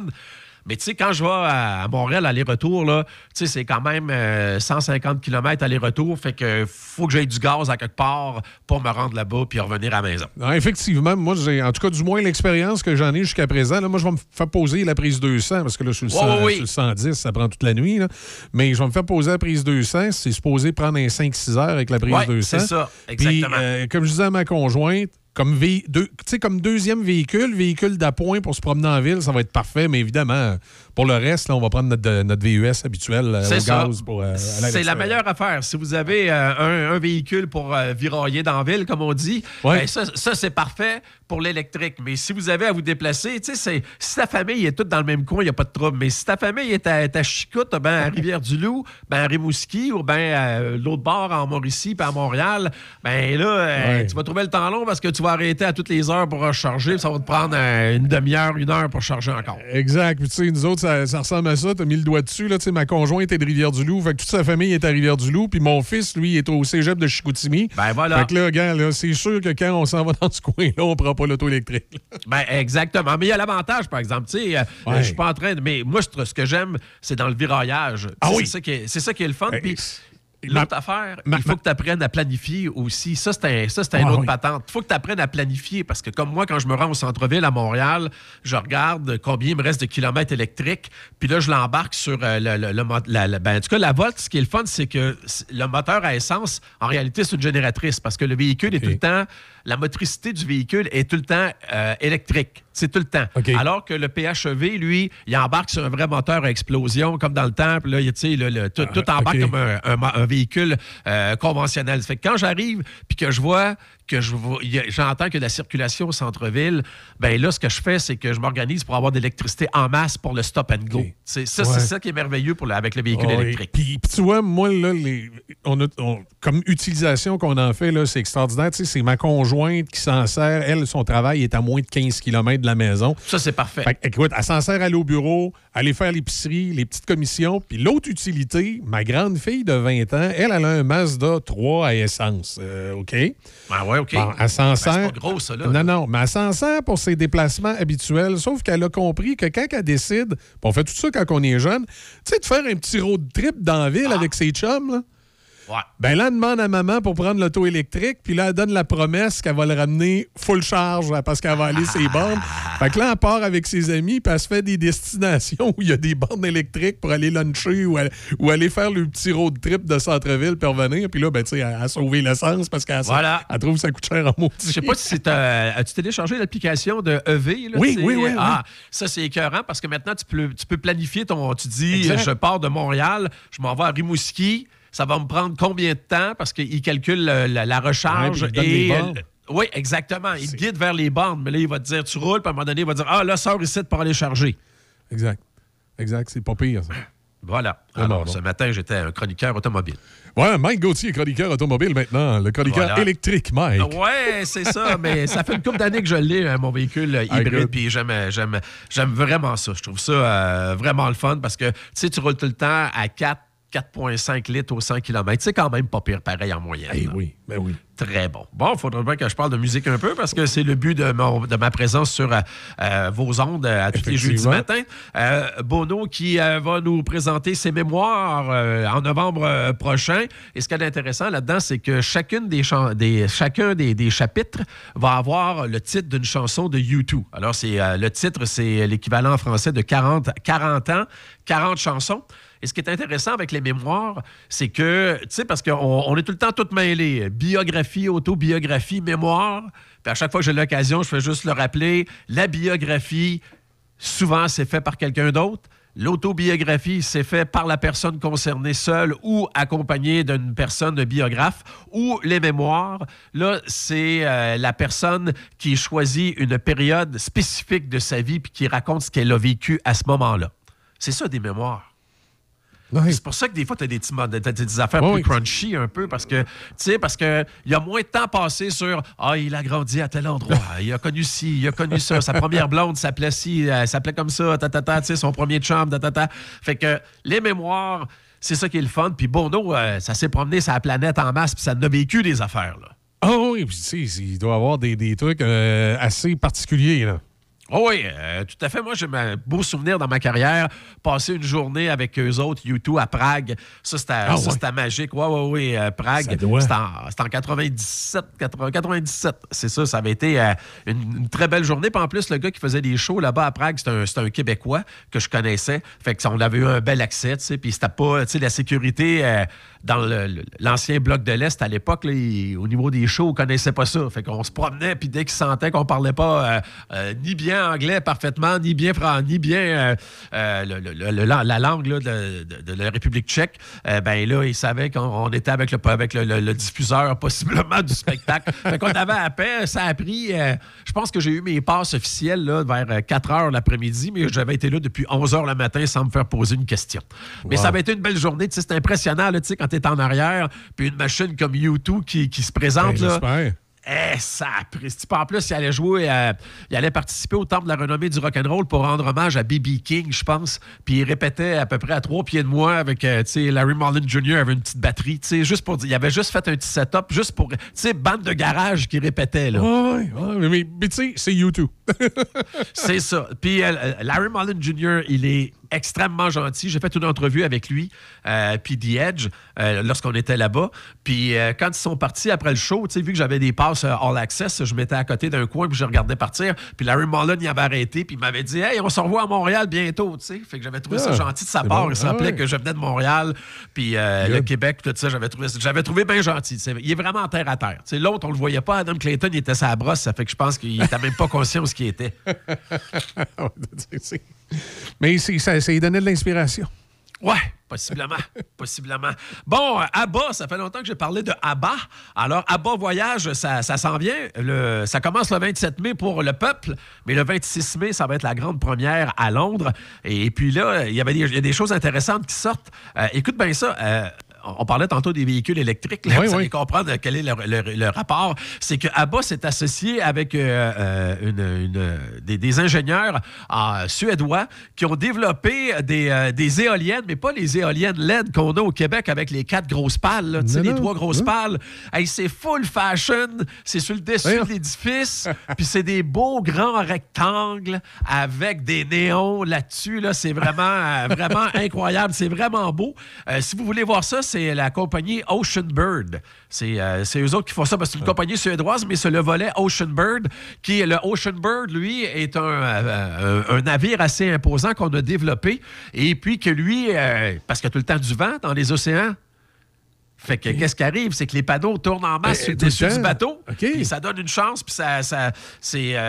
[SPEAKER 18] Mais tu sais, quand je vais à, Montréal aller-retour, là, tu sais, c'est quand même euh, 150 km aller-retour. Fait que faut que j'aille du gaz à quelque part pour me rendre là-bas puis revenir à la maison.
[SPEAKER 3] Non, effectivement, moi, j'ai, en tout cas, du moins, l'expérience que j'en ai jusqu'à présent, là, moi, je vais me faire poser la prise 200 parce que là, sur le,
[SPEAKER 18] Ouais,
[SPEAKER 3] 100
[SPEAKER 18] ouais, oui.
[SPEAKER 3] sur le 110, ça prend toute la nuit. là. Mais je vais me faire poser la prise 200. C'est supposé prendre un 5-6 heures avec la prise
[SPEAKER 18] Ouais,
[SPEAKER 3] 200.
[SPEAKER 18] c'est ça,
[SPEAKER 3] Puis,
[SPEAKER 18] exactement.
[SPEAKER 3] euh, comme je disais à ma conjointe, comme, vé- deux- comme deuxième véhicule, véhicule d'appoint pour se promener en ville, ça va être parfait. Mais évidemment, pour le reste, là, on va prendre notre, notre VUS habituel euh,
[SPEAKER 18] C'est
[SPEAKER 3] au
[SPEAKER 18] ça.
[SPEAKER 3] gaz pour euh,
[SPEAKER 18] C'est la meilleure affaire. Si vous avez euh, un, un véhicule pour euh, virailler dans la ville, comme on dit,
[SPEAKER 3] Ouais.
[SPEAKER 18] ben ça, ça, c'est parfait pour l'électrique. Mais si vous avez à vous déplacer, si ta famille est toute dans le même coin, il n'y a pas de trouble. Mais si ta famille est à, est à Chicoute, ben, à Rivière-du-Loup, ben, à Rimouski ou ben, à l'autre bord, en Mauricie, puis à Montréal, ben là,
[SPEAKER 3] Ouais.
[SPEAKER 18] tu vas trouver le temps long parce que tu vas arrêter à toutes les heures pour recharger. puis Ça va te prendre euh, une demi-heure, une heure pour charger encore.
[SPEAKER 3] Exact. Puis, tu sais, nous autres, ça, ça ressemble à ça. T'as mis le doigt dessus. Là, Tu sais, ma conjointe est de Rivière-du-Loup. Fait que toute sa famille est à Rivière-du-Loup. Puis mon fils, lui, est au cégep de Chicoutimi.
[SPEAKER 18] Ben voilà.
[SPEAKER 3] Fait que là, gars, là, c'est sûr que quand on s'en va dans ce coin-là, on prend pas l'auto électrique.
[SPEAKER 18] Ben, exactement. Mais il y a l'avantage, par exemple. Tu sais, euh,
[SPEAKER 3] Ouais.
[SPEAKER 18] je suis pas en train de. Mais moi, ce que j'aime, c'est dans le viraillage.
[SPEAKER 3] Ah
[SPEAKER 18] C'est
[SPEAKER 3] oui.
[SPEAKER 18] ça qui est- C'est ça qui est le fun. Puis
[SPEAKER 3] ma-
[SPEAKER 18] l'autre affaire,
[SPEAKER 3] ma-
[SPEAKER 18] il faut que tu apprennes à planifier aussi. Ça, c'est un, ça, c'est un
[SPEAKER 3] Ah
[SPEAKER 18] autre
[SPEAKER 3] oui.
[SPEAKER 18] patente. Il faut que tu apprennes à planifier parce que, comme moi, quand je me rends au centre-ville à Montréal, je regarde combien il me reste de kilomètres électriques. Puis là, je l'embarque sur euh, le, le- le mo- la, la- ben, en tout cas, la Volt, ce qui est le fun, c'est que le moteur à essence, en réalité, c'est une génératrice parce que le véhicule est tout le temps. La motricité du véhicule est tout le temps euh, électrique. C'est tout le temps. Alors que le PHEV, lui, il embarque sur un vrai moteur à explosion, comme dans le temps. Puis là, il- le- le- tout, tout
[SPEAKER 3] Ah,
[SPEAKER 18] embarque comme un, un mo- un véhicule euh, conventionnel. Ça fait que quand j'arrive puis que je vois que je j'entends que la circulation au centre-ville, ben là, ce que je fais, c'est que je m'organise pour avoir de l'électricité en masse pour le stop and go. C'est ça,
[SPEAKER 3] Ouais.
[SPEAKER 18] c'est ça qui est merveilleux pour le- avec le véhicule
[SPEAKER 3] Ah
[SPEAKER 18] électrique.
[SPEAKER 3] Puis, puis tu vois, moi, là, les, on a, on- comme utilisation qu'on en fait, c'est extraordinaire. C'est ma conjointe qui s'en sert. Elle, son travail est à moins de 15 km de la maison.
[SPEAKER 18] Ça, c'est parfait.
[SPEAKER 3] Fait écoute, elle s'en sert à aller au bureau, aller faire l'épicerie, les petites commissions. Puis l'autre utilité, ma grande fille de 20 ans, elle, elle a un Mazda 3 à essence. Euh, OK?
[SPEAKER 18] Ah ouais, OK.
[SPEAKER 3] Bon, elle s'en
[SPEAKER 18] Ben,
[SPEAKER 3] sert.
[SPEAKER 18] c'est pas gros, ça, là.
[SPEAKER 3] Non, non, mais elle s'en sert pour ses déplacements habituels, sauf qu'elle a compris que quand elle décide, on fait tout ça quand on est jeune, tu sais, de faire un petit road trip dans la ville avec ses chums, là.
[SPEAKER 18] Ouais.
[SPEAKER 3] Ben là, elle demande à maman pour prendre l'auto électrique, puis là, elle donne la promesse qu'elle va le ramener full charge parce qu'elle va aller ses bornes. Fait que là, elle part avec ses amis, puis elle se fait des destinations où il y a des bornes électriques pour aller luncher ou, aller- ou aller faire le petit road trip de centre-ville puis revenir. Puis là, ben, tu sais, elle a sauvé l'essence parce qu'elle
[SPEAKER 18] Voilà.
[SPEAKER 3] elle trouve que ça coûte cher en maudit.
[SPEAKER 18] Je sais pas si c'est. euh, As-tu téléchargé l'application de EV? là,
[SPEAKER 3] Oui, oui, oui, oui.
[SPEAKER 18] Ah, ça, c'est écœurant parce que maintenant, tu peux, tu peux planifier ton. Tu dis,
[SPEAKER 3] Exact.
[SPEAKER 18] je pars de Montréal, je m'en vais à Rimouski. Ça va me prendre combien de temps? Parce qu'il calcule le- la, la recharge
[SPEAKER 3] Ouais,
[SPEAKER 18] et. oui, exactement. Il te guide vers les bornes. Mais là, il va te dire, tu roules, puis à un moment donné, il va te dire, ah, là, sors ici pour aller charger.
[SPEAKER 3] Exact. Exact, c'est pas pire, ça.
[SPEAKER 18] Voilà. Alors,
[SPEAKER 3] bon.
[SPEAKER 18] ce matin, j'étais un chroniqueur automobile.
[SPEAKER 3] Ouais, Mike Gauthier, chroniqueur automobile maintenant. Le chroniqueur
[SPEAKER 18] Voilà.
[SPEAKER 3] électrique, Mike.
[SPEAKER 18] Ouais, c'est ça, mais ça fait une couple d'années que je l'ai, hein, mon véhicule
[SPEAKER 3] Ah,
[SPEAKER 18] hybride, puis j'aime, j'aime, j'aime vraiment ça. Je trouve ça euh, vraiment le fun parce que, tu sais, tu roules tout le temps à 4, 4,5 litres au 100 km. C'est quand même pas pire pareil en moyenne. là.
[SPEAKER 3] oui, ben oui.
[SPEAKER 18] Très bon. Bon, il faudrait bien que je parle de musique un peu parce que c'est le but de, mon- de ma présence sur euh, euh, vos ondes euh, à tous les jeudis matin. Euh, Bono qui euh, va nous présenter ses mémoires en novembre prochain. Et ce qui est intéressant là-dedans, c'est que chacune des, des, chacun des, des chapitres va avoir le titre d'une chanson de U2. Alors, c'est, le titre, c'est l'équivalent en français de 40, 40 ans, 40 chansons. Et ce qui est intéressant avec les mémoires, c'est que, tu sais, parce qu'on on est tout le temps tout mêlés. Biographie, autobiographie, mémoire. Puis à chaque fois que j'ai l'occasion, je fais juste le rappeler. La biographie, souvent, c'est fait par quelqu'un d'autre. L'autobiographie, c'est fait par la personne concernée seule ou accompagnée d'une personne de biographe. Ou les mémoires, là, c'est euh, la personne qui choisit une période spécifique de sa vie puis qui raconte ce qu'elle a vécu à ce moment-là. C'est ça, des mémoires. C'est pour ça que des fois, tu as des, petits des affaires
[SPEAKER 3] Oui.
[SPEAKER 18] plus crunchy un peu parce que, tu sais, parce que il y a moins de temps passé sur Ah, il a grandi à tel endroit, il a connu ci, il a connu ça, sa première blonde s'appelait ci, elle s'appelait comme ça, ta, ta, ta, tu sais, son premier chum, ta, ta, ta. Fait que les mémoires, c'est ça qui est le fun. Puis Bono, euh, ça s'est promené sur la planète en masse, puis ça a vécu des affaires, là.
[SPEAKER 3] Ah oui, puis tu sais, il doit avoir des, des trucs euh, assez particuliers, là.
[SPEAKER 18] Oh oui, euh, tout à fait. Moi, j'ai un beau souvenir dans ma carrière. Passer une journée avec eux autres, U2, à Prague. Ça, c'était
[SPEAKER 3] Ah ouais.
[SPEAKER 18] magique. Oui, oui, oui. euh, Prague. C'était en, en 97, 80 97. C'est ça, ça avait été euh, une, une très belle journée. Puis en plus, le gars qui faisait des shows là-bas à Prague, c'était un, Québécois que je connaissais. Fait que ça, on avait eu un bel accès, tu sais. Puis c'était pas, tu sais, la sécurité euh, dans l'ancien bloc de l'Est à l'époque, au niveau des shows, on connaissait pas ça. Fait qu'on se promenait, puis dès qu'ils sentaient qu'on parlait pas euh, euh, ni bien anglais parfaitement, ni bien fran- ni bien euh, le- le- le- le- la langue là, de, de- de la République tchèque, ben là, ils savaient qu'on on était avec le, avec le, diffuseur possiblement du spectacle. fait qu'on avait à paix. Ça a pris, je pense que j'ai eu mes passes officielles là, vers euh, 4 heures l'après-midi, mais j'avais été là depuis 11 heures le matin sans me faire poser une question. Mais ça avait été une belle journée. C'est impressionnant là, quand en arrière, puis une machine comme U2 qui, qui se présente.
[SPEAKER 3] Ben,
[SPEAKER 18] là, eh, ça a En plus, il allait jouer, euh, il allait participer au Temple de la renommée du rock'n'roll pour rendre hommage à B.B. King, je pense. Puis il répétait à peu près à trois pieds de moi avec, euh, tu sais, Larry Marlin Jr. avait une petite batterie, tu sais, juste pour dire, il avait juste fait un petit setup, juste pour, tu sais, bande de garage qui répétait, là.
[SPEAKER 3] Ouais, ouais, mais, mais, mais tu sais, c'est YouTube.
[SPEAKER 18] C'est ça. Puis euh, Larry Mullen Jr., il est extrêmement gentil. J'ai fait une entrevue avec lui, euh, puis The Edge, euh, lorsqu'on était là-bas. Puis euh, quand ils sont partis après le show, tu sais, vu que j'avais des passes All Access, je m'étais à côté d'un coin, puis je regardais partir. Puis Larry Mullen, il avait arrêté, puis il m'avait dit « Hey, on se revoit à Montréal bientôt », tu sais. Fait que j'avais trouvé ça
[SPEAKER 3] Ah,
[SPEAKER 18] gentil de sa part.
[SPEAKER 3] bon.
[SPEAKER 18] Il se
[SPEAKER 3] Ah
[SPEAKER 18] rappelait
[SPEAKER 3] ouais.
[SPEAKER 18] que je venais de Montréal, puis le. Québec, tout ça, j'avais trouvé, j'avais trouvé bien gentil. Il est vraiment terre à terre. Tu sais, L'autre, on le voyait pas. Adam Clayton, il était sa brosse, ça fait que je pense qu'il était même pas conscient de ce qu'il était.
[SPEAKER 3] Mais ça, ça lui donnait de l'inspiration.
[SPEAKER 18] Ouais, possiblement. possiblement. Bon, ABBA, ça fait longtemps que j'ai parlé de ABBA. Alors, ABBA Voyage, ça, ça s'en vient. Le, ça commence le 27 mai pour le peuple, mais le 26 mai, ça va être la grande première à Londres. Et, puis là, il y avait y a des choses intéressantes qui sortent. Euh, écoute bien ça. euh, on parlait tantôt des véhicules électriques. Là,
[SPEAKER 3] Oui,
[SPEAKER 18] vous
[SPEAKER 3] oui.
[SPEAKER 18] allez comprendre quel est le, le- le rapport. C'est que ABBA s'est associé avec euh, euh, une- une- des, des ingénieurs euh, suédois qui ont développé des, euh, des éoliennes, mais pas les éoliennes LED qu'on a au Québec avec les quatre grosses pales, là,
[SPEAKER 3] Non,
[SPEAKER 18] les
[SPEAKER 3] non,
[SPEAKER 18] trois grosses
[SPEAKER 3] non.
[SPEAKER 18] pales. Hey, c'est full fashion, c'est sur le dessus de l'édifice, puis c'est des beaux grands rectangles avec des néons là-dessus. Là, c'est vraiment, vraiment incroyable, c'est vraiment beau. Si vous voulez voir ça, c'est la compagnie Ocean Bird. C'est euh, c'est eux autres qui font ça parce que c'est une compagnie suédoise, mais c'est le volet Ocean Bird qui est le Ocean Bird, lui, est un, euh, un- un navire assez imposant qu'on a développé et puis que lui, euh, parce qu'il y a tout le temps du vent dans les océans. Fait que qu'est-ce qui arrive, c'est que les panneaux tournent en masse
[SPEAKER 3] Eh,
[SPEAKER 18] sur le
[SPEAKER 3] temps.
[SPEAKER 18] du bateau.
[SPEAKER 3] OK.
[SPEAKER 18] Puis ça donne une chance, puis ça, euh,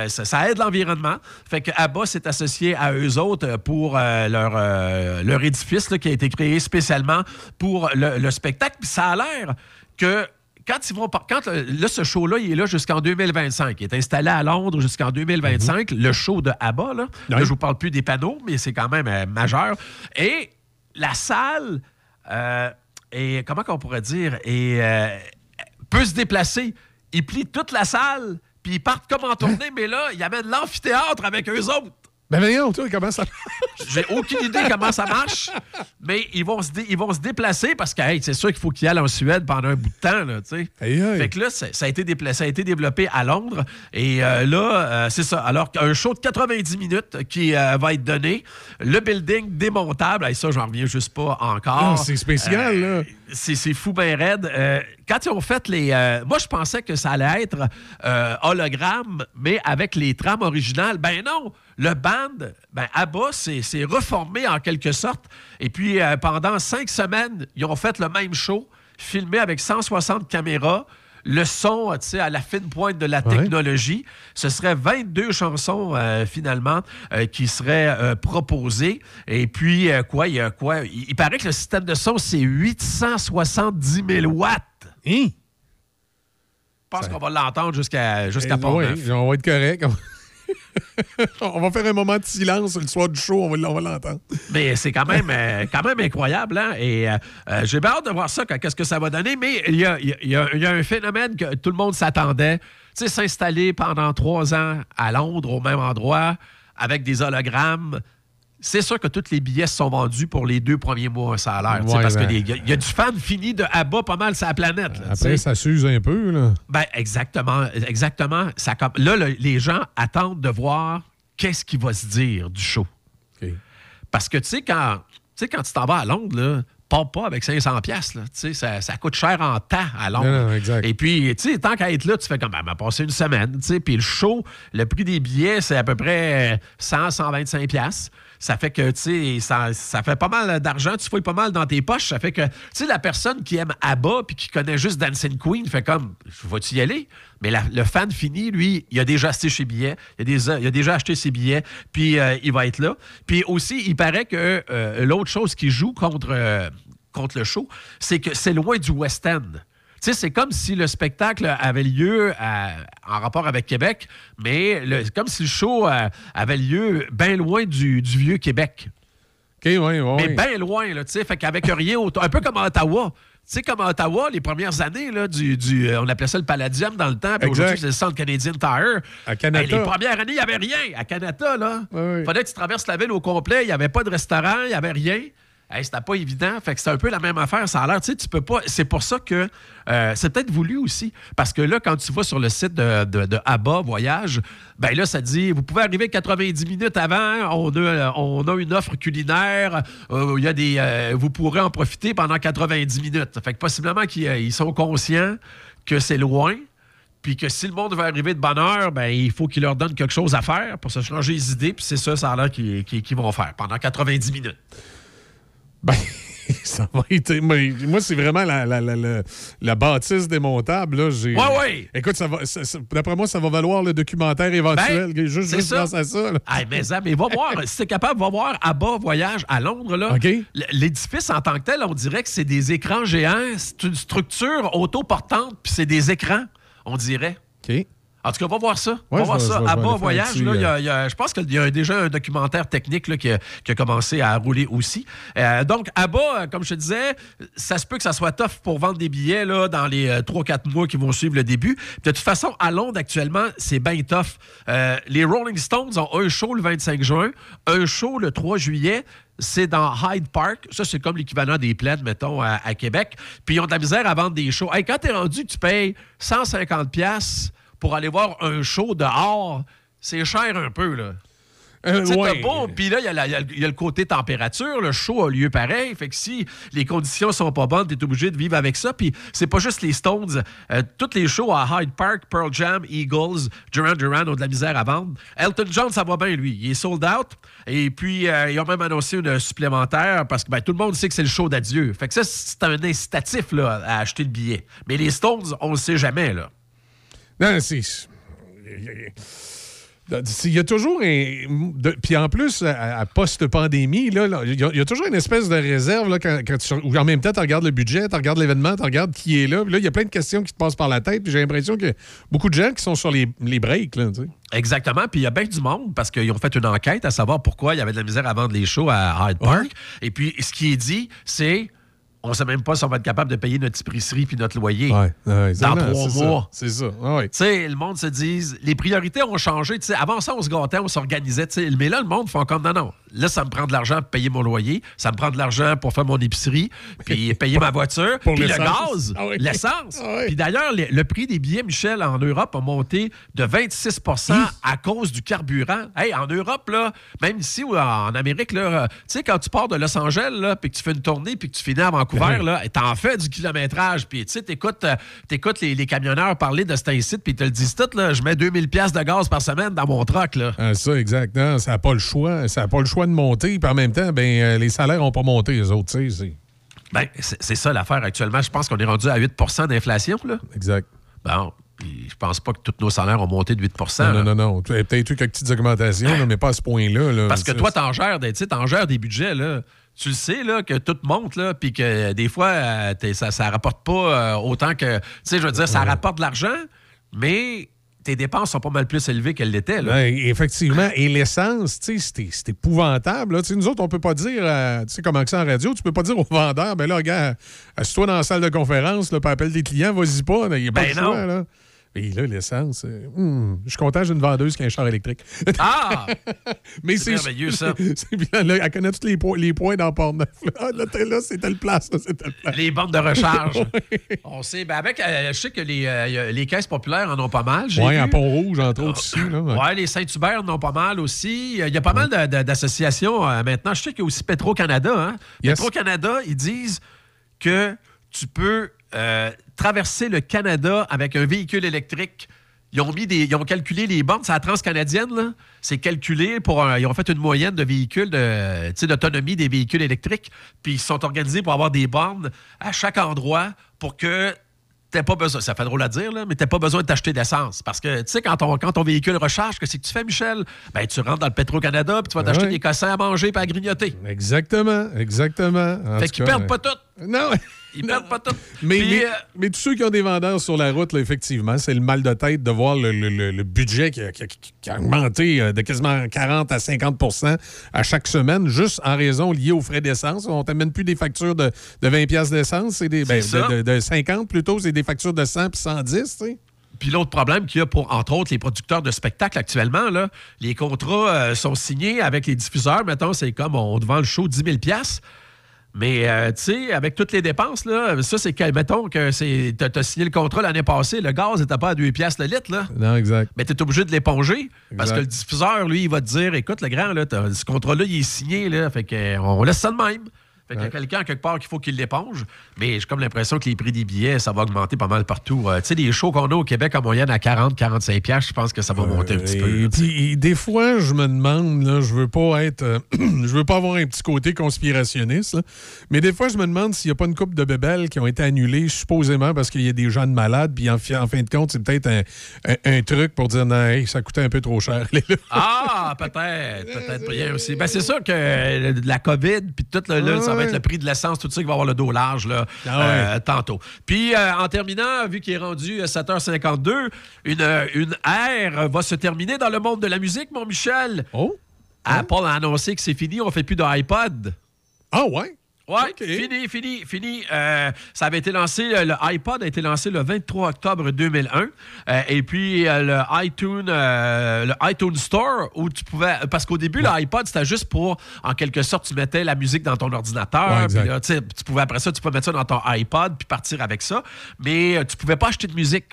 [SPEAKER 18] ça, ça aide l'environnement. Fait que ABBA s'est associé à eux autres pour euh, leur, euh, leur édifice là, qui a été créé spécialement pour le, le spectacle. Puis ça a l'air que quand ils vont quand euh, là ce show là il est là jusqu'en 2025 il est installé à Londres jusqu'en 2025 le show de ABBA là, Là,
[SPEAKER 3] Ouais.
[SPEAKER 18] je vous parle plus des panneaux mais c'est quand même euh, majeur et la salle euh, et comment qu'on pourrait dire et euh, peut se déplacer. Ils plient toute la salle puis ils partent comme en tournée mais là ils amènent l'amphithéâtre avec eux autres
[SPEAKER 3] Ben voyons, toi, comment ça
[SPEAKER 18] j'ai aucune idée comment ça marche, mais ils vont se, dé- ils vont se déplacer parce que hey, c'est sûr qu'il faut qu'ils aillent en Suède pendant un bout de temps. Là.
[SPEAKER 3] Aïe, aïe.
[SPEAKER 18] Fait que là, ça a, été déplacé, ça a été développé à Londres. Et euh, là, euh, c'est ça. Alors, un show de 90 minutes qui euh, va être donné. Le building démontable. Et ça, j'en reviens juste pas encore.
[SPEAKER 3] Ah, c'est spécial, là.
[SPEAKER 18] C'est fou bien raide. Euh, quand ils ont fait les... euh, moi, je pensais que ça allait être euh, hologramme, mais avec les trames originales. Ben non! Le band, ben ABBA, c'est c'est reformé en quelque sorte. Et puis, pendant cinq semaines, ils ont fait le même show, filmé avec 160 caméras. Le son, tu sais, à la fine pointe de la technologie. Ce serait 22 chansons, euh, finalement, euh, qui seraient euh, proposées. Et puis, quoi, il y a quoi? Il, il paraît que le système de son, c'est 870 000 watts.
[SPEAKER 3] Hein?
[SPEAKER 18] Je pense qu'on va l'entendre jusqu'à jusqu'à
[SPEAKER 3] Eh, oui, on va être correct. on va faire un moment de silence le soir du show, on va, l'entendre.
[SPEAKER 18] Mais c'est quand même, euh, quand même incroyable. Hein? Et euh, euh, j'ai hâte de voir ça, qu'est-ce que ça va donner. Mais il y a un phénomène que tout le monde s'attendait. Tu sais, s'installer pendant trois ans à Londres, au même endroit, avec des hologrammes. C'est sûr que tous les billets sont vendus pour les deux premiers mois, ça a l'air. tu sais,
[SPEAKER 3] Ouais,
[SPEAKER 18] parce
[SPEAKER 3] ben.
[SPEAKER 18] qu'il y, a du fan fini de ABBA pas mal sur la planète. là.
[SPEAKER 3] Après, ça s'use un peu. Là.
[SPEAKER 18] Ben, exactement. Exactement. Ça, comme, là, le- les gens attendent de voir qu'est-ce qui va se dire du show. Parce que, tu sais, quand, quand tu t'en vas à Londres, là, pars pas avec 500 pièces là. Tu sais, ça, ça coûte cher en temps à Londres.
[SPEAKER 3] Non, non, exact.
[SPEAKER 18] Et puis, tu sais, tant qu'à être là, tu fais comme, ben, ben, passer une semaine, tu sais, puis le show, le prix des billets, c'est à peu près 100, 125 pièces. Ça fait que, tu sais, ça, fait pas mal d'argent, tu fouilles pas mal dans tes poches. Ça fait que, tu sais, la personne qui aime ABBA puis qui connaît juste Dancing Queen fait comme, vas-tu y aller? Mais le fan fini, lui, il a déjà acheté ses billets, il a, des- il a déjà acheté ses billets, puis euh, il va être là. Puis aussi, il paraît que euh, l'autre chose qui joue contre, euh, contre le show, c'est que c'est loin du West End. Sais, c'est comme si le spectacle avait lieu à- en rapport avec Québec, mais le- comme si le show euh, avait lieu bien loin du, du vieux Québec.
[SPEAKER 3] OK, oui, oui.
[SPEAKER 18] Mais bien loin, là, tu sais, fait qu'avec rien autour. Un peu comme à Ottawa. Tu sais, comme à Ottawa, les premières années, là, du, du, euh, on appelait ça le Palladium dans le temps, puis aujourd'hui, c'est le Centre Canadien Tire.
[SPEAKER 3] À Canada.
[SPEAKER 18] Les premières années, il n'y avait rien. À Canada, là, il fallait que tu traverses la ville au complet. Il n'y avait pas de restaurant, il n'y avait rien. Hey, c'était pas évident. Fait que c'est un peu la même affaire. Ça a l'air, tu peux pas. C'est pour ça que euh, c'est peut-être voulu aussi. Parce que là, quand tu vas sur le site de, ABBA Voyage, ben là, ça dit vous pouvez arriver 90 minutes avant. On a, une offre culinaire. Euh, Il y a des. euh, vous pourrez en profiter pendant 90 minutes. Fait que possiblement qu'ils ils sont conscients que c'est loin. Puis que si le monde veut arriver de bonne heure, ben, il faut qu'ils leur donnent quelque chose à faire pour se changer les idées. Puis c'est ça, ça a l'air qu'ils vont faire pendant 90 minutes.
[SPEAKER 3] Ben, ça va être. moi, c'est vraiment la, la, la, la- bâtisse démontable. Là. J'ai-
[SPEAKER 18] Ouais, ouais.
[SPEAKER 3] Écoute, ça va, ça- ça- d'après moi, ça va valoir le documentaire éventuel.
[SPEAKER 18] Ben,
[SPEAKER 3] juste juste
[SPEAKER 18] ça.
[SPEAKER 3] grâce à ça. là.
[SPEAKER 18] Hey, mais, mais va voir, si t'es capable, va voir à bas voyage à Londres. là. L'édifice en tant que tel, on dirait que c'est des écrans géants. C'est une structure autoportante, puis c'est des écrans, on dirait.
[SPEAKER 3] OK.
[SPEAKER 18] En tout cas, va voir ça.
[SPEAKER 3] Ouais,
[SPEAKER 18] va voir ça. à bas voyage,
[SPEAKER 3] petit,
[SPEAKER 18] là, il y a-
[SPEAKER 3] euh,
[SPEAKER 18] il y a- je pense qu'il y a déjà un documentaire technique là, qui, a, qui a commencé à rouler aussi. Euh, donc, à bas, comme je te disais, ça se peut que ça soit tough pour vendre des billets là, dans les 3-4 mois qui vont suivre le début. De toute façon, à Londres, actuellement, c'est bien tough. Euh, les Rolling Stones ont un show le 25 juin, un show le 3 juillet. C'est dans Hyde Park. Ça, c'est comme l'équivalent des plaines, mettons, à, à Québec. Puis ils ont de la misère à vendre des shows. Hey, quand t'es rendu tu payes 150$ piastres pour aller voir un show dehors, c'est cher un peu, là.
[SPEAKER 3] Euh,
[SPEAKER 18] sais, t'as
[SPEAKER 3] ouais.
[SPEAKER 18] beau, puis là, y, y il y a le côté température. Le show a lieu pareil. Fait que si les conditions sont pas bonnes, t'es obligé de vivre avec ça. Puis c'est pas juste les Stones. Euh, toutes les shows à Hyde Park, Pearl Jam, Eagles, Duran Duran ont de la misère à vendre. Elton John, ça va bien, lui. Il est sold out. Et puis, euh, ils ont même annoncé une supplémentaire parce que ben, tout le monde sait que c'est le show d'adieu. Fait que ça, c'est un incitatif là, à acheter le billet. Mais les Stones, on le sait jamais, là.
[SPEAKER 3] Non, c'est. Il y a toujours un. Puis en plus, à, à post-pandémie, il y, a- il y a toujours une espèce de réserve là, quand, quand tu, où en même temps, tu regardes le budget, tu regardes l'événement, tu regardes qui est là. Puis là, il y a plein de questions qui te passent par la tête. Puis j'ai l'impression que beaucoup de gens qui sont sur les, les breaks. Là.
[SPEAKER 18] Exactement. Puis il y a bien du monde parce qu'ils ont fait une enquête à savoir pourquoi il y avait de la misère à vendre les shows à Hyde Park. Et puis, ce qui est dit, c'est on sait même pas si on va être capable de payer notre épicerie puis notre loyer
[SPEAKER 3] Ouais, ouais,
[SPEAKER 18] dans trois mois.
[SPEAKER 3] C'est ça. Ouais.
[SPEAKER 18] Tu sais, le monde se dit, les priorités ont changé. Avant ça, on se gâtait, on s'organisait. Mais là, le monde fait comme non, non. Là, ça me prend de l'argent pour payer mon loyer, ça me prend de l'argent pour faire mon épicerie, puis payer ma voiture,
[SPEAKER 3] Pour
[SPEAKER 18] puis le gaz,
[SPEAKER 3] Ah oui.
[SPEAKER 18] l'essence.
[SPEAKER 3] Ah oui.
[SPEAKER 18] Puis d'ailleurs, le, le prix des billets, Michel, en Europe a monté de 26% à cause du carburant. Hey, en Europe, là, même ici ou en Amérique, euh, tu sais, quand tu pars de Los Angeles, puis que tu fais une tournée, puis que tu finis à Vancouver,
[SPEAKER 3] Oui.
[SPEAKER 18] là, t'en fais du kilométrage, puis tu sais, t'écoutes, euh, t'écoutes les, les camionneurs parler de cet incite, puis ils te le disent tout, là, je mets 2000 pièces de gaz par semaine dans mon truck, là.
[SPEAKER 3] Ah, ça, exact. Non, ça n'a pas le choix. Ça n'a pas le choix de monter. Puis en même temps, ben, euh, les salaires n'ont pas monté, les autres. tu sais, c'est-
[SPEAKER 18] Ben, c'est ça l'affaire actuellement. Je pense qu'on est rendu à 8% d'inflation, là.
[SPEAKER 3] Exact.
[SPEAKER 18] Bon, puis je pense pas que tous nos salaires ont monté de 8
[SPEAKER 3] Non, non,
[SPEAKER 18] là.
[SPEAKER 3] non, non. As peut-être eu quelques petites augmentations, là, mais pas à ce point-là. là.
[SPEAKER 18] Parce que toi, t'en gères, gères des budgets, là. Tu le sais, là, que tout monte, là, puis que des fois, euh, ça, ça rapporte pas euh, autant que... Tu sais, je veux dire, ça rapporte de l'argent, mais tes dépenses sont pas mal plus élevées qu'elles l'étaient, là.
[SPEAKER 3] Ben, effectivement. Et l'essence, c'est- épouvantable. là. Nous autres, on peut pas dire, euh, tu sais, comment que c'est en radio, tu peux pas dire aux vendeurs, ben là, gars, assis-toi dans la salle de conférence, là, appelle tes clients, vas-y pas, il
[SPEAKER 18] Ben
[SPEAKER 3] choix,
[SPEAKER 18] non.
[SPEAKER 3] là. Et là, l'essence, euh, hum, je suis content, j'ai une vendeuse qui a un char électrique.
[SPEAKER 18] Ah!
[SPEAKER 3] Mais
[SPEAKER 18] C'est merveilleux, ça.
[SPEAKER 3] c'est bien, là, elle connaît tous les, points- les points dans Port-Neuf. là. Ah, là, là, c'est telle place, là, c'est telle place.
[SPEAKER 18] Les bandes de recharge. On sait, ben avec, euh, je sais que les, euh, les caisses populaires en ont pas mal.
[SPEAKER 3] Oui, à Pont-Rouge, entre autres, ici. Là, ouais.
[SPEAKER 18] Les Saint-Hubert en ont pas mal aussi. Il y a pas mal d'associations euh, maintenant. Je sais qu'il y a aussi Petro-Canada. Hein?
[SPEAKER 3] Yes.
[SPEAKER 18] Petro-Canada, ils disent que tu peux euh, traverser le Canada avec un véhicule électrique. Ils ont, mis des, ils ont calculé les bornes, c'est la transcanadienne, là. C'est calculé pour un- Ils ont fait une moyenne de véhicules, de, d'autonomie des véhicules électriques. Puis ils sont organisés pour avoir des bornes à chaque endroit pour que t'as pas besoin, ça fait drôle à dire, là, mais t'as pas besoin de t'acheter d'essence. Parce que, tu sais, quand, ton- quand ton véhicule recharge, que c'est que tu fais, Michel? Ben, tu rentres dans le Petro-Canada, puis tu vas t'acheter
[SPEAKER 3] Ouais.
[SPEAKER 18] des cossins à manger puis à grignoter.
[SPEAKER 3] Exactement, exactement. En
[SPEAKER 18] fait qu'ils perdent
[SPEAKER 3] ouais.
[SPEAKER 18] pas tout.
[SPEAKER 3] Non,
[SPEAKER 18] Ils perdent pas tout.
[SPEAKER 3] Mais,
[SPEAKER 18] Puis,
[SPEAKER 3] mais,
[SPEAKER 18] euh,
[SPEAKER 3] mais tous ceux qui ont des vendeurs sur la route, là, effectivement, c'est le mal de tête de voir le, le- le- le budget qui a, qui a- qui a augmenté euh, de quasiment 40 à 50% à chaque semaine, juste en raison liée aux frais d'essence. On t'amène plus des factures de, de 20 pièces d'essence, c'est des ben, de, de- de 50 plutôt, c'est des factures de 100 puis 110, tu sais.
[SPEAKER 18] Puis l'autre problème qu'il y a pour, entre autres, les producteurs de spectacles actuellement, là, les contrats euh, sont signés avec les diffuseurs. Mettons, c'est comme on te vend le show 10 000 mais, euh, tu sais, avec toutes les dépenses, là, ça, c'est que, mettons que c'est, t'as, t'as signé le contrat l'année passée, le gaz n'était pas à 2 piastres le litre, là.
[SPEAKER 3] Non, exact.
[SPEAKER 18] Mais tu es obligé de l'éponger parce que le diffuseur, lui, il va te dire écoute, le grand, là, ce contrat-là, il est signé, là, fait que, euh, on laisse ça de même. Fait qu'il y a quelqu'un quelque part qu'il faut qu'il l'éponge. Mais j'ai comme l'impression que les prix des billets, ça va augmenter pas mal partout. Euh, tu sais, les shows qu'on a au Québec en moyenne à 40-45$, piastres, je pense que ça va monter un petit peu.
[SPEAKER 3] Puis, des fois, je me demande, là, je veux pas être. euh, je veux pas avoir un petit côté conspirationniste, là, mais des fois, je me demande s'il n'y a pas une coupe de bébelles qui ont été annulées, supposément parce qu'il y a des gens de malades, puis en, fi- en fin de compte, c'est peut-être un, un- un truc pour dire non, hey, ça coûtait un peu trop cher. les.
[SPEAKER 18] Ah, peut-être, peut-être rien aussi. Ben, c'est sûr que euh, la COVID, puis tout, là, ça va être le prix de l'essence, tout ça qui va avoir le dos large là,
[SPEAKER 3] Ah
[SPEAKER 18] euh, tantôt. Puis, euh, en terminant, vu qu'il est rendu euh, 7h52, une, euh, une ère va se terminer dans le monde de la musique, mon Michel.
[SPEAKER 3] Oh!
[SPEAKER 18] Apple a annoncé que c'est fini, on fait plus d'iPod.
[SPEAKER 3] Ah ouais?
[SPEAKER 18] Ouais, fini, fini, fini. Euh, ça avait été lancé, le iPod a été lancé le 23 octobre 2001. Euh, et puis, euh, le iTunes, le iTunes Store, où tu pouvais. Parce qu'au début, l'iPod, c'était juste pour, en quelque sorte, tu mettais la musique dans ton
[SPEAKER 3] Ouais,
[SPEAKER 18] ordinateur. là, tu pouvais, après ça, tu pouvais mettre ça dans ton iPod puis partir avec ça. Mais tu pouvais pas acheter de musique.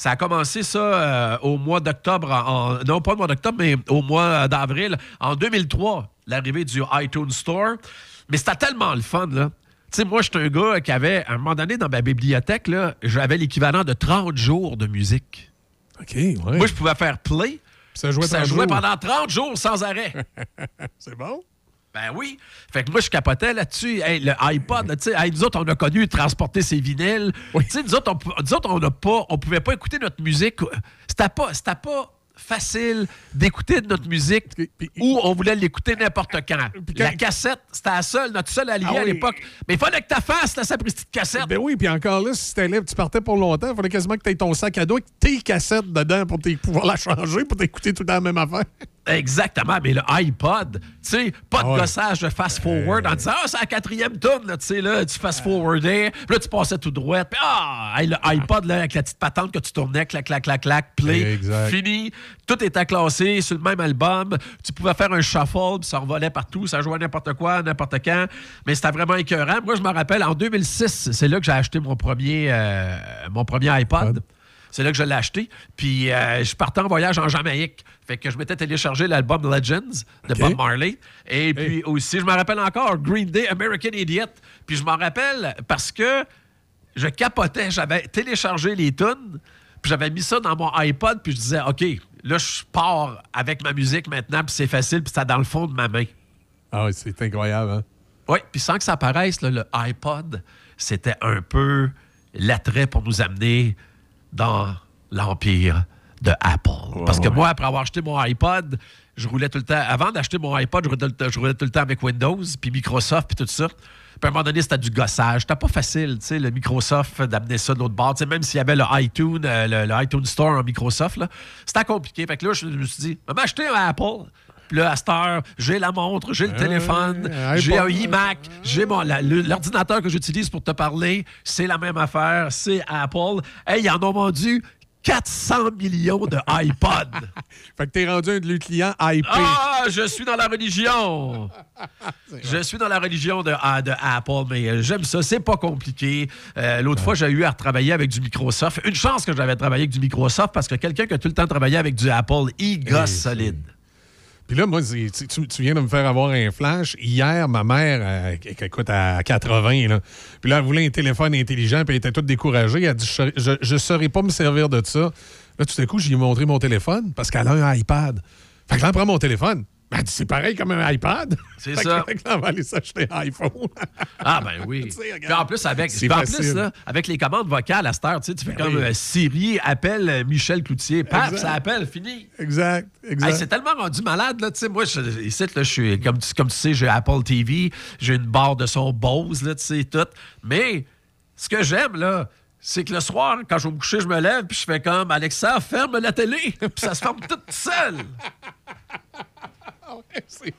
[SPEAKER 18] Ça a commencé ça euh, au mois d'octobre, en, non pas au mois d'octobre, mais au mois d'avril, en 2003, l'arrivée du iTunes Store. Mais c'était tellement le fun, là. Tu sais, moi, j'étais un gars qui avait, à un moment donné, dans ma bibliothèque, là, j'avais l'équivalent de 30 jours de musique.
[SPEAKER 3] OK, ouais.
[SPEAKER 18] Moi, je pouvais faire play.
[SPEAKER 3] ça jouait
[SPEAKER 18] ça
[SPEAKER 3] 30
[SPEAKER 18] jouait
[SPEAKER 3] jours.
[SPEAKER 18] pendant 30 jours sans arrêt.
[SPEAKER 3] C'est bon?
[SPEAKER 18] Ben oui. Fait que moi, je capotais là-dessus. Hey, le iPod, tu sais, hey, nous autres, on a connu transporter ses vinyles. Tu sais, nous autres, on, nous autres, on n'a pas, on pouvait pas écouter notre musique. C'était pas, c'était pas facile d'écouter de notre musique où on voulait l'écouter n'importe quand. La cassette, c'était la seule, notre seule allié
[SPEAKER 3] Ah
[SPEAKER 18] à
[SPEAKER 3] oui.
[SPEAKER 18] l'époque. Mais il fallait que ta face, là, sa petite cassette.
[SPEAKER 3] Ben oui, puis encore là, si t'allais, tu partais pour longtemps, il fallait quasiment que tu aies ton sac à dos avec tes cassettes dedans pour t'es- pouvoir la changer, pour t'écouter tout le temps la même affaire.
[SPEAKER 18] Exactement, mais le iPod, tu sais, pas de
[SPEAKER 3] Ah ouais.
[SPEAKER 18] gossage de fast-forward en disant Ah, c'est la quatrième tonne, là, tu sais, là, tu fast-forwardais, puis là, tu passais tout droit, puis ah, hey, le iPod, là, avec la petite patente que tu tournais, clac, clac, clac, clac, play,
[SPEAKER 3] Exact.
[SPEAKER 18] fini, tout était classé sur le même album, tu pouvais faire un shuffle, puis ça revolait partout, ça jouait n'importe quoi, n'importe quand, mais c'était vraiment écœurant. Moi, je me rappelle, en 2006, c'est là que j'ai acheté mon premier, euh, mon premier iPod. C'est là que je l'ai acheté. Puis euh, je partais en voyage en Jamaïque. Fait que je m'étais téléchargé l'album Legends de. Bob Marley. Et puis aussi, je me rappelle encore Green Day American Idiot. Puis je m'en rappelle parce que je capotais. J'avais téléchargé les tunes. Puis j'avais mis ça dans mon iPod. Puis je disais, OK, là, je pars avec ma musique maintenant. Puis c'est facile. Puis c'est dans le fond de ma main.
[SPEAKER 3] Ah oui, c'est incroyable, hein?
[SPEAKER 18] Oui, puis sans que ça apparaisse, là, le iPod, c'était un peu l'attrait pour nous amener dans l'empire de Apple. Parce que moi, après avoir acheté mon iPod, je roulais tout le temps. Avant d'acheter mon iPod, je roulais, tout le- je roulais tout le temps avec Windows, puis Microsoft, puis tout ça. Puis à un moment donné, c'était du gossage. C'était pas facile, tu sais, le Microsoft, d'amener ça de l'autre bord. Tu sais, même s'il y avait le iTunes, euh, le, le iTunes Store en Microsoft, c'était compliqué. Fait que là, je me suis dit, maman, acheter un Apple. Là, à cette heure, j'ai la montre, j'ai le téléphone, j'ai un
[SPEAKER 3] iPod.
[SPEAKER 18] iMac, j'ai l'ordinateur que j'utilise pour te parler. C'est la même affaire, c'est Apple. Hey, ils en ont vendu 400 millions de iPod.
[SPEAKER 3] Fait que t'es rendu un de leurs clients IP.
[SPEAKER 18] Ah, je suis dans la religion. Je suis dans la religion de, ah, de Apple, mais euh, j'aime ça. C'est pas compliqué. Euh, L'autre fois, j'ai eu à retravailler avec du Microsoft. Une chance que j'avais travaillé avec du Microsoft parce que quelqu'un qui a tout le temps travaillé avec du Apple, il gosse solide.
[SPEAKER 3] Puis là, moi, tu, viens de me faire avoir un flash. Hier, ma mère, euh, qui- écoute, à 80, là, puis là, elle voulait un téléphone intelligent, puis elle était toute découragée. Elle a dit Je ne saurais pas me servir de ça. Là, tout à coup, j'ai montré mon téléphone parce qu'elle a un iPad. Fait que là, elle prend mon téléphone. Ben, C'est pareil comme un iPad.
[SPEAKER 18] C'est ça.
[SPEAKER 3] que là, on va aller s'acheter un iPhone.
[SPEAKER 18] Ah, ben oui. Puis en plus, avec, en plus là, avec les commandes vocales à cette heure, tu fais
[SPEAKER 3] Ben
[SPEAKER 18] comme
[SPEAKER 3] oui.
[SPEAKER 18] euh, Siri, appelle euh, Michel Cloutier. Paf, ça appelle, fini.
[SPEAKER 3] Exact, exact.
[SPEAKER 18] Hey, c'est tellement rendu malade, là. Tu sais, moi, je, ici, là, je suis, comme, tu- comme tu sais, j'ai Apple TV, j'ai une barre de son Bose, là, tu sais, tout. Mais ce que j'aime, là, c'est que le soir, quand je vais me coucher, je me lève, puis je fais comme Alexa, ferme la télé, puis ça se ferme toute seule.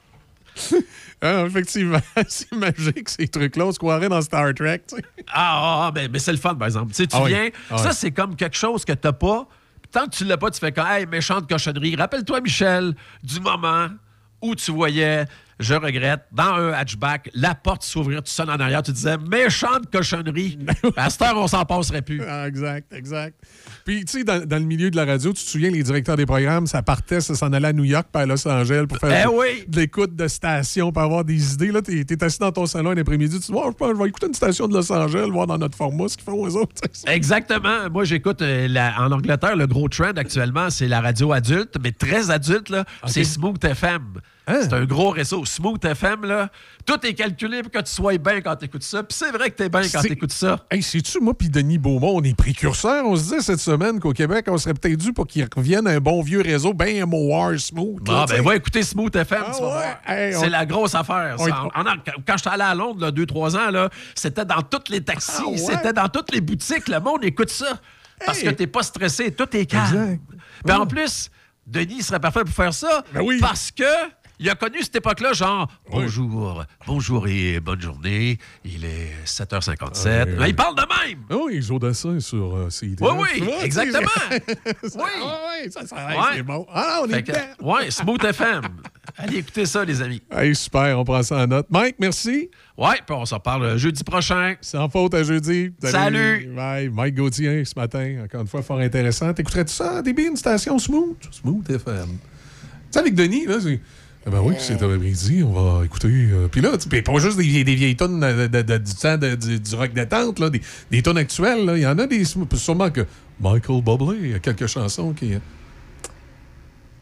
[SPEAKER 3] Ah, effectivement, c'est magique, ces trucs-là. On se croirait dans Star Trek. tu sais.
[SPEAKER 18] Ah, ah, mais, mais c'est le fun, par exemple. Tu sais, tu
[SPEAKER 3] Ah oui.
[SPEAKER 18] viens,
[SPEAKER 3] Ah
[SPEAKER 18] ça,
[SPEAKER 3] oui.
[SPEAKER 18] c'est comme quelque chose que t'as pas. Tant que tu l'as pas, tu fais comme, hey, méchante cochonnerie. Rappelle-toi, Michel, du moment où tu voyais, je regrette, dans un hatchback, la porte s'ouvrir, tu sonnes en arrière, tu disais, méchante cochonnerie. à cette heure, on s'en passerait plus.
[SPEAKER 3] Ah, exact, exact. Puis, tu sais, dans, dans le milieu de la radio, tu te souviens, les directeurs des programmes, ça partait, ça s'en allait à New York, puis à Los Angeles pour faire
[SPEAKER 18] Eh
[SPEAKER 3] de,
[SPEAKER 18] oui!
[SPEAKER 3] de l'écoute de station, pour avoir des idées. Là, t'es, t'es assis dans ton salon un après-midi, tu dis, oh, je vais écouter une station de Los Angeles, voir dans notre format ce qu'ils font aux autres.
[SPEAKER 18] Exactement. Moi, j'écoute euh, la- en Angleterre, le gros trend actuellement, c'est la radio adulte, mais très adulte, là, c'est Smooth FM. C'est un gros réseau. Smooth FM, là, tout est calculé pour que tu sois bien quand tu écoutes ça. Puis c'est vrai que tu es bien quand tu écoutes ça.
[SPEAKER 3] Hey, sais-tu, moi puis Denis Beaumont, on est précurseurs. On se disait cette semaine qu'au Québec, on serait peut-être dû pour qu'il revienne un bon vieux réseau, ben MOR, smooth. là,
[SPEAKER 18] Ah, ben va écouter Smooth FM, tu vas voir.
[SPEAKER 3] Hey, on-
[SPEAKER 18] C'est la grosse affaire.
[SPEAKER 3] on-.
[SPEAKER 18] En- en- quand j'étais allé à Londres, là, deux, trois ans, là, c'était dans tous les taxis,
[SPEAKER 3] Ah, ouais?
[SPEAKER 18] c'était dans toutes les boutiques. Le monde écoute ça. Parce que t'es pas stressé, tout est calme. Puis en plus, Denis serait parfait pour faire ça.
[SPEAKER 3] Ben
[SPEAKER 18] Parce que. Il a connu cette époque-là, genre bonjour, bonjour et bonne journée. Il est 7h57.
[SPEAKER 3] Ouais.
[SPEAKER 18] Ben, il parle de même.
[SPEAKER 3] Ah oui, Joe Dassin sur euh, CIDF.
[SPEAKER 18] Oui, oui, exactement. Oui.
[SPEAKER 3] Ah ouais, ça, ça
[SPEAKER 18] Ouais.
[SPEAKER 3] c'est bon. Ah, on
[SPEAKER 18] Fait
[SPEAKER 3] est
[SPEAKER 18] que-
[SPEAKER 3] dedans.
[SPEAKER 18] ouais, Smooth FM. Allez écouter ça, les amis.
[SPEAKER 3] Hey, super, on prend ça en note. Mike, merci.
[SPEAKER 18] Ouais, puis on s'en parle euh, jeudi prochain.
[SPEAKER 3] Sans faute à jeudi.
[SPEAKER 18] Salut.
[SPEAKER 3] Bye. Mike Gauthier ce matin, encore une fois, fort intéressant. T'écouterais-tu ça DB, une station smooth? Smooth FM. Tu sais, avec Denis, là, c'est. Ah ben oui, c'est après-midi, on va écouter. euh, Puis là, puis pas juste des, vieilles- des vieilles tonnes de, de- de- du temps du, du rock détente, là, des, des tonnes actuelles. là. Il y en a des. Sûrement que Michael Bublé, il y a quelques chansons qui.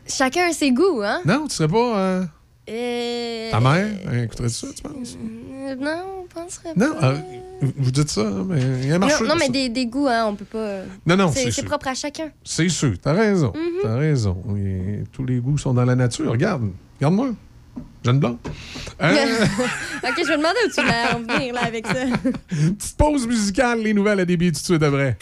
[SPEAKER 2] Chacun a ses goûts, hein?
[SPEAKER 3] Non, tu serais pas. euh,
[SPEAKER 2] Euh,
[SPEAKER 3] ta mère écouterait ça, tu penses?
[SPEAKER 2] euh, Non, je penserais
[SPEAKER 3] Non,
[SPEAKER 2] pas.
[SPEAKER 3] euh, vous dites ça, mais il y a marché.
[SPEAKER 2] non, non, mais
[SPEAKER 3] ça.
[SPEAKER 2] des, des goûts, hein, on peut pas.
[SPEAKER 3] Non, non, c'est
[SPEAKER 2] c'est propre à chacun.
[SPEAKER 3] C'est sûr, t'as raison.
[SPEAKER 2] Mhm.
[SPEAKER 3] T'as raison. Et tous les goûts sont dans la nature. Regarde, regarde-moi. Jeune blonde. Euh,
[SPEAKER 2] ok, je me demandais où tu voulais en venir là, avec ça.
[SPEAKER 3] petite pause musicale, les nouvelles à début tout de suite après.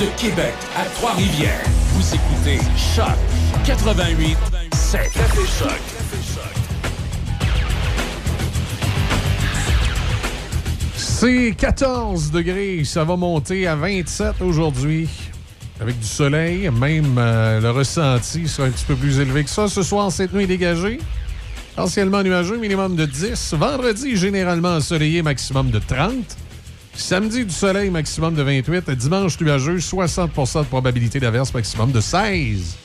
[SPEAKER 1] De Québec à Trois-Rivières. Vous écoutez Choc 88 7. Café Choc.
[SPEAKER 3] C'est 14 degrés. Ça va monter à 27 aujourd'hui. Avec du soleil, même euh, le ressenti sera un petit peu plus élevé que ça. Ce soir, cette nuit dégagée. Partiellement nuageux, minimum de 10. Vendredi, généralement ensoleillé, maximum de 30. Samedi, du soleil, maximum de 28. Dimanche, nuageux, 60% de probabilité d'averse, maximum de 16.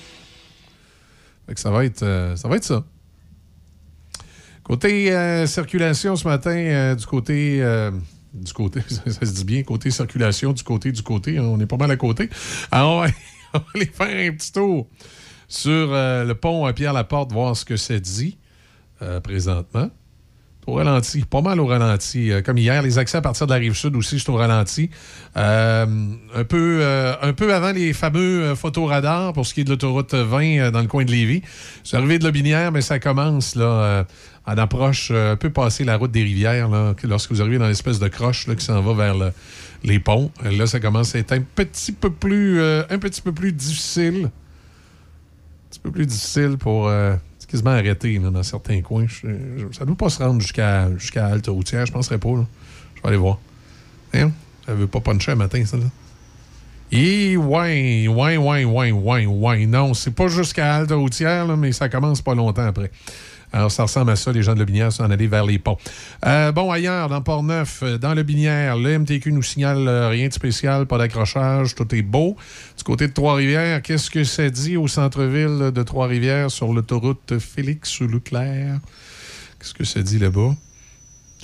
[SPEAKER 3] Fait que ça va être, euh, ça va. Côté euh, circulation ce matin, euh, du côté. euh, du côté, ça, se dit bien, côté circulation, du côté, du côté, hein, on est pas mal à côté. Alors, on va, on va aller faire un petit tour sur euh, le pont à Pierre-Laporte, voir ce que ça dit euh, présentement. Au ralenti, pas mal au ralenti. Euh, comme hier, les accès à partir de la rive sud aussi, c'est au ralenti. Euh, un, peu, euh, un peu avant les fameux photoradars pour ce qui est de l'autoroute 20 euh, dans le coin de Lévis. C'est arrivé de Lobinière, mais ça commence là, en approche, un peu passé la route des rivières, lorsque vous arrivez dans l'espèce de croche qui s'en va vers le- les ponts. Là, ça commence à être un petit peu plus, un petit peu plus difficile. Un petit peu plus difficile pour arrêter là, dans certains coins. Ça ne doit pas se rendre jusqu'à jusqu'à Halte Routière, je ne penserais pas. là. Je vais aller voir. Hein? Ça veut pas puncher un matin, ça, là. Et ouais, ouais, ouais, ouais, ouais, ouais. Non, c'est pas jusqu'à Halte Routière, mais ça commence pas longtemps après. Alors, ça ressemble à ça, les gens de Lobinière sont allés vers les ponts. Euh, bon, ailleurs, dans Port-Neuf, euh, dans Lobinière, le MTQ nous signale euh, rien de spécial, pas d'accrochage, tout est beau. Du côté de Trois-Rivières, qu'est-ce que ça dit au centre-ville de Trois-Rivières sur l'autoroute Félix-Leclerc? Qu'est-ce que ça dit là-bas?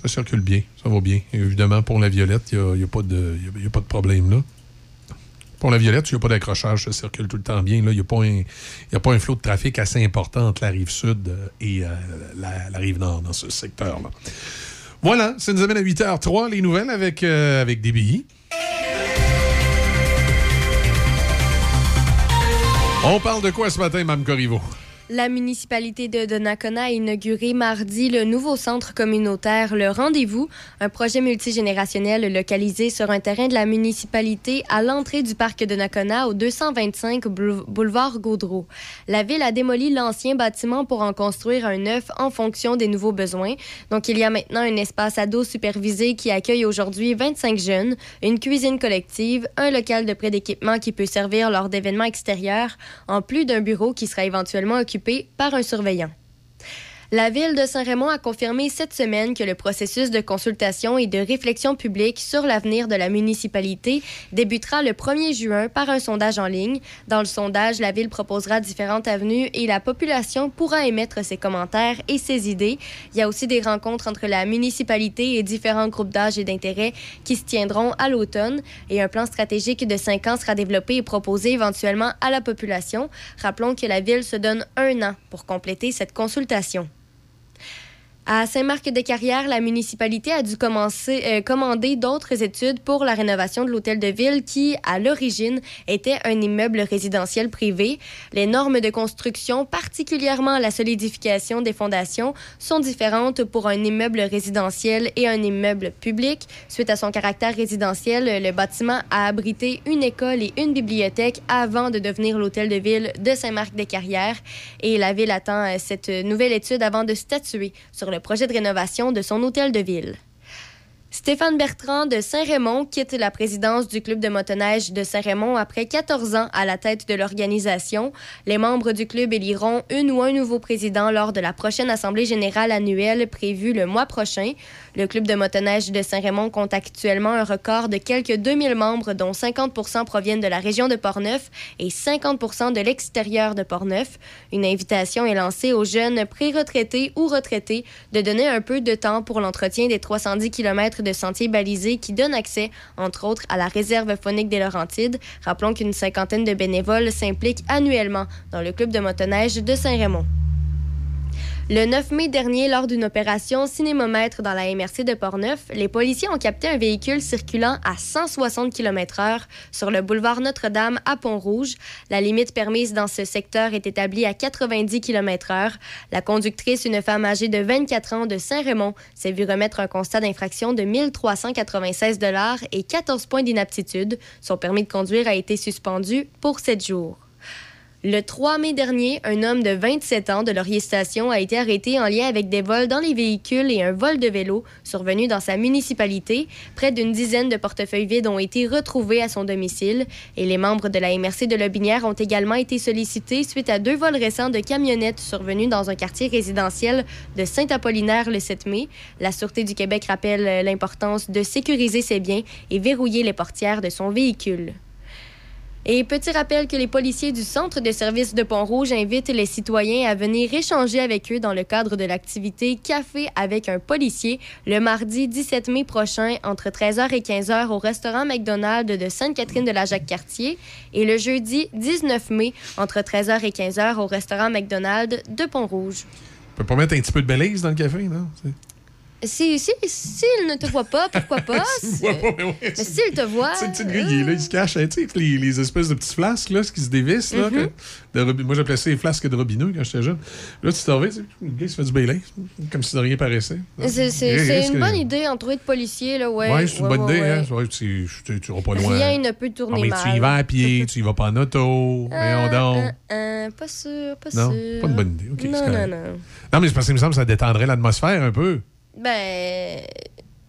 [SPEAKER 3] Ça circule bien, ça va bien. Évidemment, pour la Violette, il n'y a pas de problème là. Pour la Violette, il n'y a pas d'accrochage, ça circule tout le temps bien. Il n'y a, pas un- a pas un flot de trafic assez important entre la rive sud euh, et euh, la, la rive nord dans ce secteur-là. Voilà, ça nous amène à 8h03, les nouvelles avec, euh, avec DBI. On parle de quoi ce matin, Mme Corriveau?
[SPEAKER 2] La municipalité de Donnacona a inauguré mardi le nouveau centre communautaire Le Rendez-vous, un projet multigénérationnel localisé sur un terrain de la municipalité à l'entrée du parc de Donnacona au 225 boule- boulevard Gaudreau. La ville a démoli l'ancien bâtiment pour en construire un neuf en fonction des nouveaux besoins. Donc il y a maintenant un espace ado supervisé qui accueille aujourd'hui 25 jeunes, une cuisine collective, un local de prêt d'équipement qui peut servir lors d'événements extérieurs, en plus d'un bureau qui sera éventuellement occupé par un surveillant. La ville de Saint-Raymond a confirmé cette semaine que le processus de consultation et de réflexion publique sur l'avenir de la municipalité débutera le 1er juin par un sondage en ligne. Dans le sondage, la ville proposera différentes avenues et la population pourra émettre ses commentaires et ses idées. Il y a aussi des rencontres entre la municipalité et différents groupes d'âge et d'intérêt qui se tiendront à l'automne et un plan stratégique de cinq ans sera développé et proposé éventuellement à la population. Rappelons que la ville se donne un an pour compléter cette consultation. À Saint-Marc-de-Carrière, la municipalité a dû euh, commander d'autres études pour la rénovation de l'hôtel de ville qui, à l'origine, était un immeuble résidentiel privé. Les normes de construction, particulièrement la solidification des fondations, sont différentes pour un immeuble résidentiel et un immeuble public. Suite à son caractère résidentiel, le bâtiment a abrité une école et une bibliothèque avant de devenir l'hôtel de ville de Saint-Marc-des-Carrières. Et la ville attend euh, cette nouvelle étude avant de statuer sur le projet de rénovation de son hôtel de ville. Stéphane Bertrand de Saint-Raymond quitte la présidence du club de motoneige de Saint-Raymond après 14 ans à la tête de l'organisation. Les membres du club éliront une ou un nouveau président lors de la prochaine assemblée générale annuelle prévue le mois prochain. Le club de motoneige de Saint-Raymond compte actuellement un record de quelques 2000 membres dont 50% proviennent de la région de Portneuf et 50% de l'extérieur de Portneuf. Une invitation est lancée aux jeunes pré-retraités ou retraités de donner un peu de temps pour l'entretien des 310 km de sentiers balisés qui donnent accès, entre autres, à la réserve phonique des Laurentides. Rappelons qu'une cinquantaine de bénévoles s'impliquent annuellement dans le club de motoneige de Saint-Raymond. Le 9 mai dernier, lors d'une opération cinémomètre dans la MRC de Portneuf, les policiers ont capté un véhicule circulant à 160 km/h sur le boulevard Notre-Dame à Pont-Rouge. La limite permise dans ce secteur est établie à 90 km/h. La conductrice, une femme âgée de 24 ans de Saint-Raymond, s'est vue remettre un constat d'infraction de 1396 dollars et 14 points d'inaptitude. Son permis de conduire a été suspendu pour 7 jours. Le 3 mai dernier, un homme de 27 ans de Laurier Station a été arrêté en lien avec des vols dans les véhicules et un vol de vélo survenu dans sa municipalité. Près d'une dizaine de portefeuilles vides ont été retrouvés à son domicile et les membres de la MRC de Lobinière ont également été sollicités suite à deux vols récents de camionnettes survenus dans un quartier résidentiel de Saint-Apollinaire le 7 mai. La Sûreté du Québec rappelle l'importance de sécuriser ses biens et verrouiller les portières de son véhicule. Et petit rappel que les policiers du Centre de services de Pont-Rouge invitent les citoyens à venir échanger avec eux dans le cadre de l'activité Café avec un policier le mardi 17 mai prochain entre 13h et 15h au restaurant McDonald's de Sainte-Catherine de la Jacques-Cartier et le jeudi 19 mai entre 13h et 15h au restaurant McDonald's de Pont-Rouge.
[SPEAKER 3] On peut pas mettre un petit peu de dans le café, non? C'est-
[SPEAKER 2] Si, si, s'il ne te voit pas, pourquoi pas?
[SPEAKER 3] S'il mais ouais,
[SPEAKER 2] Mais s'il te voit.
[SPEAKER 3] Sais, le petit gars, il là, il se cache, hein, tu sais, les, les espèces de petits flasques là, ce qui se dévissent. Là,
[SPEAKER 2] Mhm.
[SPEAKER 3] que- de robi- moi, j'appelais ça les flasques de robineux quand j'étais jeune. Là, tu t'en vas, le gars, il se fait du Baileys, comme si de rien paraissait.
[SPEAKER 2] C'est c'est- c'est une bonne idée, entouré de policiers, là, ouais.
[SPEAKER 3] Ouais, c'est une
[SPEAKER 2] ouais,
[SPEAKER 3] bonne idée, hein. Tu, tu, tu vas pas loin.
[SPEAKER 2] Rien ne peut
[SPEAKER 3] Ah,
[SPEAKER 2] tourner
[SPEAKER 3] mais
[SPEAKER 2] mal.
[SPEAKER 3] tu y vas à pied, tu y vas pas en auto. Voyons donc.
[SPEAKER 2] Hein, hein, pas sûr, pas
[SPEAKER 3] Non,
[SPEAKER 2] sûr.
[SPEAKER 3] pas une bonne idée. OK, c'est
[SPEAKER 2] non, non, non.
[SPEAKER 3] Non, mais c'est parce qu'il me semble que ça détendrait l'atmosphère un peu.
[SPEAKER 2] Ben,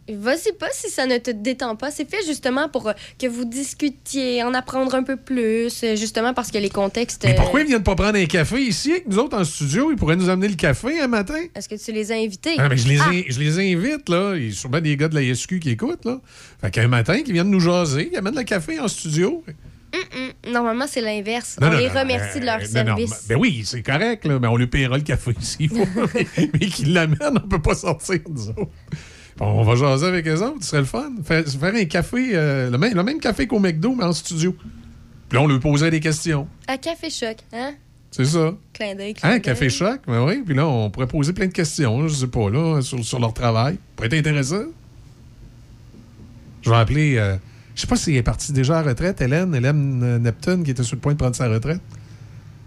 [SPEAKER 2] vas-y pas si ça ne te détend pas. C'est fait justement pour euh, que vous discutiez, en apprendre un peu plus, euh, justement parce que les contextes.
[SPEAKER 3] Mais
[SPEAKER 2] euh,
[SPEAKER 3] pourquoi ils viennent pas prendre un café ici avec nous autres en studio? Ils pourraient nous amener le café un matin.
[SPEAKER 2] Est-ce que tu les as invités?
[SPEAKER 3] Ah, mais je les,
[SPEAKER 2] Ah!
[SPEAKER 3] in- je les invite, là. Il y a sûrement des gars de la qui écoutent, là. Fait qu'un matin, qui viennent nous jaser, ils amènent le café en studio.
[SPEAKER 2] Normalement, c'est l'inverse.
[SPEAKER 3] Non,
[SPEAKER 2] On
[SPEAKER 3] non,
[SPEAKER 2] les
[SPEAKER 3] non,
[SPEAKER 2] remercie de leur
[SPEAKER 3] euh,
[SPEAKER 2] service.
[SPEAKER 3] ben oui, c'est correct, là, mais on lui paiera le café s'il faut. mais mais qu'ils l'amènent, on peut pas sortir, nous autres. On va jaser avec eux autres, ce serait le fun. Faire, faire un café, euh, le, même, le même café qu'au McDo, mais en studio. Puis là, on lui poserait des questions.
[SPEAKER 2] À Café Choc, hein?
[SPEAKER 3] C'est ça.
[SPEAKER 2] Clin d'œil, clin
[SPEAKER 3] Hein, café choc, ben oui. Puis là, on pourrait poser plein de questions, je sais pas, là, sur, sur leur travail. Ça pourrait être intéressant. Je vais appeler. euh, je sais pas si elle est partie déjà à retraite, Hélène, Hélène Neptune, qui était sur le point de prendre sa retraite.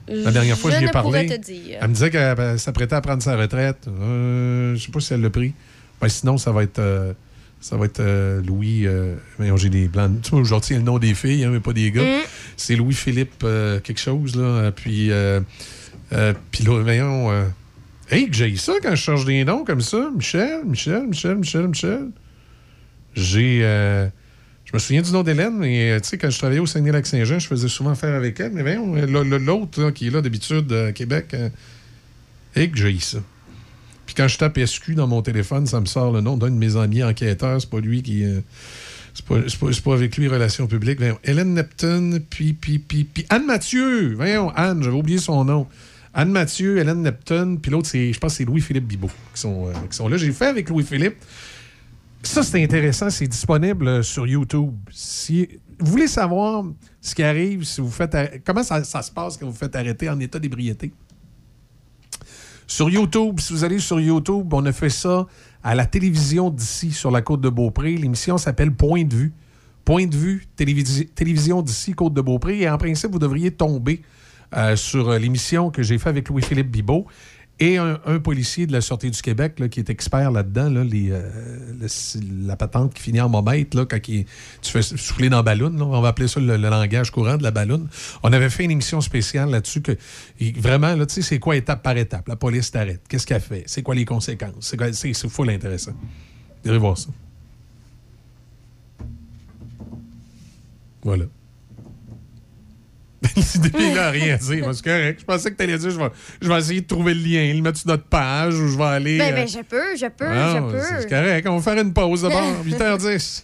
[SPEAKER 3] La dernière fois, je,
[SPEAKER 2] Je
[SPEAKER 3] lui ai parlé.
[SPEAKER 2] pourrais te dire.
[SPEAKER 3] Elle me disait qu'elle ben, s'apprêtait à prendre sa retraite. Euh, je sais pas si elle l'a pris. Ben, sinon, ça va être. euh, ça va être euh, Louis. Euh, j'ai des blancs. Tu vois, je retiens le nom des filles, hein, mais pas des gars.
[SPEAKER 2] Mm.
[SPEAKER 3] C'est Louis-Philippe euh, quelque chose, là. Puis. Puis là, voyons. Hey, que j'ai ça quand je change des noms comme ça. Michel, Michel, Michel, Michel, Michel. J'ai. Je me souviens du nom d'Hélène, mais euh, tu sais, quand je travaillais au Saguenay-Lac-Saint-Jean, je faisais souvent affaire avec elle. Mais voyons, euh, l'autre qui est là d'habitude à Québec, euh, et que j'ai ça. Puis quand je tape SQ dans mon téléphone, ça me sort le nom d'un de mes amis enquêteurs. C'est pas lui qui. c'est pas, avec lui, relations publiques. Hélène Neptune, puis, Anne Mathieu. Voyons, Anne, j'avais oublié son nom. Anne Mathieu, Hélène Neptune, puis l'autre, je pense que c'est Louis-Philippe Bibot qui sont là. J'ai fait avec Louis-Philippe. Ça, c'est intéressant. C'est disponible euh, sur YouTube. Si vous voulez savoir ce qui arrive, si vous faites comment ça, se passe quand vous faites arrêter en état d'ébriété, sur YouTube, si vous allez sur YouTube, on a fait ça à la télévision d'ici, sur la côte de Beaupré. L'émission s'appelle Point de vue. Point de vue, télévisi- télévision d'ici, côte de Beaupré. Et en principe, vous devriez tomber euh, sur euh, l'émission que j'ai fait avec Louis-Philippe Bibot et un, policier de la Sûreté du Québec qui est expert là-dedans, euh, la patente qui finit en momètre, quand il- tu fais souffler dans la ballon, on va appeler ça le, langage courant de la ballon. On avait fait une émission spéciale là-dessus que vraiment, tu sais, c'est quoi étape par étape? La police t'arrête. Qu'est-ce qu'elle fait? C'est quoi les conséquences? C'est quoi- C'est c'est full intéressant. Vous irez voir ça. Voilà. Depuis là, rien dire. C'est correct. Je pensais que tu allais dire je vais, je vais essayer de trouver le lien, le mettre sur notre page ou je vais aller.
[SPEAKER 2] Ben,
[SPEAKER 3] euh,
[SPEAKER 2] ben, je peux, je peux,
[SPEAKER 3] non,
[SPEAKER 2] je
[SPEAKER 3] c'est- C'est
[SPEAKER 2] peux.
[SPEAKER 3] correct. On va faire une pause d'abord. 8h10.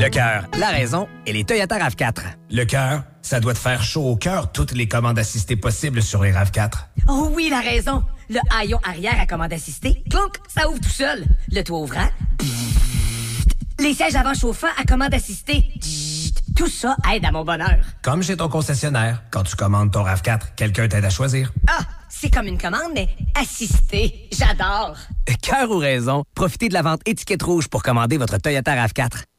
[SPEAKER 19] Le cœur, la raison et les Toyota RAV4.
[SPEAKER 20] Le cœur, ça doit te faire chaud au cœur toutes les commandes assistées possibles sur les RAV4.
[SPEAKER 21] Oh oui, la raison. Le haillon arrière à commande assistée, clonk, ça ouvre tout seul. Le toit ouvrant, les sièges avant chauffants à commande assistée, tout ça aide à mon bonheur.
[SPEAKER 20] Comme chez ton concessionnaire, quand tu commandes ton RAV4, quelqu'un t'aide à choisir.
[SPEAKER 21] Ah, c'est comme une commande, mais assistée. J'adore.
[SPEAKER 19] Cœur ou raison, profitez de la vente étiquette rouge pour commander votre Toyota RAV4.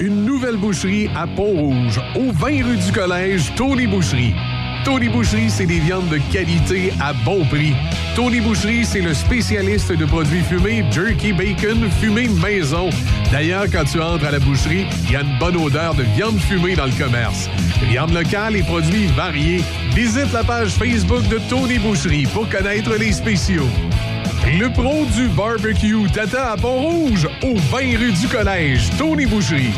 [SPEAKER 3] Une nouvelle boucherie à Pont-Rouge, au 20 rue du Collège, Tony Boucherie. Tony Boucherie, c'est des viandes de qualité à bon prix. Tony Boucherie, c'est le spécialiste de produits fumés, jerky, bacon, fumé maison. D'ailleurs, quand tu entres à la boucherie, il y a une bonne odeur de viande fumée dans le commerce. Viande locale et produits variés. Visite la page Facebook de Tony Boucherie pour connaître les spéciaux. Le pro du barbecue Tata à Pont-Rouge, au 20 rue du Collège, Tony Boucherie.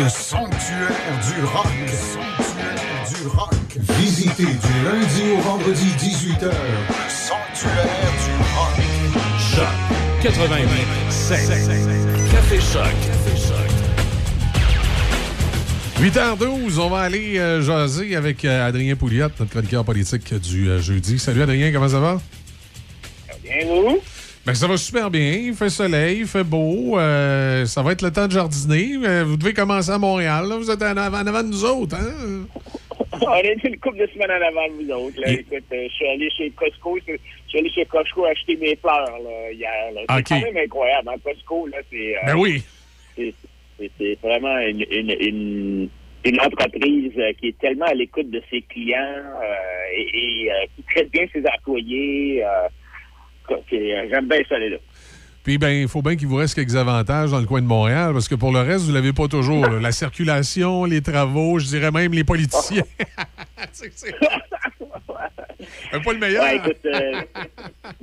[SPEAKER 22] Le sanctuaire du rock. Du rock. Visitez du lundi au vendredi 18h. Le sanctuaire du rock.
[SPEAKER 1] Choc 88 Café Choc. Café Choc.
[SPEAKER 3] 8h12, on va aller euh, jaser avec euh, Adrien Pouliot, notre chroniqueur politique du euh, jeudi. Salut Adrien, comment ça va?
[SPEAKER 23] Bien, vous?
[SPEAKER 3] Ben, ça va super bien. Il fait soleil, il fait beau. euh, ça va être le temps de jardiner. Euh, vous devez commencer à Montréal. là. Vous êtes en avant, en avant de nous autres. Hein?
[SPEAKER 23] On a été une couple de semaines en avant de vous autres. Là. Écoute, euh, je suis allé chez Costco. Je suis allé chez Costco acheter mes fleurs là, hier. C'est quand même incroyable. Hein? Costco, là, c'est... euh,
[SPEAKER 3] Ben oui.
[SPEAKER 23] c'est- vraiment une, une, une, une entreprise euh, qui est tellement à l'écoute de ses clients euh, et, et, qui traite bien ses employés. J'aime bien ça, là.
[SPEAKER 3] Puis, ben, il faut bien qu'il vous reste quelques avantages dans le coin de Montréal, parce que pour le reste, vous l'avez pas toujours. là. La circulation, les travaux, je dirais même les politiciens. C'est- c'est- pas le meilleur.
[SPEAKER 23] Ouais, écoute, euh,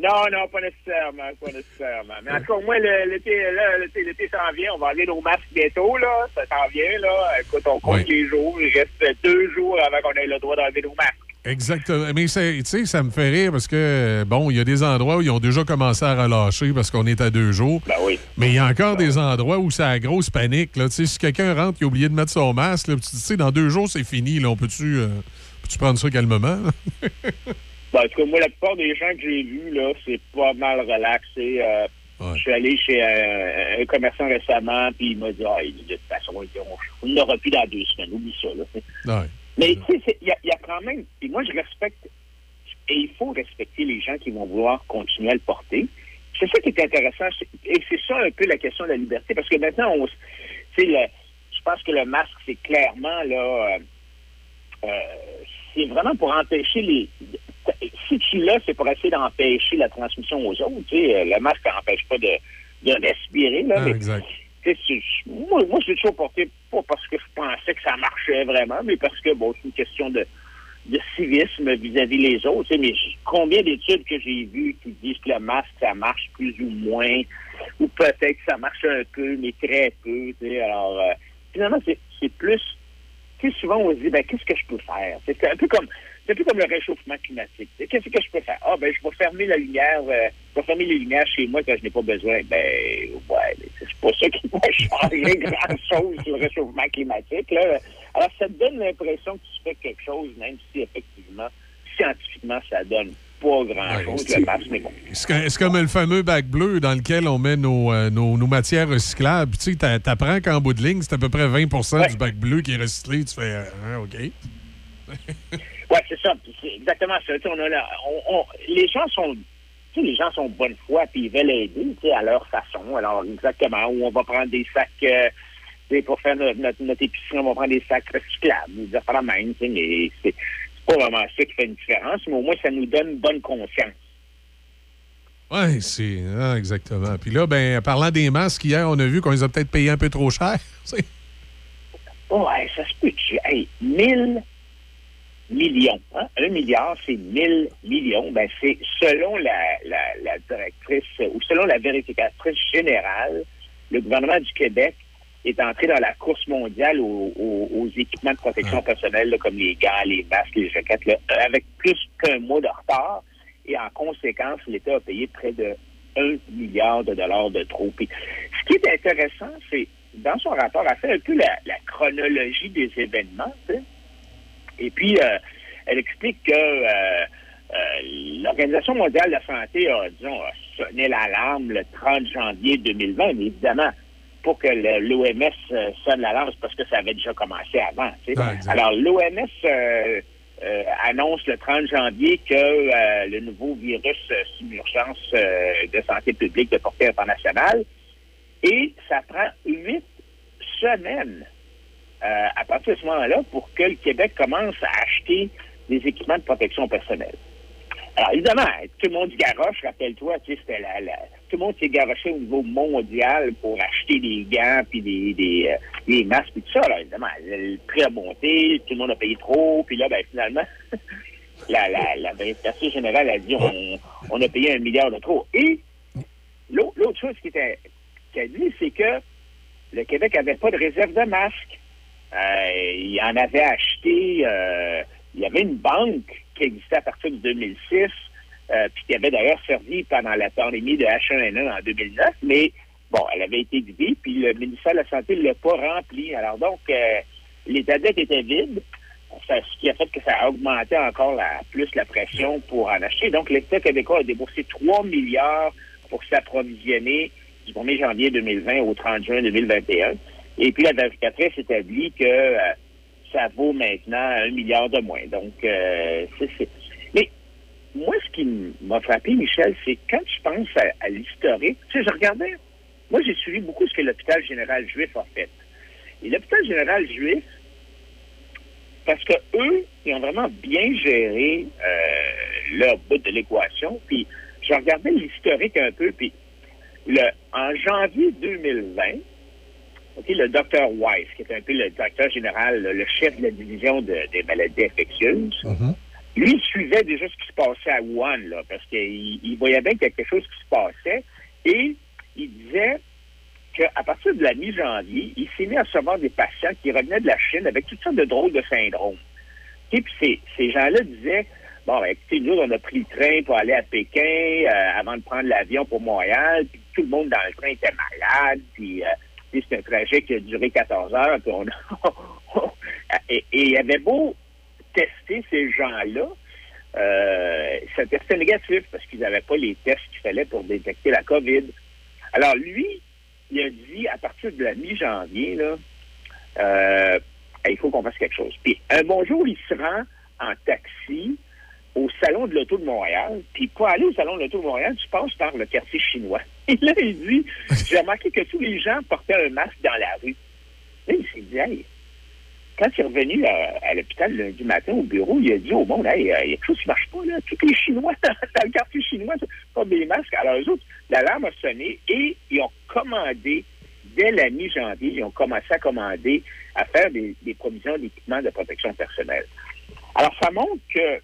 [SPEAKER 23] non, non, pas nécessairement, pas nécessairement. Mais en tout cas, moi, le- l'été, l'été, l'été s'en vient. On va aller nos masques bientôt, là. Ça s'en vient, là. Écoute, on compte les jours. Il reste deux jours avant qu'on ait le droit d'enlever nos masques.
[SPEAKER 3] Exactement. Mais tu sais, ça me fait rire parce que, bon, il y a des endroits où ils ont déjà commencé à relâcher parce qu'on est à deux jours.
[SPEAKER 23] Ben oui.
[SPEAKER 3] Mais il y a encore des endroits où c'est la grosse panique. Là. Tu sais, Si quelqu'un rentre qui a oublié de mettre son masque, là, tu sais, dans deux jours, c'est fini. Là. On peut-tu euh, prendre ça calmement?
[SPEAKER 23] Ben, en tout cas, moi, la plupart des gens que j'ai vus, là, c'est pas mal relaxé. Euh, Je suis allé chez euh, un commerçant récemment, puis il m'a dit, ah, de toute façon, on on n'aura plus dans deux semaines. Oublie ça, là.
[SPEAKER 3] Ouais.
[SPEAKER 23] Mais tu sais, il y, a- il y a quand même. Et moi, je respecte. Et il faut respecter les gens qui vont vouloir continuer à le porter. C'est ça qui est intéressant. Et c'est ça un peu la question de la liberté. Parce que maintenant, on, s- tu sais, le- je pense que le masque, c'est clairement là. euh, c'est vraiment pour empêcher les. Si tu l'as, c'est pour essayer d'empêcher la transmission aux autres. Tu sais, le masque n'empêche pas de, de respirer. Là,
[SPEAKER 3] Ah,
[SPEAKER 23] mais
[SPEAKER 3] exact.
[SPEAKER 23] Moi, moi, j'ai toujours porté, pas parce que je pensais que ça marchait vraiment, mais parce que, bon, c'est une question de, de civisme vis-à-vis les autres. Mais combien d'études que j'ai vues qui disent que le masque, ça marche plus ou moins, ou peut-être que ça marche un peu, mais très peu. tu sais. Alors, euh, finalement, c'est plus... Souvent, on se dit, ben, qu'est-ce que je peux faire? C'est un peu comme... C'est peu comme le réchauffement climatique. Qu'est-ce que je peux faire? Ah, ben, je vais fermer la lumière, euh, je vais fermer les lumières chez moi quand je n'ai pas besoin. Ben, ouais, c'est pas ça qui va changer grand-chose sur le réchauffement climatique, là. Alors, ça te donne l'impression que tu fais quelque chose, même si, effectivement, scientifiquement, ça donne pas grand-chose,
[SPEAKER 3] Ouais. C'est comme- c'est comme le fameux bac bleu dans lequel on met nos, euh, nos, nos matières recyclables. Tu sais, t'a- t'apprends qu'en bout de ligne, c'est à peu près 20 du bac bleu qui est recyclé. Tu fais, euh, hein, OK.
[SPEAKER 23] Ouais, c'est ça. C'est exactement ça. On a là, on, on- les gens sont, les gens sont de bonne foi puis ils veulent aider, à leur façon. Alors exactement, où on va prendre des sacs, euh, pour faire notre, notre, notre épicerie, on va prendre des sacs recyclables, des affaires la même. Mais c'est pas vraiment ça qui fait une différence, mais au moins ça nous donne une bonne conscience.
[SPEAKER 3] Oui, c'est ah, exactement. Puis là, ben, parlant des masques, hier, on a vu qu'on les a peut-être payés un peu trop cher.
[SPEAKER 23] Ouais, ça se peut. tu- Hey, 1000 millions. Hein? Un milliard, c'est 1000 millions. Ben, c'est selon la, la, la directrice ou selon la vérificatrice générale, le gouvernement du Québec est entré dans la course mondiale aux, aux- aux équipements de protection personnelle, là, comme les gants, les masques, les jaquettes, là, avec plus qu'un mois de retard. Et en conséquence, l'État a payé près de 1 milliard de dollars de trop. Puis, ce qui est intéressant, c'est, dans son rapport, elle fait un peu la, la chronologie des événements. Et puis, euh, elle explique que euh, euh, l'Organisation mondiale de la santé a, disons, a sonné l'alarme le 30 janvier 2020, mais évidemment, pour que l'OMS sonne l'alarme, c'est parce que ça avait déjà commencé avant. tu sais.
[SPEAKER 24] Exact.
[SPEAKER 23] Alors, l'OMS euh, annonce le 30 janvier que euh, le nouveau virus euh, sous urgence de santé publique de portée internationale. Et ça prend huit semaines euh, à partir de ce moment-là pour que le Québec commence à acheter des équipements de protection personnelle. Alors, évidemment, tout le monde garoche, rappelle-toi, tu sais, la, la- tout le monde s'est garoché au niveau mondial pour acheter des gants, puis des, des, euh, des masques, puis tout ça. Alors, évidemment, le prix a monté, tout le monde a payé trop, puis là, ben, finalement, la, la, la générale a dit on, on a payé un milliard de trop. Et l'autre chose qui était qu'elle dit, c'est que le Québec avait pas de réserve de masques. Euh, il en avait acheté, euh, il y avait une banque qui existait à partir de 2006, euh, puis qui avait d'ailleurs servi pendant la pandémie de H1N1 en 2009, mais bon, elle avait été vidée, puis le ministère de la Santé ne l'a pas rempli. Alors donc, euh, l'état de dette était vide, ça- ce qui a fait que ça a augmenté encore la, plus la pression pour en acheter. Donc, l'État québécois a déboursé 3 milliards pour s'approvisionner du 1er janvier 2020 au 30 juin 2021. Et puis, la vérificatrice établit que euh, ça vaut maintenant un milliard de moins. Donc, euh, c'est... Mais moi, ce qui m'a frappé, Michel, c'est quand je pense à, à l'historique, tu sais, je regardais, moi, j'ai suivi beaucoup ce que l'hôpital général juif a fait. Et l'hôpital général juif, parce que eux, ils ont vraiment bien géré euh, leur bout de l'équation. Puis, je regardais l'historique un peu, puis le, en janvier 2020, Le docteur Weiss, qui est un peu le directeur général, le, chef de la division de- des maladies infectieuses, lui, il suivait déjà ce qui se passait à Wuhan, là, parce qu'il il voyait bien qu'il y a quelque chose qui se passait, et il disait qu'à partir de la mi-janvier, il s'est mis à recevoir des patients qui revenaient de la Chine avec toutes sortes de drôles de syndromes. Et puis ces, ces gens-là disaient, bon, ben, écoutez, nous, on a pris le train pour aller à Pékin euh, avant de prendre l'avion pour Montréal, puis tout le monde dans le train était malade, puis euh, c'est un trajet qui a duré 14 heures, puis on et, et il avait beau tester ces gens-là, euh, ça testait négatif parce qu'ils n'avaient pas les tests qu'il fallait pour détecter la COVID. Alors lui, il a dit à partir de la mi-janvier, euh, il faut qu'on fasse quelque chose. Puis un bonjour, il se rend en taxi au Salon de l'Auto de Montréal. Puis pour aller au Salon de l'Auto de Montréal, tu passes par le quartier chinois. Et là, il dit, j'ai remarqué que tous les gens portaient un masque dans la rue. Là, il s'est dit, hey, quand il est revenu à, l'hôpital lundi matin au bureau, il a dit au monde, hey, il y a quelque chose qui marche pas, là. Tous les Chinois dans, le quartier chinois portent des masques. Alors, eux autres, l'alarme a sonné et ils ont commandé, dès la mi-janvier, ils ont commencé à commander, à faire des, des provisions d'équipements de protection personnelle. Alors, ça montre que,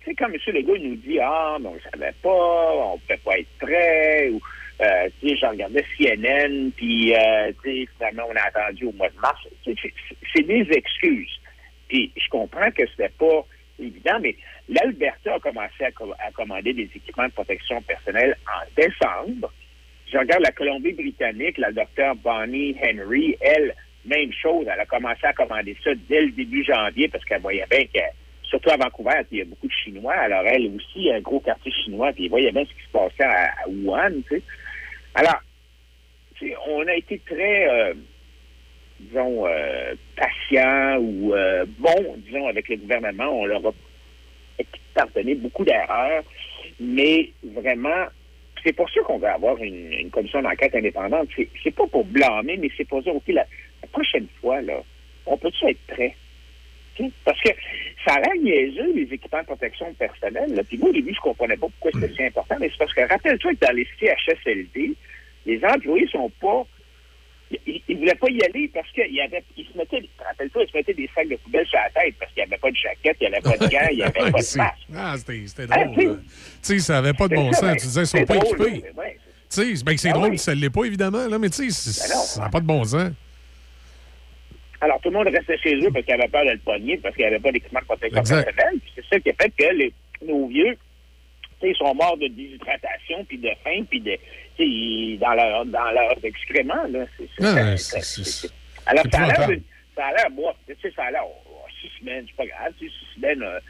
[SPEAKER 23] tu sais, quand M. Legault nous dit, ah, mais on ne savait pas, on ne pouvait pas être prêt, ou, euh, tu sais, je regardais CNN, puis, euh, finalement, on a attendu au mois de mars. C'est des excuses. Puis, je comprends que c'était pas évident, mais l'Alberta a commencé à, co- à commander des équipements de protection personnelle en décembre. Je regarde la Colombie-Britannique, la docteure Bonnie Henry, elle, même chose, elle a commencé à commander ça dès le début janvier parce qu'elle voyait bien que, surtout à Vancouver, il y a beaucoup de Chinois, alors elle aussi, un gros quartier chinois, puis elle voyait bien ce qui se passait à, à Wuhan, tu sais. Alors, on a été très, euh, disons, euh, patient ou euh, bon, disons, avec le gouvernement. On leur a pardonné beaucoup d'erreurs, mais vraiment, c'est pour ça qu'on veut avoir une, commission d'enquête indépendante. C'est, pas pour blâmer, mais c'est pour dire, OK, la, la prochaine fois, là, on peut-tu être prêt? Parce que ça a l'air niaiseux, les équipements de protection personnelle. Là. Puis moi, au début, je comprenais pas pourquoi c'était si important, mais c'est parce que rappelle-toi que dans les CHSLD, les employés sont pas. Ils ne voulaient pas y aller parce qu'ils avait, ils se mettaient, rappelle-toi, ils se mettaient des sacs de poubelle sur la tête parce qu'il n'y avait pas de jaquette, il n'y avait pas de gants, il n'y avait pas de masque.
[SPEAKER 3] Ah, c'était
[SPEAKER 23] Ah,
[SPEAKER 3] drôle.
[SPEAKER 23] tu sais.
[SPEAKER 3] ça n'avait pas de bon
[SPEAKER 23] ça,
[SPEAKER 3] sens.
[SPEAKER 23] ben,
[SPEAKER 3] Tu disais, ils sont pas
[SPEAKER 23] drôle,
[SPEAKER 3] équipés. ben, c'est
[SPEAKER 23] Ah
[SPEAKER 3] drôle,
[SPEAKER 23] oui.
[SPEAKER 3] ça ne l'est pas, évidemment, là, mais tu sais,
[SPEAKER 23] Ben
[SPEAKER 3] ça n'a pas de bon sens.
[SPEAKER 23] Alors, tout le monde restait chez eux parce qu'ils avaient peur de le pogner, parce qu'il n'y avait pas d'équipement de protection personnelle. C'est ça qui a fait que les, nos vieux, ils sont morts de déshydratation, puis de faim, puis de, ils- dans leur, dans leurs excréments, là. Alors, ça a l'air, ça a l'air, moi, ça a l'air, oh, oh, six semaines, c'est pas grave, six semaines, euh,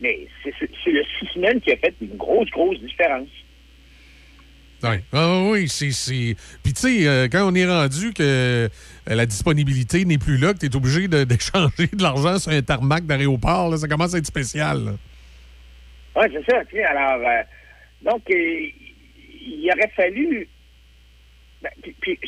[SPEAKER 23] mais c'est le six semaines qui a fait une grosse, grosse différence.
[SPEAKER 3] Oui, ah, oui, c'est. Puis, tu sais, euh, quand on est rendu que euh, la disponibilité n'est plus là, que tu es obligé d'échanger de, l'argent sur un tarmac d'aéroport, là, ça commence à être spécial.
[SPEAKER 23] Oui, c'est ça. alors, euh, donc, euh, il aurait fallu. ben, puis,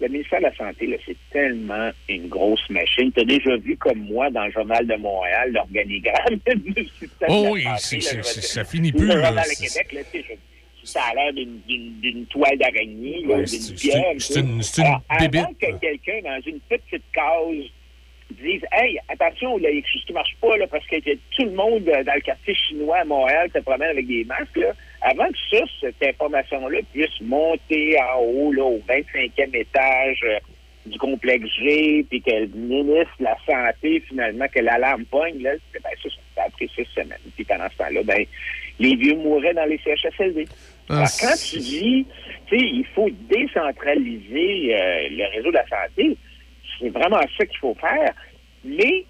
[SPEAKER 23] le ministère de la Santé, c'est tellement une grosse machine. Tu as déjà vu, comme moi, dans le Journal de Montréal, l'organigramme du système
[SPEAKER 3] Oh
[SPEAKER 23] de la
[SPEAKER 3] oui,
[SPEAKER 23] santé, là,
[SPEAKER 3] ça finit plus, là,
[SPEAKER 23] Journal de
[SPEAKER 3] c'est-
[SPEAKER 23] Québec, là, tu ça a l'air d'une- toile d'araignée,
[SPEAKER 3] Ouais,
[SPEAKER 23] d'une pierre.
[SPEAKER 3] c'est une- c'est une- c'est une
[SPEAKER 23] Alors, avant que quelqu'un, dans une petite case, dise Hey, attention, il y a quelque chose qui marche pas là, parce que tout le monde euh, dans le quartier chinois à Montréal se promène avec des masques. Là. Avant que ça, cette information-là puisse monter en haut, là, au 25e étage euh, du complexe G, puis que le ministre de la Santé, finalement, que l'alarme pogne, là, ben, ça, ça a pris six semaines. Puis pendant ce temps-là, ben, les vieux mouraient dans les CHSLD. Alors, quand tu dis, tu sais, il faut décentraliser euh, le réseau de la santé, c'est vraiment ça qu'il faut faire. Mais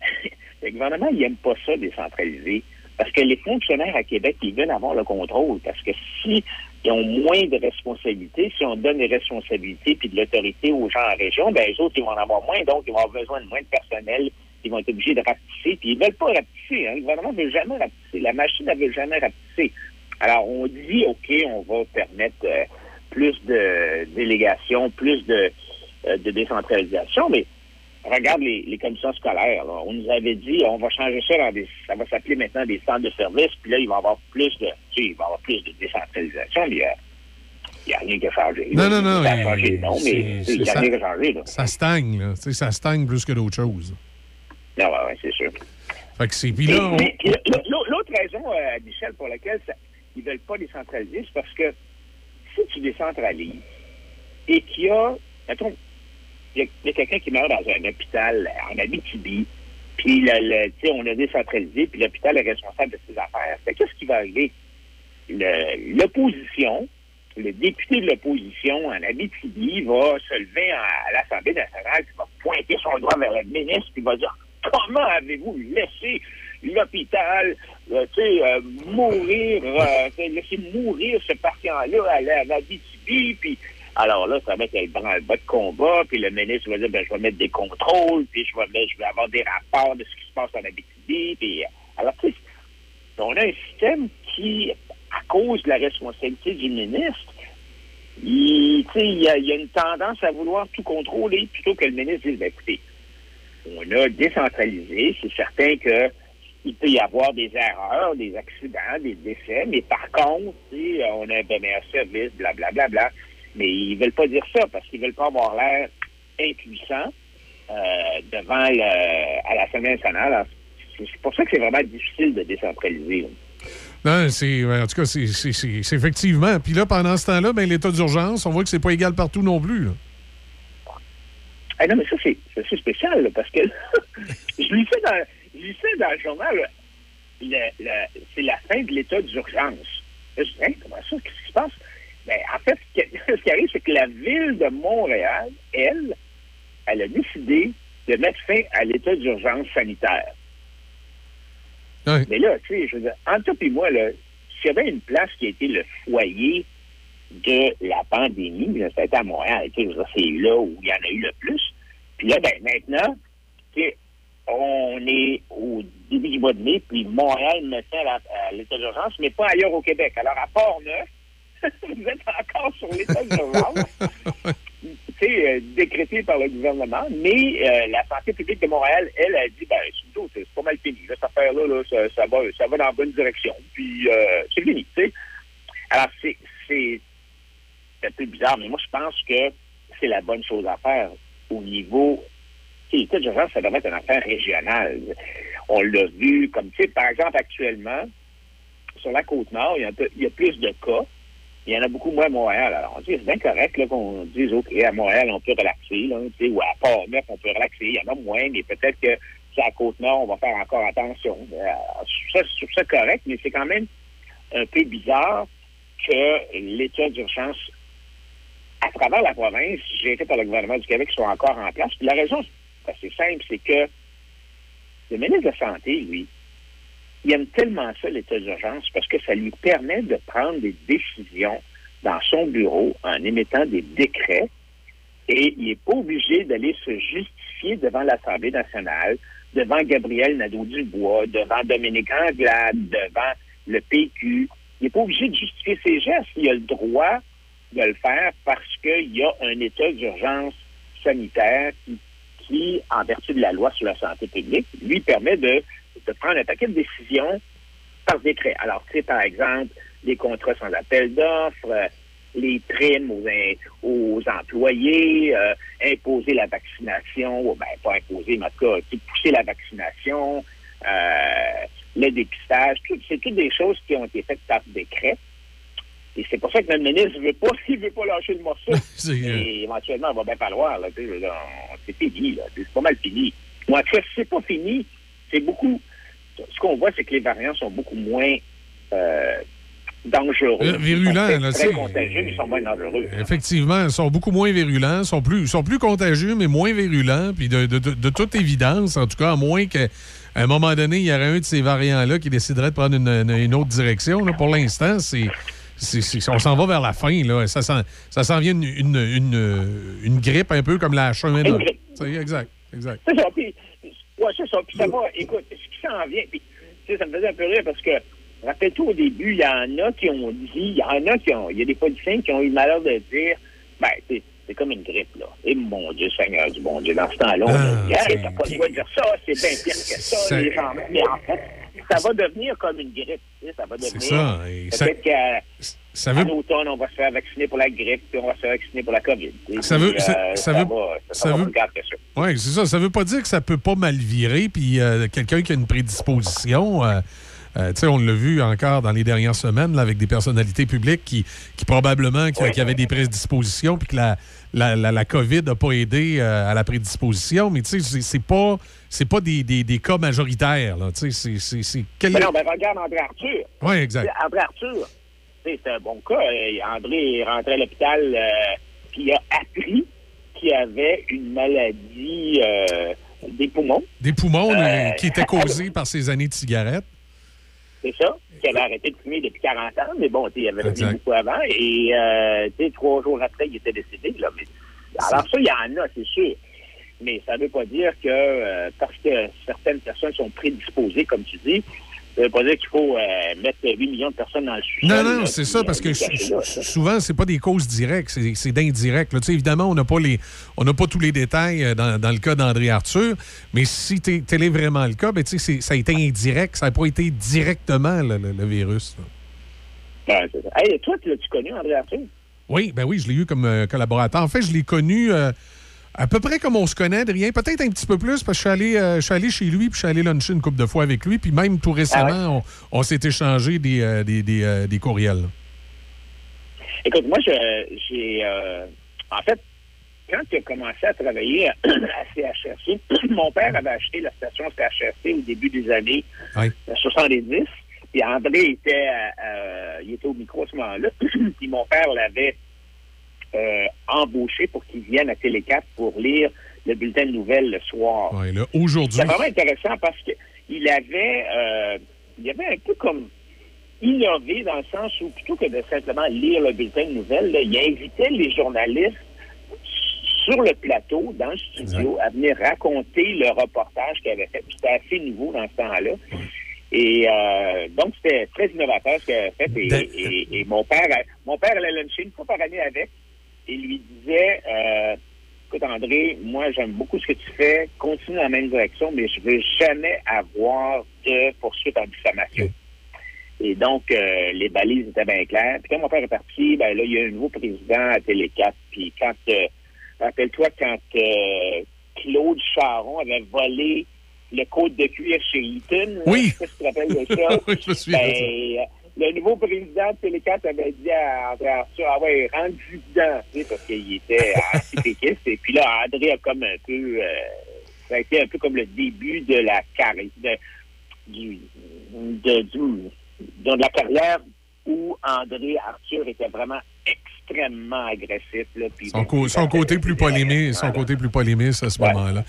[SPEAKER 23] le gouvernement, il n'aime pas ça, décentraliser. Parce que les fonctionnaires à Québec, ils veulent avoir le contrôle. Parce que si ils ont moins de responsabilités, si on donne des responsabilités puis de l'autorité aux gens en région, ben les autres, ils vont en avoir moins, donc ils vont avoir besoin de moins de personnel, ils vont être obligés de rapetisser, puis ils veulent pas rapetisser. Hein. Le gouvernement ne veut jamais rapetisser. La machine ne veut jamais rapetisser. Alors, on dit, OK, on va permettre euh, plus de délégation, plus de, euh, de décentralisation, mais regarde les, les commissions scolaires. là. On nous avait dit, on va changer ça dans des, ça va s'appeler maintenant des centres de services, puis là, il va y avoir plus de, tu sais, il va y avoir plus de décentralisation, mais euh, il n'y a rien qui a changé.
[SPEAKER 3] Non, non, non.
[SPEAKER 23] Ça a
[SPEAKER 3] il-
[SPEAKER 23] changé, non, mais il n'y a rien qui a changé, là.
[SPEAKER 3] Ça stagne, là. Tu sais, ça stagne plus que d'autres choses.
[SPEAKER 23] Non, ouais, ouais, c'est sûr.
[SPEAKER 3] Fait que c'est. Puis là, on-
[SPEAKER 23] L'autre raison, euh, Michel, pour laquelle ça- ils veulent pas décentraliser, c'est parce que si tu décentralises et qu'il y a, mettons, il y a, quelqu'un qui meurt dans un hôpital en Abitibi, puis le, le- on a décentralisé, puis l'hôpital est responsable de ses affaires. Qu'est-ce qui va arriver? L'opposition, le député de l'opposition en Abitibi va se lever à, à l'Assemblée nationale, puis va pointer son doigt vers le ministre, puis va dire comment avez-vous laissé l'hôpital, euh, tu sais, euh, mourir, euh, laisser mourir ce patient-là à la, à l'Abitibi, puis alors là, ça va être un bas de combat, puis le ministre va dire, ben, je vais mettre des contrôles, puis je vais, mettre- je vais avoir des rapports de ce qui se passe en Abitibi, puis, euh, alors, tu sais, on a un système qui, à cause de la responsabilité du ministre, il, il, y a, il y a une tendance à vouloir tout contrôler plutôt que le ministre dise, ben, écoutez, on a décentralisé, c'est certain que il peut y avoir des erreurs, des accidents, des décès, mais par contre, sais, on a un meilleur service, blablabla. Bla, bla, mais ils veulent pas dire ça parce qu'ils veulent pas avoir l'air impuissant euh, devant le, à l'Assemblée nationale. C'est pour ça que c'est vraiment difficile de décentraliser.
[SPEAKER 3] Non, c'est. En tout cas, c'est- effectivement. Puis là, pendant ce temps-là, ben, l'état d'urgence, on voit que c'est pas égal partout non plus. là.
[SPEAKER 23] Ah non, mais ça, c'est spécial, là, parce que je lisais dans, je lisais dans le journal, là, le- le- c'est la fin de l'état d'urgence. Je dis, Hein, comment ça, qu'est-ce qui se passe? Ben, en fait, ce qui, arrive, c'est que la ville de Montréal, elle, elle a décidé de mettre fin à l'état d'urgence sanitaire. Mais là, tu sais, je veux dire, entre toi et moi, là, s'il y avait une place qui a été le foyer de la pandémie, c'était à Montréal. Tu sais, c'est là où il y en a eu le plus. Puis là, ben, maintenant, tu sais, on est au début du mois de mai, puis Montréal mettait à la- à l'état d'urgence, mais pas ailleurs au Québec. Alors, à Port-Neuf, vous êtes encore sur l'état d'urgence. tu sais, euh, décrété par le gouvernement, mais euh, la santé publique de Montréal, elle, a dit, ben, c'est c'est pas mal fini. Là, cette affaire-là, là, ça, ça va, ça va dans la bonne direction. Puis, euh, c'est fini, tu sais. Alors, c'est, c'est c'est un peu bizarre, mais moi, je pense que c'est la bonne chose à faire au niveau. Sais, l'état d'urgence, ça devrait être une affaire régionale. On l'a vu, comme, tu sais, par exemple, actuellement, sur la Côte-Nord, il y, a un peu- il y a plus de cas. Il y en a beaucoup moins à Montréal. Alors, on dit, c'est bien correct qu'on dise, OK, à Montréal, on peut relaxer, là, ou à Port-Neuf, on peut relaxer. Il y en a moins, mais peut-être que sur la Côte-Nord, on va faire encore attention. Euh, ça, je ça correct, mais c'est quand même un peu bizarre que l'état d'urgence à travers la province, été par le gouvernement du Québec, soit encore en place. Puis la raison, assez simple, c'est que le ministre de la Santé, lui, il aime tellement ça, l'état d'urgence, parce que ça lui permet de prendre des décisions dans son bureau en émettant des décrets et il n'est pas obligé d'aller se justifier devant l'Assemblée nationale, devant Gabriel Nadeau-Dubois, devant Dominique Anglade, devant le PQ. Il n'est pas obligé de justifier ses gestes. Il a le droit de le faire parce qu'il y a un état d'urgence sanitaire qui, en vertu de la loi sur la santé publique, lui permet de, prendre un paquet de décisions par décret. Alors, sais, par exemple, les contrats sans appel d'offres, euh, les primes aux, employés, euh, imposer la vaccination, ou ben pas imposer, mais en tout cas, pousser la vaccination, euh, le dépistage, c'est toutes des choses qui ont été faites par décret. Et c'est pour ça que notre ministre ne veut pas, il veut pas lâcher le morceau. Et éventuellement, il va bien falloir, là, c'est fini, là, c'est pas mal fini. Moi, en tout cas, c'est pas fini, c'est beaucoup. Ce qu'on voit, c'est que les variants sont beaucoup moins euh, dangereux.
[SPEAKER 3] Euh, virulents,
[SPEAKER 23] Ils sont
[SPEAKER 3] là,
[SPEAKER 23] très, contagieux, mais ils sont moins dangereux.
[SPEAKER 3] Effectivement, ils sont beaucoup moins virulents, sont plus, sont plus contagieux, mais moins virulents. Puis de, de- de- de toute évidence, en tout cas, à moins qu'à un moment donné, il y aurait un de ces variants-là qui déciderait de prendre une, une- une autre direction. là. Pour l'instant, c'est. On s'en va vers la fin. Là. Ça, s'en- vient une, une, une- une grippe un peu comme la H1N1.
[SPEAKER 23] Une grippe.
[SPEAKER 3] C'est Exact, exact.
[SPEAKER 23] C'est ça. Puis, ouais, c'est ça. Puis ça va, écoute, ce qui s'en vient, puis, ça me faisait un peu rire parce que, rappelle-toi, au début, il y en a qui ont dit, il y en a qui ont, il y a des politiciens qui ont eu le malheur de dire, ben, c'est c'est comme une grippe, là. Et mon Dieu, Seigneur du bon Dieu, dans ce temps-là, on a dit, hey, t'as pas le droit de dire ça, c'est bien pire que ça,
[SPEAKER 3] Ça-
[SPEAKER 23] les gens. Mais en fait, ça va devenir comme une grippe, tu sais, ça va devenir.
[SPEAKER 3] ça, ça-
[SPEAKER 23] Peut-être qu'à
[SPEAKER 3] ça veut-
[SPEAKER 23] en automne, on va se faire vacciner pour la grippe, puis on va se faire vacciner pour la COVID.
[SPEAKER 3] Ça veut-
[SPEAKER 23] Puis,
[SPEAKER 3] ça-
[SPEAKER 23] euh,
[SPEAKER 3] ça
[SPEAKER 23] ça
[SPEAKER 3] veut-
[SPEAKER 23] va- ça
[SPEAKER 3] ça veut-
[SPEAKER 23] ça.
[SPEAKER 3] Oui, c'est ça. Ça veut pas dire que ça peut pas mal virer, puis euh, quelqu'un qui a une prédisposition. euh, euh, on l'a vu encore dans les dernières semaines là, avec des personnalités publiques qui, qui probablement qui, qui avaient des prédispositions, puis que la, la, la, la COVID n'a pas aidé à la prédisposition. Mais tu sais, c'est pas, c'est pas des, des, des cas majoritaires. là. Tu sais, c'est- c'est- c'est quel-
[SPEAKER 23] Mais non, ben regarde André Arthur.
[SPEAKER 3] Oui, exact.
[SPEAKER 23] André Arthur, c'est un bon cas. André est rentré à l'hôpital euh, puis il a appris qu'il avait une maladie euh, des poumons.
[SPEAKER 3] Des poumons
[SPEAKER 23] Euh,
[SPEAKER 3] euh, qui étaient causés par ces années de cigarettes.
[SPEAKER 23] C'est ça. Qui avait arrêté de fumer depuis 40 ans, mais bon, tu sais, il avait fumé beaucoup avant. Et trois jours après, il était décédé. Là, mais, alors ça, il y en a, c'est sûr. Mais ça ne veut pas dire que euh, parce que certaines personnes sont prédisposées, comme tu dis, ça ne veut pas dire qu'il faut euh, mettre 8 millions de personnes dans le sous
[SPEAKER 3] Non, non, c'est ça, parce que sou- sou- souvent, c'est pas des causes directes, c'est c'est d'indirect. là. Tu sais, Évidemment, on n'a pas, les- on n'a pas tous les détails euh, dans, dans le cas d'André Arthur, mais si tel est vraiment le cas, ben, ça a été indirect, ça n'a pas été directement le, le- le virus. là.
[SPEAKER 23] Ouais, c'est ça. Hey, toi, tu l'as-tu connu, André Arthur?
[SPEAKER 3] Oui, ben oui, je l'ai eu comme euh, collaborateur. En fait, je l'ai connu euh, à peu près comme on se connaît, de rien. Peut-être un petit peu plus, parce que je suis allé, euh, je suis allé chez lui, puis je suis allé luncher une couple de fois avec lui, puis même tout récemment, on, on s'est échangé des, euh, des, des, euh, des courriels.
[SPEAKER 23] Écoute, moi, j'ai. en fait, quand tu as commencé à travailler à, CHRC, mon père avait acheté la station CHRC au début des années
[SPEAKER 3] Oui.
[SPEAKER 23] euh, 70. Puis André était, il était au micro à ce moment-là. puis mon père l'avait euh, embauché pour qu'il vienne à Télé4 pour lire le bulletin de nouvelles le soir.
[SPEAKER 3] Ouais, Aujourd'hui,
[SPEAKER 23] C'est vraiment intéressant parce qu'il avait, euh, il avait un peu comme innové dans le sens où plutôt que de simplement lire le bulletin de nouvelles, là, il invitait les journalistes sur le plateau, dans le studio, à venir raconter le reportage qu'il avait fait. C'était assez nouveau dans ce temps-là. Et euh, donc, c'était très innovateur ce qu'il avait fait. Et,
[SPEAKER 3] Ben-
[SPEAKER 23] et- et mon père, mon père allait luncher une fois par année avec et lui disait, euh, écoute, André, moi, j'aime beaucoup ce que tu fais. Continue dans la même direction, mais je veux jamais avoir de poursuite en diffamation. Et donc, euh, les balises étaient bien claires. Puis quand mon père est parti, ben là, il y a un nouveau président à Télé 4. Puis quand, euh, rappelle-toi, quand euh, Claude Charon avait volé le code de cuir chez Eaton,
[SPEAKER 3] Oui.
[SPEAKER 23] là, je sais pas si tu te rappelles de ça.
[SPEAKER 3] Oui, je me souviens.
[SPEAKER 23] Ben, le nouveau président de Télé 4 avait dit à André Arthur, ah ouais, rendu dedans, tu sais, parce qu'il était anti-péquiste. Et puis là, André a comme un peu, euh, ça a été un peu comme le début de la carrière, de, du, de, du- de la carrière où André Arthur était vraiment extrêmement agressif. Là,
[SPEAKER 3] Son, co- son côté plus polémique, son côté plus polémiste à ce moment-là.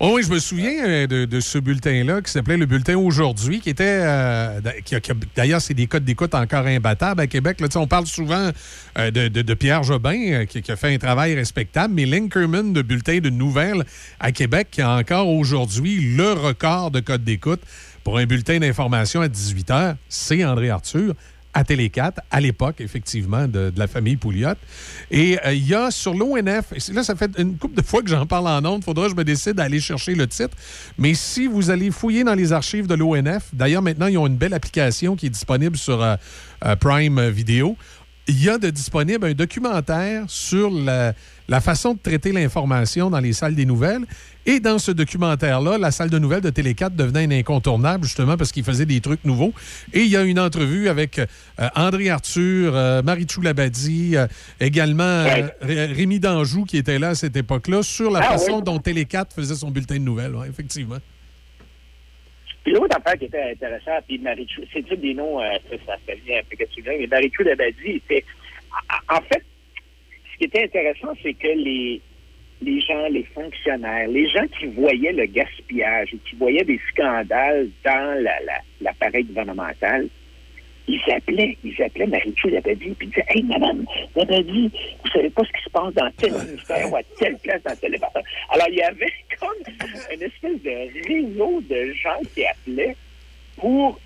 [SPEAKER 3] Oh oui, je me souviens euh, de, de ce bulletin-là qui s'appelait le bulletin aujourd'hui, qui était euh, qui qui d'ailleurs c'est des codes d'écoute encore imbattables à Québec. Là, on parle souvent euh, de, de- de Pierre Jobin euh, qui, qui a fait un travail respectable, mais Linkerman de bulletin de nouvelles à Québec qui a encore aujourd'hui le record de code d'écoute pour un bulletin d'information à 18 h, c'est André Arthur à Télé 4, à l'époque, effectivement, de, la famille Pouliot. Et euh, il y a sur l'ONF, là, ça fait une couple de fois que j'en parle en ondes, faudra que je me décide d'aller chercher le titre. Mais si vous allez fouiller dans les archives de l'ONF, d'ailleurs, maintenant, ils ont une belle application qui est disponible sur euh, euh, Prime Video. Il y a de disponible un documentaire sur la, la façon de traiter l'information dans les salles des nouvelles. Et dans ce documentaire-là, la salle de nouvelles de Télé 4 devenait un incontournable, justement, parce qu'il faisait des trucs nouveaux. Et il y a une entrevue avec euh, André Arthur, euh, Marie-Chou Labadie, euh, également euh, Ré- Rémi Danjou, qui était là à cette époque-là, sur la
[SPEAKER 23] Ah,
[SPEAKER 3] façon
[SPEAKER 23] oui.
[SPEAKER 3] dont Télé 4 faisait son bulletin de nouvelles, ouais, effectivement.
[SPEAKER 23] Puis l'autre affaire qui était intéressante, puis Marie-Chou, c'est tous des noms, euh, ça, ça bien un peu que tu veux, mais Marie-Chou Dabadi, c'est... En fait, ce qui était intéressant, c'est que les, les gens, les fonctionnaires, les gens qui voyaient le gaspillage et qui voyaient des scandales dans la- la- l'appareil gouvernemental, ils appelaient, ils appelaient Marie-Chou Labadie, puis ils disaient Hey, madame Labadie, vous savez pas ce qui se passe dans tel ministère ou à telle place dans tel département. Alors, il y avait comme une espèce de réseau de gens qui appelaient pour,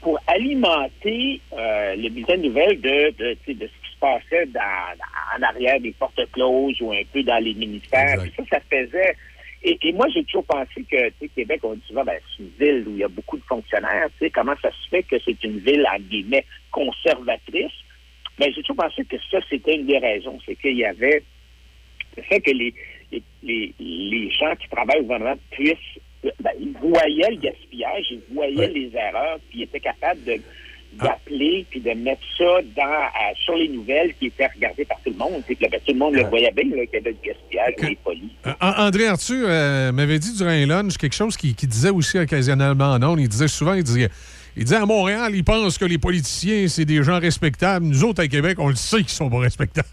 [SPEAKER 23] pour alimenter euh, le bulletin de nouvelles de, de, de ce qui se passait dans, dans- en arrière des portes closes ou un peu dans les ministères. Puis ça, ça faisait. Et, et moi, j'ai toujours pensé que, tu sais, Québec, on dit souvent, ben, c'est une ville où il y a beaucoup de fonctionnaires. Tu sais, comment ça se fait que c'est une ville, en guillemets, conservatrice? Ben, j'ai toujours pensé que ça, c'était une des raisons. C'est qu'il y avait le fait que les, les, les, les gens qui travaillent au gouvernement puissent, ben, ils voyaient le gaspillage, ils voyaient les erreurs, puis ils étaient capables de d'appeler puis de mettre ça dans euh, sur les nouvelles qui étaient regardées par tout le monde. Que là, ben, tout le monde le voyait bien qu'il y avait du gaspillage, des folies.
[SPEAKER 3] Euh, An- André Arthur euh, m'avait dit durant un lunch quelque chose qui, qui disait aussi occasionnellement non. Il disait souvent, il disait, il disait à Montréal, ils pensent que les politiciens, c'est des gens respectables. Nous autres, à Québec, on le sait qu'ils sont pas respectables.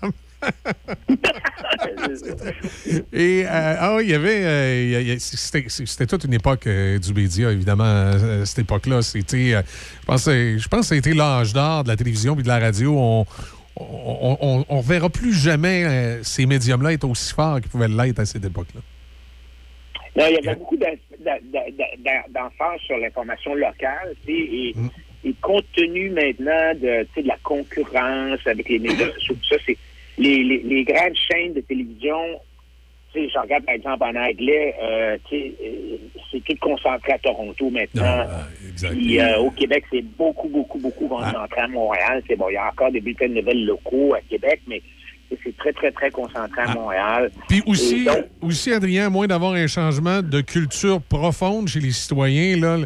[SPEAKER 3] Et euh, ah oui, il y avait. euh, C'était toute une époque euh, du média, évidemment, cette époque-là. C'était. je pense que je pense que ça a été l'âge d'or de la télévision et de la radio. On. On, on, on verra plus jamais ces médiums-là être aussi forts qu'ils pouvaient l'être à cette époque-là.
[SPEAKER 23] Non, il y avait beaucoup d'emphase sur l'information locale, tu sais, et, et compte tenu maintenant de, de la concurrence avec les médias ça, c'est les, les, les grandes chaînes de télévision, tu sais, je regarde par exemple en anglais, euh, euh, c'est tout concentré à Toronto maintenant. Puis euh, au Québec, c'est beaucoup, beaucoup, beaucoup concentré à Montréal. C'est bon, il y a encore des bulletins de nouvelles locaux à Québec, mais c'est très, très, très concentré à Montréal.
[SPEAKER 3] Puis aussi,
[SPEAKER 23] donc,
[SPEAKER 3] aussi, Adrien, à moins d'avoir un changement de culture profonde chez les citoyens, là,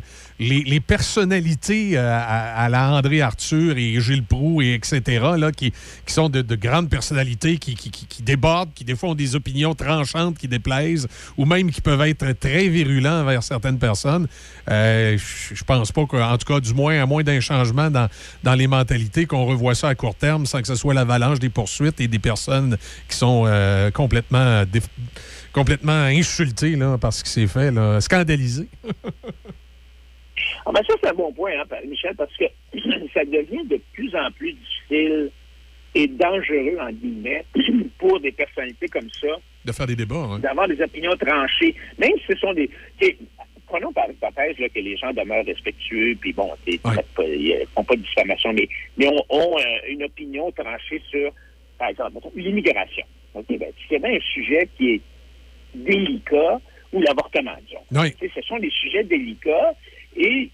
[SPEAKER 3] les, personnalités euh, à, la André Arthur et Gilles Proux et etc., là, qui, qui sont de, de grandes personnalités qui, débordent, qui des fois ont des opinions tranchantes qui déplaisent, ou même qui peuvent être très virulents envers certaines personnes, euh, je pense pas qu'en tout cas, du moins, à moins d'un changement dans, dans les mentalités, qu'on revoie ça à court terme sans que ce soit l'avalanche des poursuites et des personnes qui sont euh, complètement, complètement insultées là, par ce qui s'est fait, scandalisées.
[SPEAKER 23] Ah ben ça, c'est un bon point, hein, Michel, parce que ça devient de plus en plus difficile et dangereux, en guillemets, pour des personnalités comme ça,
[SPEAKER 3] de faire des débats. hein.
[SPEAKER 23] d'avoir des opinions tranchées, même si ce sont des... Prenons par hypothèse là, que les gens demeurent respectueux, puis bon, ils font pas de diffamation, mais, mais ont, ont, euh, une opinion tranchée sur, par exemple, l'immigration. OK, ben, c'est bien un sujet qui est délicats, ou l'avortement, disons.
[SPEAKER 3] Oui.
[SPEAKER 23] Ce sont des sujets délicats et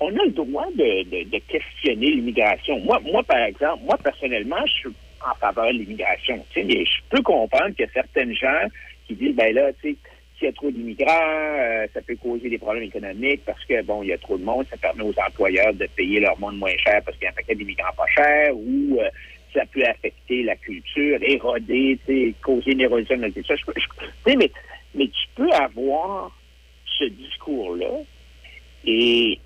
[SPEAKER 23] on a le droit de, de- de questionner l'immigration. Moi, moi, par exemple, moi, personnellement, je suis en faveur de l'immigration. Mais je peux comprendre a certaines gens qui disent, ben là, tu sais, s'il y a trop d'immigrants, euh, ça peut causer des problèmes économiques parce que, bon, il y a trop de monde, ça permet aux employeurs de payer leur monde moins cher parce qu'il y a un paquet d'immigrants pas chers ou euh, ça peut affecter la culture, éroder, tu sais, causer une érosion de. Je mais, mais tu peux avoir ce discours-là et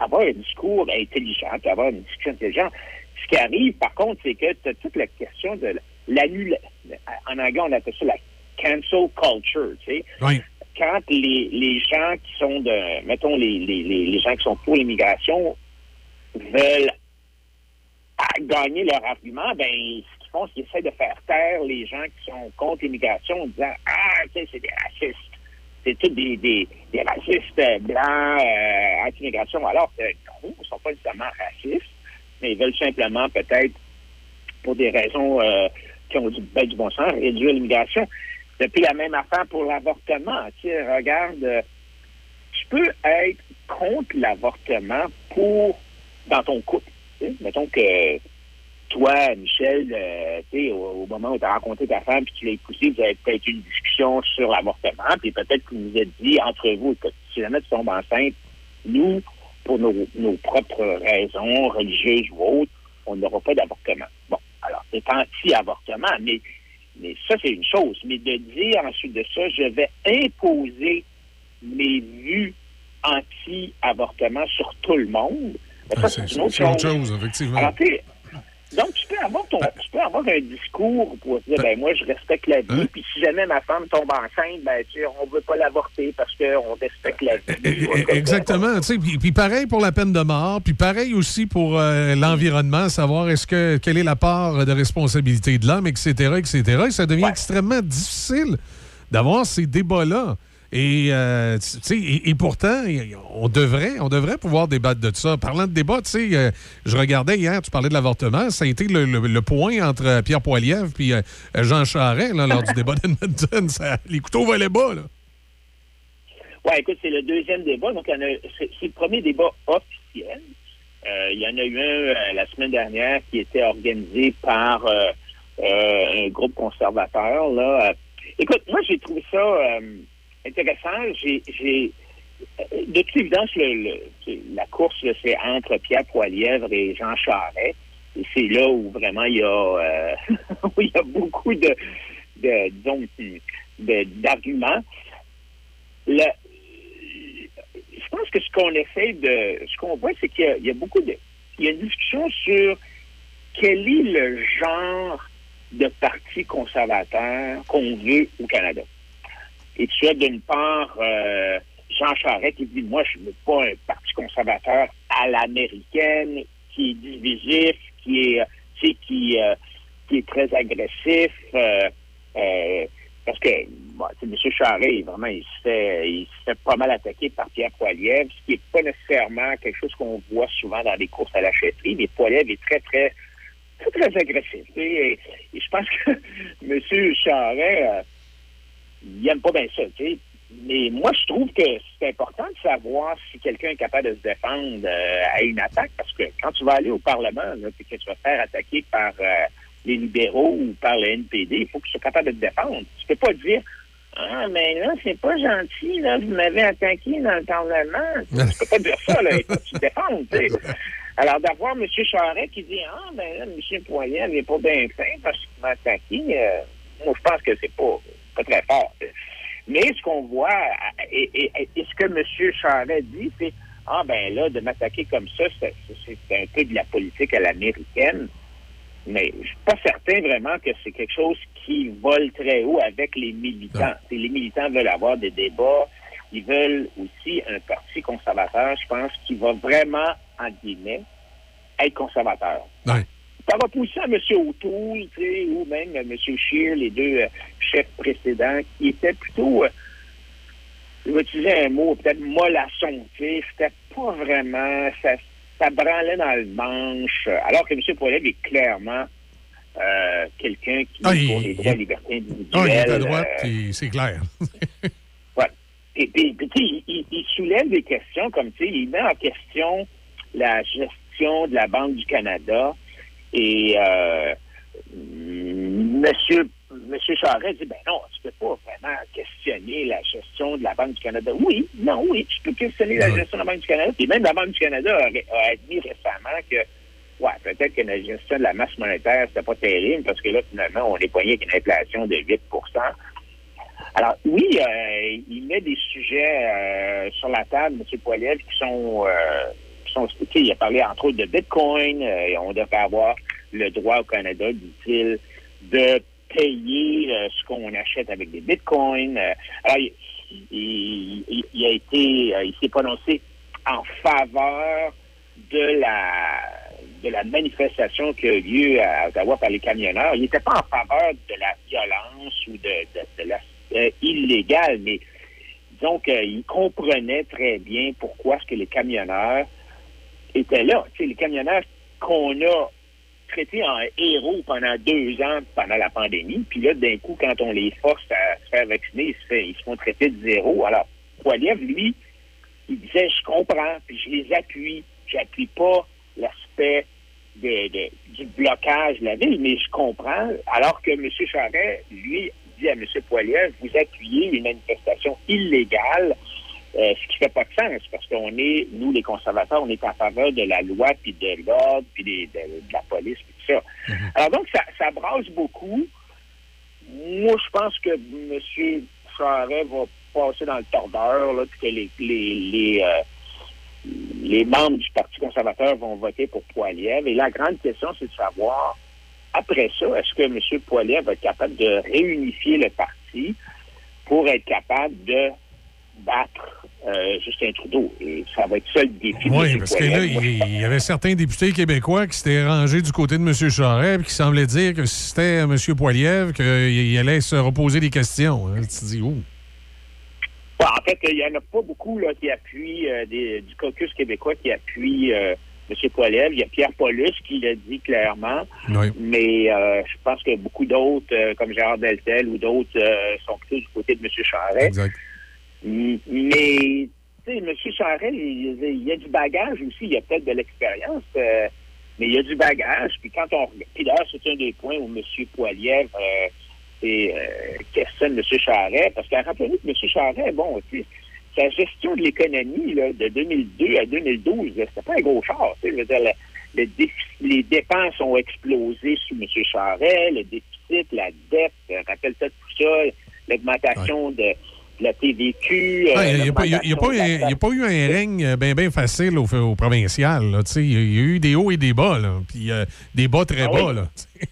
[SPEAKER 23] avoir un discours intelligent, puis avoir une discussion intelligente. Ce qui arrive, par contre, c'est que tu as toute la question de l'annulation. En anglais, on appelle ça la cancel culture, tu sais.
[SPEAKER 3] Oui.
[SPEAKER 23] Quand les, les gens qui sont de, mettons, les, les, les, gens qui sont pour l'immigration veulent gagner leur argument, ben, ce qu'ils font, c'est qu'ils essaient de faire taire les gens qui sont contre l'immigration en disant Ah, c'est des racistes. C'est tous des, des, racistes blancs euh, anti-immigration. Alors que non, ils ne sont pas nécessairement racistes, mais ils veulent simplement, peut-être, pour des raisons euh, qui ont du, ben, du bon sens, réduire l'immigration. Depuis la même affaire pour l'avortement. Tu sais, regarde, euh, tu peux être contre l'avortement pour dans ton couple. tu sais. Mettons que toi, Michel, euh, tu sais, au, au moment où tu as rencontré ta femme puis tu l'as épousée, vous avez peut-être eu une discussion sur l'avortement, puis peut-être que vous vous êtes dit entre vous, écoute, si jamais tu tombes enceinte, nous, pour nos, nos propres raisons religieuses ou autres, on n'aura pas d'avortement. Bon, alors, c'est anti-avortement, mais, mais ça, c'est une chose. Mais de dire ensuite de ça, je vais imposer mes vues anti-avortement sur tout le monde, ben,
[SPEAKER 3] Ah,
[SPEAKER 23] c'est
[SPEAKER 3] c'est
[SPEAKER 23] une autre chose.
[SPEAKER 3] chose, effectivement.
[SPEAKER 23] Alors, donc, tu peux avoir ton, tu peux avoir un discours pour dire, ben, moi, je respecte la vie, puis si jamais ma femme tombe enceinte, ben, tu sais, on veut pas l'avorter parce qu'on respecte la vie.
[SPEAKER 3] Eh, Exactement. tu sais, Puis, puis pareil pour la peine de mort, puis pareil aussi pour euh, l'environnement, savoir est-ce que quelle est la part de responsabilité de l'homme, etc., etc. Et ça devient extrêmement difficile d'avoir ces débats-là. Et, euh, et, et pourtant, on devrait, on devrait pouvoir débattre de ça. Parlant de débat, tu sais, euh, je regardais hier, tu parlais de l'avortement, ça a été le, le- le point entre Pierre Poilievre euh, Jean Charest là, lors du débat d'Edmonton. Les couteaux volaient bas, là.
[SPEAKER 23] Oui, écoute, c'est le deuxième débat. Donc, il y en a- c'est le premier débat officiel. Euh, il y en a eu un euh, la semaine dernière qui était organisé par euh, euh, un groupe conservateur. Là. Euh, Écoute, moi, j'ai trouvé ça euh, intéressant. J'ai, euh, de toute évidence, la course, c'est entre Pierre Poilièvre et Jean Charest. Et c'est là où vraiment il y a, euh, il y a beaucoup de, de d'arguments. Je pense que ce qu'on essaie de, ce qu'on voit, c'est qu'il y a beaucoup de, il y a une discussion sur quel est le genre de parti conservateur qu'on veut au Canada. Et tu as d'une part euh, Jean Charest qui dit moi je ne veux pas un parti conservateur à l'américaine qui est divisif, qui est, tu sais, qui, euh, qui est très agressif. euh, euh, parce que bon, M. Charest, vraiment, il se, fait, il pas mal attaquer par Pierre Poilievre, ce qui n'est pas nécessairement quelque chose qu'on voit souvent dans les courses à la chefferie, mais Poilievre est très, très, très, très agressif. et je pense que M. Charest, euh, il aime pas bien ça. Mais moi, je trouve que c'est important de savoir si quelqu'un est capable de se défendre euh, à une attaque, parce que quand tu vas aller au Parlement, là, que tu vas te faire attaquer par euh, les libéraux ou par le NPD, il faut que tu sois capable de te défendre. Tu peux pas dire Ah, mais là, c'est pas gentil, là, vous m'avez attaqué dans le Parlement. tu peux pas dire ça, là, il faut que tu te défendes. Alors, d'avoir M. Charest qui dit Ah, ben là, M. Poirier n'est pas bien fin parce qu'il m'a attaqué, euh, moi, je pense que c'est pas, pas très fort. Mais ce qu'on voit, et, et- ce que M. Charest dit, c'est Ah, ben là, de m'attaquer comme ça, c'est un peu de la politique à l'américaine. Mais je suis pas certain vraiment que c'est quelque chose qui vole très haut avec les militants. Les militants veulent avoir des débats. Ils veulent aussi un parti conservateur, je pense, qui va vraiment, en guillemets, être conservateur. Par opposition à M. O'Toole, ou même à M. Scheer, les deux euh, chefs précédents, qui étaient plutôt, euh, je vais utiliser un mot, peut-être mollasson, c'était pas vraiment, ça, ça branlait dans le manche, alors que M. Poilievre est clairement euh, quelqu'un qui
[SPEAKER 3] Ah,
[SPEAKER 23] est pour les droits et
[SPEAKER 3] Ah, il est à droite,
[SPEAKER 23] euh,
[SPEAKER 3] puis c'est clair.
[SPEAKER 23] Ouais. Et puis, tu sais, il soulève des questions comme, tu sais, il met en question la gestion de la Banque du Canada et euh, Monsieur, Monsieur Charest dit, ben non, tu peux pas vraiment questionner la gestion de la Banque du Canada. Oui, non, oui, tu peux questionner la gestion de la Banque du Canada. Puis même la Banque du Canada a, a admis récemment que Ouais, peut-être que la gestion de la masse monétaire, c'était pas terrible parce que là, finalement, on est poigné avec une inflation de 8% Alors, oui, euh, il met des sujets euh, sur la table, M. Poiliev, qui sont, euh, il a parlé entre autres de Bitcoin. euh, on devrait avoir le droit au Canada, dit-il, de payer euh, ce qu'on achète avec des Bitcoins. Euh, alors, il, il- il- il a été, il s'est prononcé en faveur de la manifestation qui a eu lieu à Ottawa par les camionneurs. Il n'était pas en faveur de la violence ou de, de, mais disons qu'il comprenait très bien pourquoi est-ce que les camionneurs étaient là. Tu sais, les camionneurs qu'on a traités en héros pendant deux ans pendant la pandémie, puis là, d'un coup, quand on les force à se faire vacciner, ils se, font traiter de zéro. Alors, Poiliev, lui, il disait, je comprends, puis je les appuie. J'appuie pas l'aspect du blocage de la ville, mais je comprends. Alors que M. Charret, lui, dit à M. Poiliev, vous appuyez une manifestation illégale, euh, ce qui fait pas de sens, parce qu'on est, nous, les conservateurs, on est en faveur de la loi, puis de l'ordre, puis de, de la police, puis tout ça. Alors donc, ça, ça brasse beaucoup. Moi, je pense que M. Charret va passer dans le tordeur, là, puis que les, les, les, euh, les membres du Parti conservateur vont voter pour Poiliev. Et la grande question, c'est de savoir, après ça, est-ce que M. Poiliev va être capable de réunifier le parti pour être capable de battre euh, Justin Trudeau? Et ça va être ça le défi de
[SPEAKER 3] Oui, parce que là, il y avait certains députés québécois qui s'étaient rangés du côté de M. Charest et qui semblaient dire que si c'était M. Poiliev, qu'il allait se reposer des questions. hein. Tu dis, oh.
[SPEAKER 23] Bon, en fait, il n'y en a pas beaucoup là, qui appuient, euh, des- du caucus québécois qui appuie euh, M. Poiliev. Il y a Pierre Paulus qui l'a dit clairement.
[SPEAKER 3] Oui.
[SPEAKER 23] Mais euh, je pense que beaucoup d'autres, euh, comme Gérard Deltel ou d'autres, euh, sont plutôt du côté de M. Charest.
[SPEAKER 3] Exact.
[SPEAKER 23] M- Mais, tu sais, M. Charest, il, il y a du bagage aussi. Il y a peut-être de l'expérience, euh, mais il y a du bagage. Puis quand on regarde- Puis d'ailleurs, c'est un des points où M. Poiliev euh, et, euh, questionne M. Charest. Parce que rappelez-vous que M. Charest, bon, tu sais, sa gestion de l'économie là, de 2002 à 2012, là, c'était pas un gros char. tu sais, je veux dire, le- le défi- les dépenses ont explosé sous M. Charest, le déficit, la dette, rappelle-toi tout ça, l'augmentation de la TVQ. euh,
[SPEAKER 3] Ah, Il n'y a, a- pas eu un-
[SPEAKER 23] l'augmentation
[SPEAKER 3] il y a pas eu un règne bien ben facile au, au provincial. Il y a- eu des hauts et des bas, là, puis euh, des bas très
[SPEAKER 23] Ah
[SPEAKER 3] bas.
[SPEAKER 23] oui.
[SPEAKER 3] là,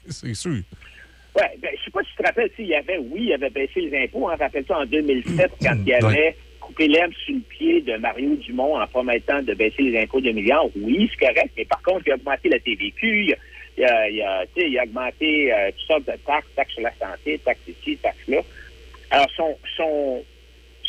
[SPEAKER 3] C'est sûr.
[SPEAKER 23] Ouais, ben, je sais pas si tu te rappelles, il y avait, oui, il avait baissé les impôts. Hein, Rappelle-toi en 2007, quand il avait
[SPEAKER 3] Ouais.
[SPEAKER 23] coupé l'herbe sous le pied de Mario Dumont en promettant de baisser les impôts de milliards. Oui, c'est correct, mais par contre, il a augmenté la TVQ, il a, il a, il a, tu sais, il a augmenté euh, toutes sortes de taxes, taxes sur la santé, taxes ici, taxes là. Alors, son, son,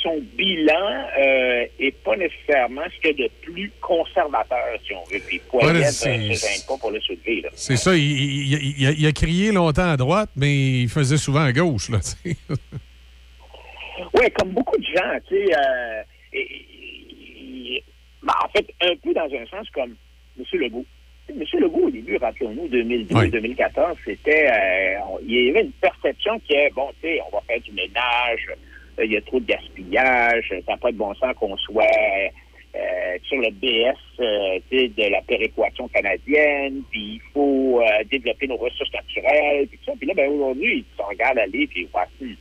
[SPEAKER 23] son bilan euh, est pas nécessairement ce qu'il y a de plus conservateur, si on veut. Puis Poiliev
[SPEAKER 3] Ouais,
[SPEAKER 23] ne se gêne pas pour le soulever. Là.
[SPEAKER 3] C'est ça. Il, il- il- il a, il a crié longtemps à droite, mais il faisait souvent à gauche.
[SPEAKER 23] Oui, comme beaucoup de gens, tu sais, euh, et- ben, en fait, un peu dans un sens comme M. Legault. M. Legault, au début, rappelons-nous, 2012-2014, c'était, euh, il y avait une perception qui est, bon, tu sais, on va faire du ménage, euh, il y a trop de gaspillage, ça n'a pas de bon sens qu'on soit euh, sur le BS euh, de la péréquation canadienne, puis il faut euh, développer nos ressources naturelles, puis tout ça. Puis là, ben, aujourd'hui, ils se regardent aller, puis ils hmm,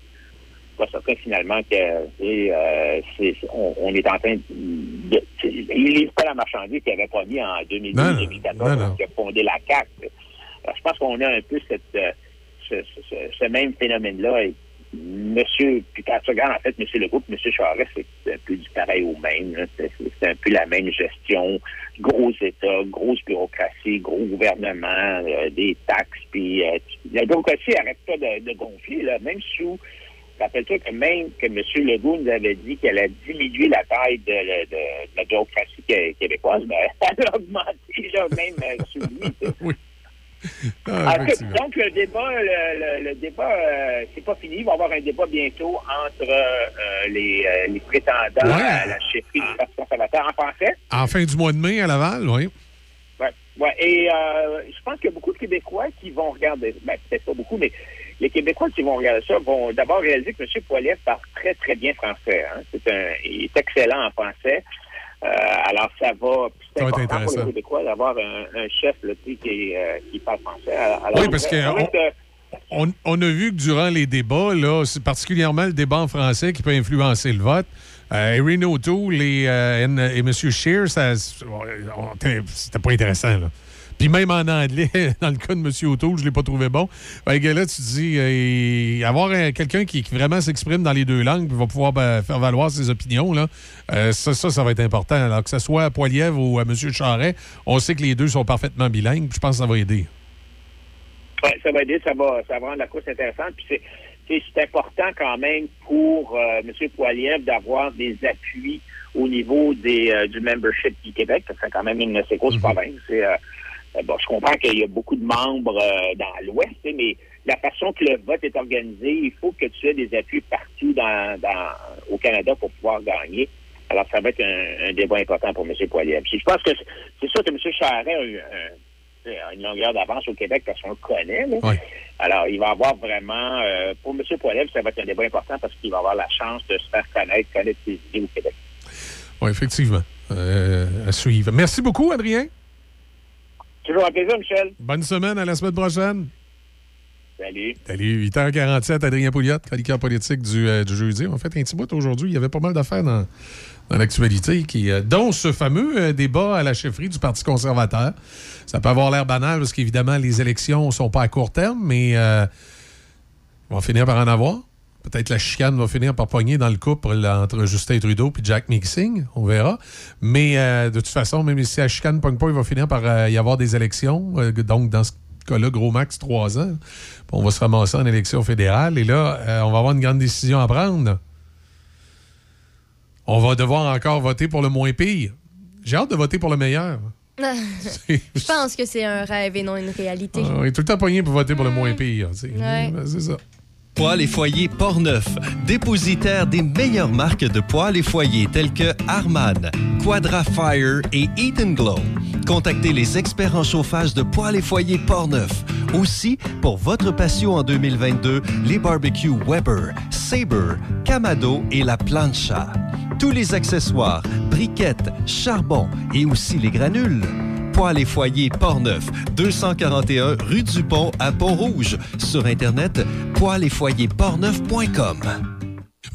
[SPEAKER 23] pas certain finalement que euh, c'est- on, on est en train de. tu sais, Il livre pas la marchandise qu'il avait pas mis en 2012-2014
[SPEAKER 3] Non, non, non.
[SPEAKER 23] quand il a fondé la CAC. Je pense qu'on a un peu cette, euh, ce, ce- ce- ce même phénomène-là. Monsieur, puis quand en fait M. Legault et M. Charest, c'est un peu du pareil au même. C'est un peu la même gestion. Gros État, grosse bureaucratie, gros gouvernement, euh, des taxes, puis euh, la bureaucratie n'arrête pas de, gonfler, là, même sous Rappelle-toi que même que M. Legault nous avait dit qu'elle a diminué la taille de, la bureaucratie qué- québécoise, mais elle a augmenté là, même euh, sous lui. sais.
[SPEAKER 3] Ah,
[SPEAKER 23] fait, donc, le débat, le, le- le débat, euh, c'est pas fini. Il va y avoir un débat bientôt entre euh, les, euh, les prétendants
[SPEAKER 3] Ouais.
[SPEAKER 23] à la chefferie du Parti conservateur en français?
[SPEAKER 3] En fin du mois de mai à Laval, oui.
[SPEAKER 23] Ouais, ouais. Et euh, je pense qu'il y a beaucoup de Québécois qui vont regarder, ben, peut-être pas beaucoup, mais les Québécois qui vont regarder ça vont d'abord réaliser que M. Poiliev parle très, très bien français. Hein. C'est un, il est excellent en français. Euh, alors, ça va. C'est important pour les Québécois d'avoir un, un chef là, qui, euh, qui parle français. Alors,
[SPEAKER 3] Oui, parce que on-
[SPEAKER 23] euh,
[SPEAKER 3] On, on a vu que durant les débats, là, c'est particulièrement le débat en français qui peut influencer le vote. Euh, Erin O'Toole et, euh, et M. On- c'était pas intéressant. Là. Puis même en anglais, dans le cas de M. O'Toole, je l'ai pas trouvé bon. Fait que là, tu dis, euh, avoir un- quelqu'un qui, qui vraiment s'exprime dans les deux langues puis va pouvoir ben, faire valoir ses opinions, là, euh, ça, ça, ça va être important. Alors que ce soit à Poiliev ou à M. Charret, on sait que les deux sont parfaitement bilingues, puis je pense que ça va aider.
[SPEAKER 23] Ouais, ça va aider, ça va, ça va rendre la course intéressante. Puis c'est, c'est, important quand même pour euh, M. Poiliev d'avoir des appuis au niveau des, euh, du membership du Québec, parce que c'est quand même une assez grosse province. C'est, euh, bon, je comprends qu'il y a beaucoup de membres euh, dans l'Ouest, mais la façon que le vote est organisé, il faut que tu aies des appuis partout dans, dans, au Canada pour pouvoir gagner. Alors, ça va être un, un débat important pour M. Poiliev. Je pense que c'est, sûr que M. Charret a eu un, une longueur d'avance au Québec parce qu'on le connaît. là. Alors, il va avoir vraiment, euh, pour M. Poiliev, ça va être un débat important parce qu'il va avoir la chance de se faire connaître, connaître ses idées au Québec.
[SPEAKER 3] Oui, effectivement. Euh, à suivre. Merci beaucoup, Adrien.
[SPEAKER 23] Toujours un plaisir, Michel.
[SPEAKER 3] Bonne semaine, à la semaine prochaine.
[SPEAKER 23] Salut.
[SPEAKER 3] Salut, 8h47, Adrien Pouliot, chroniqueur politique du, euh, du jeudi. On fait un petit bout aujourd'hui. Il y avait pas mal d'affaires dans, dans l'actualité, qui, euh, dont ce fameux euh, débat à la chefferie du Parti conservateur. Ça peut avoir l'air banal parce qu'évidemment, les élections ne sont pas à court terme, mais on va finir par en avoir. Peut-être la chicane va finir par pogner dans le couple entre Justin Trudeau et Jack Mixing. On verra. Mais euh, de toute façon, même si la chicane ne pogne pas, il va finir par euh, y avoir des élections. Euh, donc, dans ce cas-là, gros max, trois ans. Puis on va se ramasser en élection fédérale. Et là, on va avoir une grande décision à prendre. On va devoir encore voter pour le moins pire. J'ai hâte de voter pour le meilleur.
[SPEAKER 2] Je pense que c'est un rêve et non une réalité.
[SPEAKER 3] On est tout le temps pogné pour voter pour le moins pire. sais.
[SPEAKER 2] Ouais.
[SPEAKER 3] Ben, C'est ça.
[SPEAKER 9] Poêles et foyers Portneuf, dépositaire des meilleures marques de poêles et foyers tels que Harman, Quadra Fire et Eden Glow. Contactez les experts en chauffage de poêles et foyers Portneuf. Aussi, pour votre patio en 2022, les barbecues Weber, Sabre, Camado et la Plancha. Tous les accessoires, briquettes, charbon et aussi les granules. Poêles et foyers Portneuf, 241 rue du Pont à Pont-Rouge. Sur Internet, poêles et foyers portneuf.com.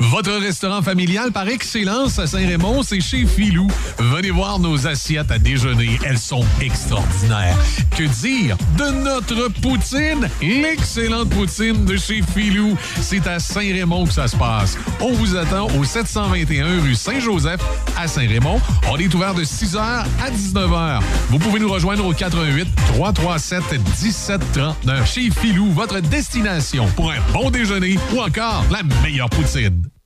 [SPEAKER 3] Votre restaurant familial par excellence à Saint-Raymond, c'est chez Filou. Venez voir nos assiettes à déjeuner. Elles sont extraordinaires. Que dire de notre poutine? L'excellente poutine de chez Filou. C'est à Saint-Raymond que ça se passe. On vous attend au 721 rue Saint-Joseph à Saint-Raymond. On est ouvert de 6h à 19h. Vous pouvez nous rejoindre au 88 337 1739. Chez Filou, votre destination pour un bon déjeuner ou encore la meilleure poutine.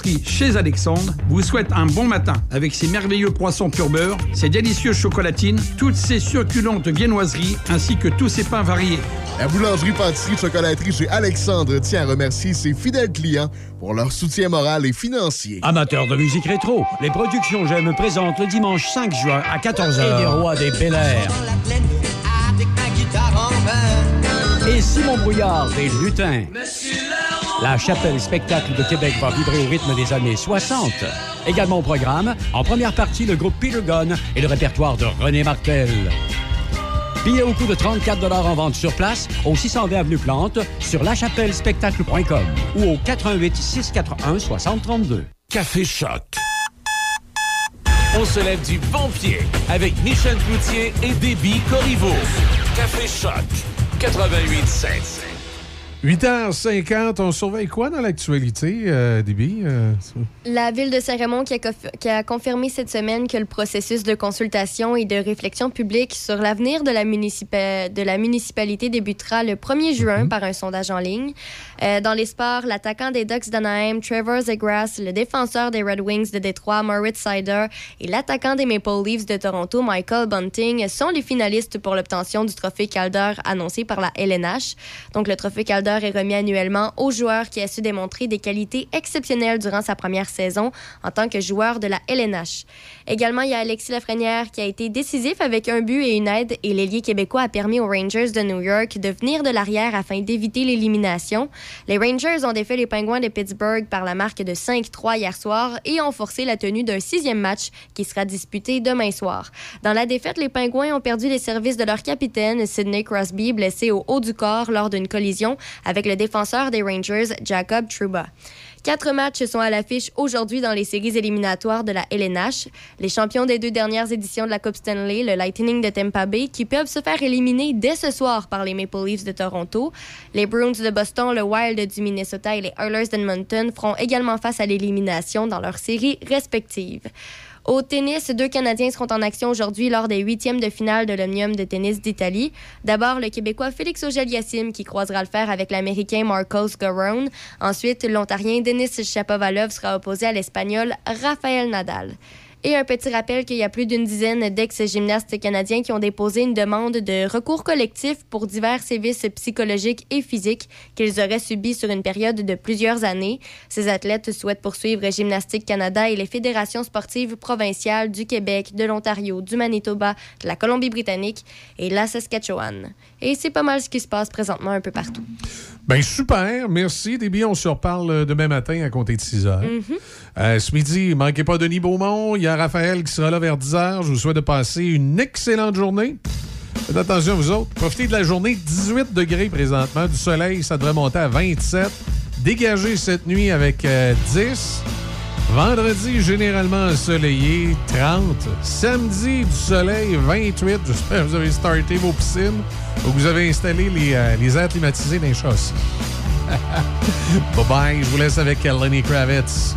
[SPEAKER 24] boulangerie-pâtisserie-chocolaterie chez Alexandre vous souhaitent un bon matin avec ses merveilleux poissons pur beurre, ses délicieuses chocolatines, toutes ses succulentes viennoiseries ainsi que tous ses pains variés.
[SPEAKER 6] La boulangerie pâtisserie chocolaterie chez Alexandre tient à remercier ses fidèles clients pour leur soutien moral et financier.
[SPEAKER 25] Amateurs de musique rétro, les productions J'aime présentent le dimanche 5 juin à 14h les rois des Bel Air. Et Simon Brouillard des Lutins. La chapelle spectacle de Québec va vibrer au rythme des années 60. Également au programme, en première partie, le groupe Peter Gunn et le répertoire de René Martel. Billets au coût de 34 en vente sur place au 620 Avenue Plante sur lachapellespectacle.com ou au 88 641 6032.
[SPEAKER 1] Café Choc. On se lève du bon pied avec Michel Cloutier et Déby Corriveau. Café Choc. 88.7.
[SPEAKER 3] 8h50, on surveille quoi dans l'actualité, euh, Déby? Euh,
[SPEAKER 2] La ville de Saint-Raymond qui, a conf- qui a confirmé cette semaine que le processus de consultation et de réflexion publique sur l'avenir de, la municipa- de la municipalité débutera le 1er juin par un sondage en ligne. Euh, dans les sports, l'attaquant des Ducks d'Anaheim, Trevor Zegras, le défenseur des Red Wings de Détroit, Moritz Sider, et l'attaquant des Maple Leafs de Toronto, Michael Bunting, sont les finalistes pour l'obtention du trophée Calder annoncé par la LNH. Donc, le trophée Calder est remis annuellement au joueur qui a su démontrer des qualités exceptionnelles durant sa première saison en tant que joueur de la LNH. Également, il y a Alexis Lafrenière qui a été décisif avec un but et une aide et l'ailier québécois a permis aux Rangers de New York de venir de l'arrière afin d'éviter l'élimination. Les Rangers ont défait les Penguins de Pittsburgh par la marque de 5-3 hier soir et ont forcé la tenue d'un sixième match qui sera disputé demain soir. Dans la défaite, les Penguins ont perdu les services de leur capitaine, Sidney Crosby, blessé au haut du corps lors d'une collision avec le défenseur des Rangers, Jacob Trouba. Quatre matchs sont à l'affiche aujourd'hui dans les séries éliminatoires de la LNH. Les champions des deux dernières éditions de la Coupe Stanley, le Lightning de Tampa Bay, qui peuvent se faire éliminer dès ce soir par les Maple Leafs de Toronto. Les Bruins de Boston, le Wild du Minnesota et les Oilers d'Edmonton feront également face à l'élimination dans leurs séries respectives. Au tennis, deux Canadiens seront en action aujourd'hui lors des huitièmes de finale de l'Omnium de tennis d'Italie. D'abord, le Québécois Félix Auger-Aliassime qui croisera le fer avec l'Américain Marcos Garone. Ensuite, l'Ontarien Denis Shapovalov sera opposé à l'Espagnol Rafael Nadal. Et un petit rappel qu'il y a plus d'une dizaine d'ex-gymnastes canadiens qui ont déposé une demande de recours collectif pour divers sévices psychologiques et physiques qu'ils auraient subis sur une période de plusieurs années. Ces athlètes souhaitent poursuivre Gymnastique Canada et les fédérations sportives provinciales du Québec, de l'Ontario, du Manitoba, de la Colombie-Britannique et la Saskatchewan. Et c'est pas mal ce qui se passe présentement un peu partout.
[SPEAKER 3] Ben super, merci Déby. On se reparle euh, demain matin à compter de 6 heures.
[SPEAKER 2] Mhm.
[SPEAKER 3] Euh, ce midi, manquez pas Denis Beaumont. Il y a Raphaël qui sera là vers 10 heures. Je vous souhaite de passer une excellente journée. Faites attention, vous autres. Profitez de la journée. 18 degrés présentement. Du soleil, ça devrait monter à 27. Dégagé cette nuit avec euh, 10. Vendredi, généralement ensoleillé, 30. Samedi, du soleil, 28. J'espère que vous avez starté vos piscines ou que vous avez installé les, euh, les airs climatisés dans les châssis. bye bye. Je vous laisse avec Lenny Kravitz.